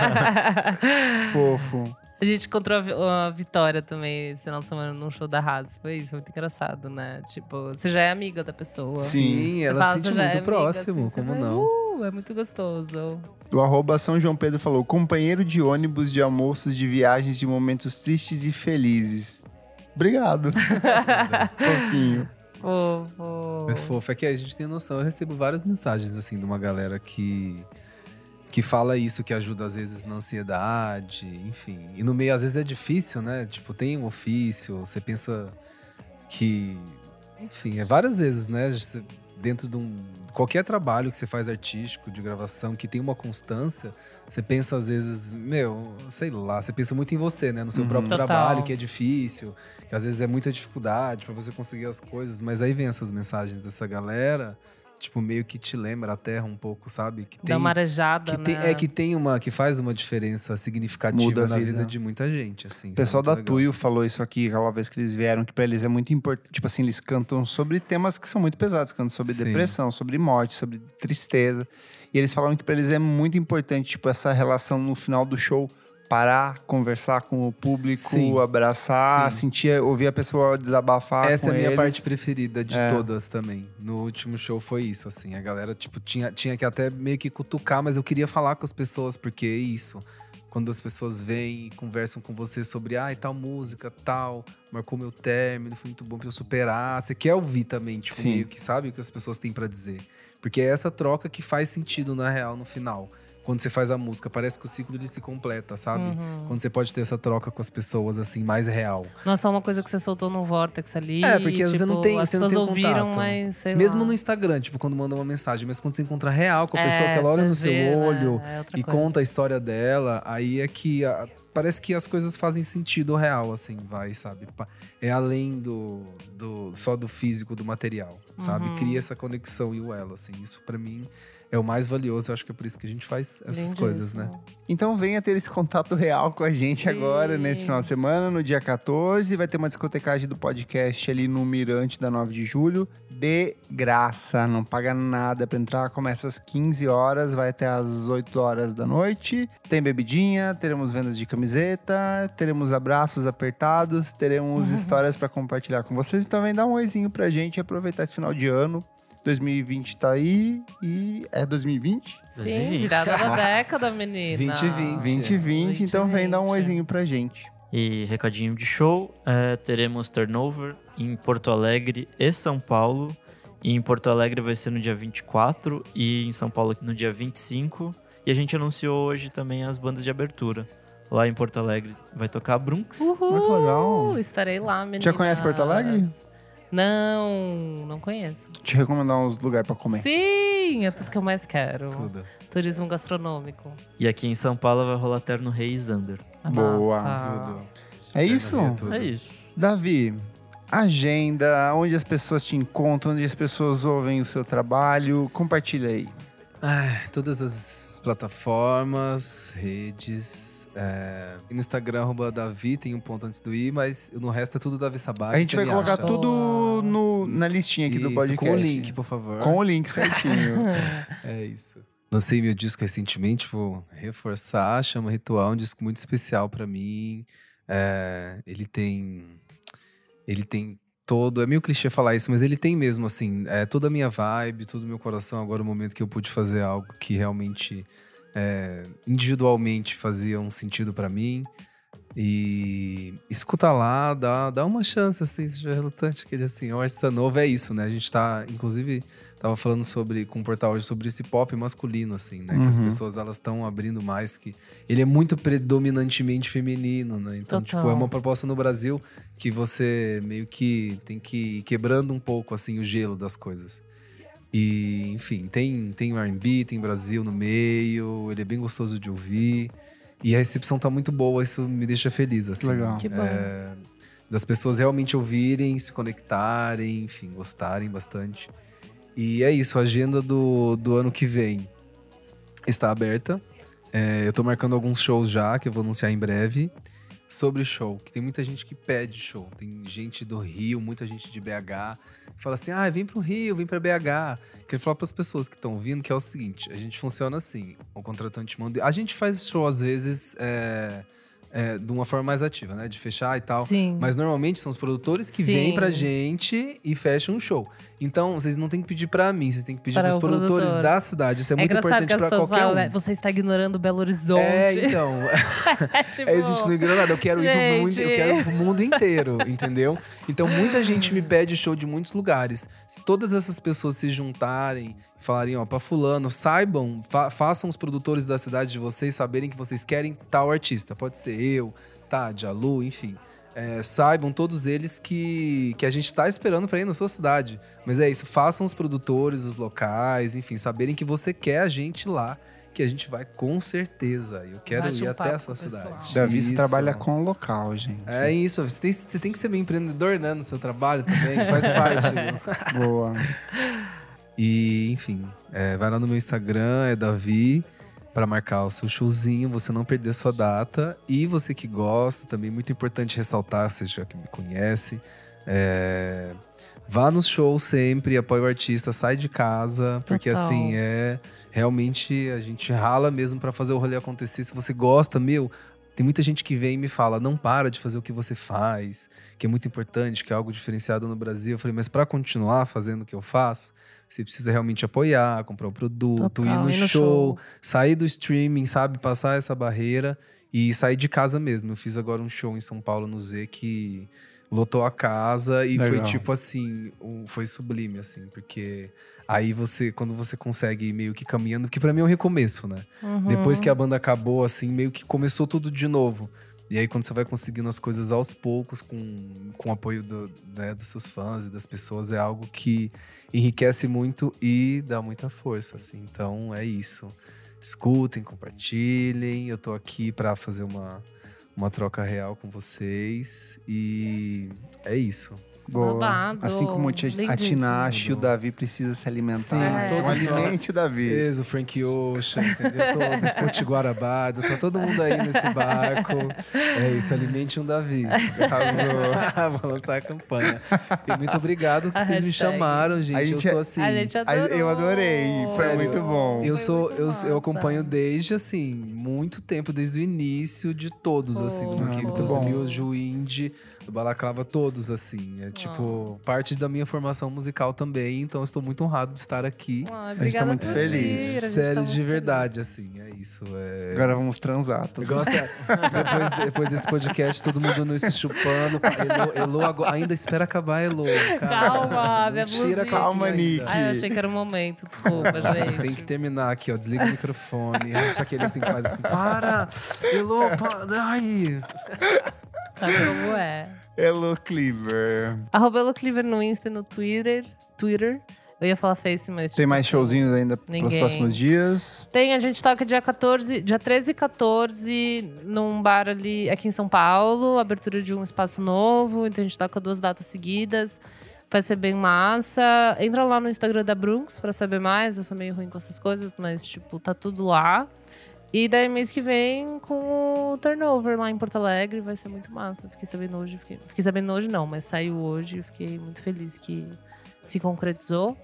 Speaker 1: Fofo.
Speaker 2: A gente encontrou a a Vitória também esse final de semana num show da Haas. Foi isso, muito engraçado, né? Tipo, você já é amiga da pessoa.
Speaker 1: Sim.
Speaker 4: Ela
Speaker 2: fala,
Speaker 4: se sente
Speaker 2: já é
Speaker 4: muito
Speaker 2: amiga,
Speaker 4: próximo,
Speaker 2: assim,
Speaker 4: como
Speaker 2: vai,
Speaker 4: não?
Speaker 2: "Uh, é muito gostoso.
Speaker 1: O arroba São João Pedro falou: companheiro de ônibus, de almoços, de viagens, de momentos tristes e felizes. Obrigado. Fofinho.
Speaker 2: Fofo.
Speaker 4: É fofo. É que a gente tem noção. Eu recebo várias mensagens, assim, de uma galera que... Que fala isso, que ajuda às vezes na ansiedade, enfim. E no meio, às vezes, é difícil, né? Tipo, tem um ofício, você pensa que enfim, é várias vezes, né? Dentro de um. Qualquer trabalho que você faz artístico, de gravação, que tem uma constância, você pensa às vezes, meu, sei lá, você pensa muito em você, né? No seu
Speaker 1: Uhum.
Speaker 4: próprio
Speaker 2: Total.
Speaker 4: trabalho, que é difícil, que às vezes é muita dificuldade pra você conseguir as coisas, mas aí vem essas mensagens dessa galera, tipo, meio que te lembra a terra um pouco, sabe? Que
Speaker 2: Dá uma arejada,
Speaker 4: que tem,
Speaker 2: né?
Speaker 4: é que tem uma que faz uma diferença significativa
Speaker 1: Muda
Speaker 4: na vida.
Speaker 1: vida.
Speaker 4: de muita gente, assim.
Speaker 1: O
Speaker 4: é
Speaker 1: pessoal
Speaker 4: muito
Speaker 1: da
Speaker 4: legal.
Speaker 1: Tuyo falou isso aqui aquela vez que eles vieram, que pra eles é muito importante. Tipo assim, eles cantam sobre temas que são muito pesados, cantam sobre
Speaker 4: Sim.
Speaker 1: depressão, sobre morte, sobre tristeza. E eles falaram que pra eles é muito importante, tipo, essa relação no final do show. Parar, conversar com o público,
Speaker 4: Sim.
Speaker 1: abraçar,
Speaker 4: Sim.
Speaker 1: sentir, ouvir a pessoa desabafar.
Speaker 4: Essa é a minha
Speaker 1: eles.
Speaker 4: parte preferida de
Speaker 1: É.
Speaker 4: todas também. No último show foi isso, assim. A galera, tipo, tinha, tinha que até meio que cutucar, mas eu queria falar com as pessoas, porque é isso. Quando as pessoas vêm e conversam com você sobre, ah, tal música, tal, marcou meu término, foi muito bom pra eu superar. Você quer ouvir também, tipo,
Speaker 1: Sim.
Speaker 4: meio que sabe o que as pessoas têm pra dizer. Porque é essa troca que faz sentido, na real, no final. Quando você faz a música, parece que o ciclo ele se completa, sabe?
Speaker 2: Uhum.
Speaker 4: Quando você pode ter essa troca com as pessoas, assim, mais real.
Speaker 2: Não é só uma coisa que você soltou no Vortex ali.
Speaker 4: É, porque
Speaker 2: tipo,
Speaker 4: não tem- você não tem
Speaker 2: ouviram,
Speaker 4: contato.
Speaker 2: mas
Speaker 4: Mesmo
Speaker 2: lá.
Speaker 4: no Instagram, tipo, quando manda uma mensagem, mas quando você encontra real com a pessoa
Speaker 2: É,
Speaker 4: que ela olha
Speaker 2: você
Speaker 4: no seu
Speaker 2: vê, né?
Speaker 4: olho
Speaker 2: É outra
Speaker 4: e
Speaker 2: coisa.
Speaker 4: conta a história dela, aí é que a- parece que as coisas fazem sentido real, assim, vai, sabe? É além do, do só do físico, do material, sabe?
Speaker 2: Uhum.
Speaker 4: Cria essa conexão e o elo, assim. Isso pra mim é o mais valioso. Eu acho que é por isso que a gente faz essas coisas, né?
Speaker 1: Então venha ter esse contato real com a gente agora,
Speaker 2: Sim.
Speaker 1: nesse final de semana, no dia 14. Vai ter uma discotecagem do podcast ali no Mirante da 9 de julho. De graça, não paga nada pra entrar. Começa às 15 horas, vai até às 8 horas da noite. Tem bebidinha, teremos vendas de camiseta, teremos abraços apertados, teremos histórias pra compartilhar com vocês. Então vem dar um oizinho pra gente e aproveitar esse final de ano. 2020 tá aí e é 2020?
Speaker 2: Sim,
Speaker 3: 2020.
Speaker 2: virada da década, menina.
Speaker 4: 2020.
Speaker 1: 2020, então vem dar um
Speaker 2: 2020.
Speaker 1: oizinho pra gente.
Speaker 3: E recadinho de show, é, teremos turnover em Porto Alegre e São Paulo. E em Porto Alegre vai ser no dia 24 e em São Paulo no dia 25. E a gente anunciou hoje também as bandas de abertura. Lá em Porto Alegre vai tocar Brunx.
Speaker 2: Uhul,
Speaker 1: que legal.
Speaker 2: Estarei lá, menina.
Speaker 1: Já conhece Porto Alegre?
Speaker 2: Não, não conheço.
Speaker 1: Te recomendar uns lugares pra comer.
Speaker 2: Sim, é tudo que eu mais quero.
Speaker 4: Tudo.
Speaker 2: Turismo gastronômico.
Speaker 3: E aqui em São Paulo vai rolar Terno Rei Zander.
Speaker 1: Boa.
Speaker 2: Massa.
Speaker 4: Tudo.
Speaker 1: É isso?
Speaker 4: Tudo.
Speaker 3: É isso.
Speaker 1: Davi, agenda, onde as pessoas te encontram, onde as pessoas ouvem o seu trabalho. Compartilha aí.
Speaker 4: Ah, todas as plataformas, redes. É, no Instagram, arroba Davi, tem um ponto antes do i, mas no resto é tudo Davi Sabag.
Speaker 1: A gente vai colocar
Speaker 4: acha.
Speaker 1: tudo no- na listinha aqui do
Speaker 4: Isso,
Speaker 1: podcast.
Speaker 4: Com o link, por favor.
Speaker 1: Com o link certinho.
Speaker 4: É isso. Lancei meu disco recentemente, vou reforçar. Chama Ritual, um disco muito especial pra mim. É, ele tem. Ele tem todo. É meio clichê falar isso, mas ele tem mesmo, assim, é, toda a minha vibe, todo o meu coração. Agora, o momento que eu pude fazer algo que realmente, é, individualmente, fazia um sentido pra mim. E escuta lá, dá, dá uma chance, assim, seja relutante, que ele, assim, é um artista novo, é isso, né? A gente tá, inclusive, tava falando sobre, com o portal hoje sobre esse pop masculino, assim, né? Que as
Speaker 1: Uhum.
Speaker 4: pessoas, elas estão abrindo mais, que ele é muito predominantemente feminino, né? Então,
Speaker 2: Total.
Speaker 4: tipo, é uma proposta no Brasil que você meio que tem que ir quebrando um pouco, assim, o gelo das coisas. E, enfim, tem, tem R&B, tem Brasil no meio, ele é bem gostoso de ouvir. E a recepção tá muito boa, isso me deixa feliz, assim.
Speaker 1: Legal.
Speaker 2: Que bom.
Speaker 4: É, das pessoas realmente ouvirem, se conectarem, enfim, gostarem bastante. E é isso, a agenda do, do ano que vem está aberta. É, eu tô marcando alguns shows já, que eu vou anunciar em breve. Sobre show, que tem muita gente que pede show. Tem gente do Rio, muita gente de BH. que Fala assim, ah, vem pro Rio, vem pra BH. Quero falar para as pessoas que estão vindo que é o seguinte: a gente funciona assim. O contratante manda. A gente faz show, às vezes, é, é, de uma forma mais ativa, né? De fechar e tal.
Speaker 2: Sim.
Speaker 4: Mas normalmente são os produtores que
Speaker 2: Sim.
Speaker 4: vêm pra gente e fecham um show. Então, vocês não têm que pedir pra mim, vocês têm que pedir
Speaker 2: Para
Speaker 4: pros produtores
Speaker 2: produtor.
Speaker 4: da cidade. Isso é,
Speaker 2: É
Speaker 4: muito importante pra qualquer
Speaker 2: falam,
Speaker 4: um.
Speaker 2: né, você está ignorando Belo Horizonte.
Speaker 4: É, então.
Speaker 2: É, tipo,
Speaker 4: É, a gente não ignora nada. Eu quero ir pro mundo, eu
Speaker 2: Gente.
Speaker 4: quero ir pro mundo inteiro, entendeu? Então, muita gente me pede show de muitos lugares. Se todas essas pessoas se juntarem falarem, ó, pra fulano, saibam, fa- façam os produtores da cidade de vocês saberem que vocês querem tal artista. Pode ser eu, Tade, a Lu, enfim. é, saibam todos eles que, que a gente tá esperando pra ir na sua cidade. Mas é isso, façam os produtores, os locais, enfim, saberem que você quer a gente lá, que a gente vai com certeza. Eu quero
Speaker 2: Bate
Speaker 4: ir
Speaker 2: um
Speaker 4: até a sua
Speaker 2: pessoal.
Speaker 4: cidade.
Speaker 1: Davi
Speaker 4: Isso.
Speaker 1: trabalha com o local, gente.
Speaker 4: É isso, você tem, você tem que ser bem empreendedor, né, no seu trabalho também, faz parte. do-
Speaker 1: Boa.
Speaker 4: E, enfim, é, vai lá no meu Instagram, é Davi, para marcar o seu showzinho, você não perder a sua data. E você que gosta, também muito importante ressaltar, você já que me conhece, é, vá nos shows sempre, apoie o artista, sai de casa, porque
Speaker 2: Total.
Speaker 4: assim, é realmente a gente rala mesmo para fazer o rolê acontecer. Se você gosta, meu, tem muita gente que vem e me fala, não para de fazer o que você faz, que é muito importante, que é algo diferenciado no Brasil. Eu falei, mas para continuar fazendo o que eu faço, você precisa realmente apoiar, comprar o produto,
Speaker 2: Total,
Speaker 4: ir no,
Speaker 2: ir no
Speaker 4: show,
Speaker 2: show.
Speaker 4: sair do streaming, sabe? Passar essa barreira e sair de casa mesmo. Eu fiz agora um show em São Paulo no Z que lotou a casa e foi
Speaker 1: Legal.
Speaker 4: tipo assim, um- foi sublime, assim, porque aí você, quando você consegue ir meio que caminhando, que pra mim é um recomeço, né?
Speaker 2: Uhum.
Speaker 4: Depois que a banda acabou, assim, meio que começou tudo de novo. E aí, quando você vai conseguindo as coisas aos poucos, com, com o apoio do- né, dos seus fãs e das pessoas, é algo que enriquece muito e dá muita força, assim. Então, é isso. Escutem, compartilhem. Eu tô aqui pra fazer uma, uma troca real com vocês. E é isso.
Speaker 1: Boa.
Speaker 2: Babado.
Speaker 1: Assim como o a
Speaker 2: Lindíssimo.
Speaker 1: Tinashe, o Davi precisa se alimentar.
Speaker 4: Sim,
Speaker 2: É.
Speaker 1: Então,
Speaker 4: todos
Speaker 1: alimente o Davi.
Speaker 4: Beleza, o Frank Ocean, entendeu? Todos, Ponte Guarabado, tá todo mundo aí nesse barco. É isso, alimente um Davi.
Speaker 1: Arrasou.
Speaker 4: Vou lançar a campanha. E muito obrigado que
Speaker 2: A
Speaker 4: vocês me
Speaker 2: hashtag.
Speaker 4: chamaram, gente.
Speaker 1: A
Speaker 4: eu
Speaker 1: gente é-
Speaker 4: sou assim.
Speaker 2: A gente adorou.
Speaker 1: eu adorei, foi
Speaker 4: Sério.
Speaker 1: muito bom.
Speaker 4: Eu sou,
Speaker 2: muito
Speaker 4: eu, eu acompanho desde assim, muito tempo, desde o início de todos, assim, do
Speaker 2: Oh,
Speaker 4: Equipe
Speaker 1: muito
Speaker 4: dos
Speaker 1: bom.
Speaker 4: Do Balaclava, todos, assim. É tipo, parte da minha formação musical também, então estou muito honrado de estar aqui.
Speaker 2: Ai,
Speaker 1: tá
Speaker 2: obrigada
Speaker 1: muito
Speaker 2: por
Speaker 1: feliz.
Speaker 2: vir, a gente
Speaker 4: Sério,
Speaker 2: tá
Speaker 4: de
Speaker 2: muito
Speaker 4: verdade, assim, é isso. É...
Speaker 1: Agora vamos transar.
Speaker 4: Eu
Speaker 1: Todos.
Speaker 4: gosto, depois, depois desse podcast, todo mundo não se chupando. Elo, Elo agora- ainda espera acabar, Elo. cara.
Speaker 2: Calma, minha
Speaker 4: tira a
Speaker 1: Calma,
Speaker 4: ainda.
Speaker 1: Nick.
Speaker 2: Ai, eu achei que era o momento, desculpa, gente.
Speaker 4: Tem que terminar aqui, ó. Desliga o microfone. Só aquele assim que faz assim. Para! Elo, para! Ai!
Speaker 2: Sabe como é.
Speaker 1: Hello, Cleaver.
Speaker 2: Arroba Elo Cleaver no Insta e no Twitter. Twitter. Eu ia falar Face, mas...
Speaker 1: Tem mais showzinhos ainda
Speaker 2: Ninguém.
Speaker 1: próximos dias.
Speaker 2: Tem, a gente toca dia 14, dia 13 e 14 num bar ali aqui em São Paulo, abertura de um espaço novo, então a gente toca duas datas seguidas. Vai ser bem massa. Entra lá no Instagram da Brunx pra saber mais. Eu sou meio ruim com essas coisas, mas tipo, tá tudo lá. E daí mês que vem com o turnover lá em Porto Alegre, vai ser muito massa. Fiquei sabendo hoje, fiquei, fiquei sabendo hoje não, mas saiu hoje, fiquei muito feliz que se concretizou.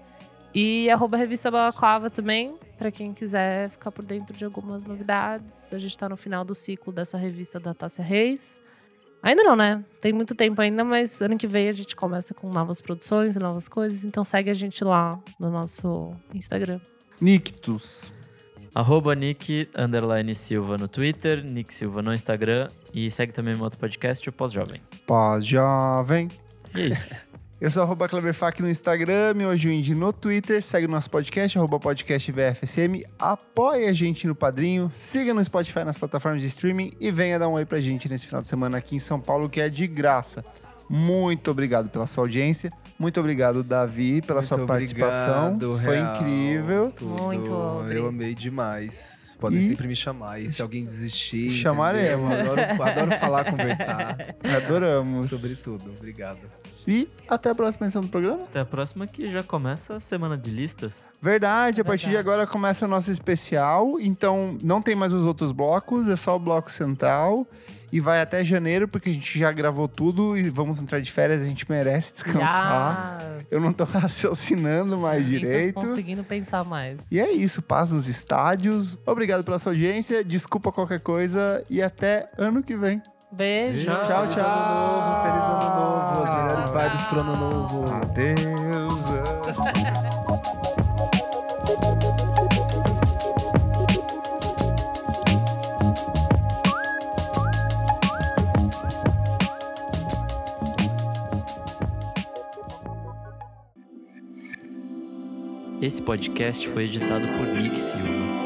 Speaker 2: E arroba revista Balaclava também, pra quem quiser ficar por dentro de algumas novidades. A gente tá no final do ciclo dessa revista da Tássia Reis. Ainda não, né? Tem muito tempo ainda, mas ano que vem a gente começa com novas produções e novas coisas. Então segue a gente lá no nosso Instagram.
Speaker 1: Nictus.
Speaker 3: Arroba Nick underline Silva no Twitter, Nick Silva no Instagram e segue também meu outro podcast, o Pós-Jovem.
Speaker 1: Pós-jovem.
Speaker 3: É isso.
Speaker 1: Eu sou arroba Cleverfac no Instagram, Indie no Twitter, segue o nosso podcast, arroba podcast VFSM, apoie a gente no Padrinho, siga no Spotify nas plataformas de streaming e venha dar um oi pra gente nesse final de semana aqui em São Paulo, que é de graça. Muito obrigado pela sua audiência, muito obrigado, Davi, pela
Speaker 4: Muito
Speaker 1: sua participação.
Speaker 4: obrigado,
Speaker 1: Foi
Speaker 4: real,
Speaker 1: incrível.
Speaker 4: tudo.
Speaker 2: Muito obrigado.
Speaker 4: Eu amei demais. Podem
Speaker 1: E-
Speaker 4: sempre me chamar. E se alguém desistir.
Speaker 1: Chamaremos.
Speaker 4: Adoro, adoro falar, conversar
Speaker 1: Adoramos.
Speaker 4: sobre tudo. Obrigado.
Speaker 1: E até a próxima edição do programa.
Speaker 3: Até a próxima que já começa a semana de listas.
Speaker 1: Verdade, a partir de agora começa o nosso especial. Então não tem mais os outros blocos, é só o bloco central. E vai até janeiro, porque a gente já gravou tudo e vamos entrar de férias, a gente merece descansar.
Speaker 2: Yes.
Speaker 1: Eu não tô raciocinando mais
Speaker 2: Nem tô
Speaker 1: direito.
Speaker 2: conseguindo pensar mais.
Speaker 1: E é isso, paz nos estádios. Obrigado pela sua audiência, desculpa qualquer coisa e até ano que vem.
Speaker 2: Beijo.
Speaker 1: Tchau,
Speaker 4: Feliz
Speaker 1: tchau.
Speaker 4: ano novo, feliz ano novo. As melhores vibes pro ano novo.
Speaker 1: Adeus.
Speaker 3: Esse podcast foi editado por Nick Silva.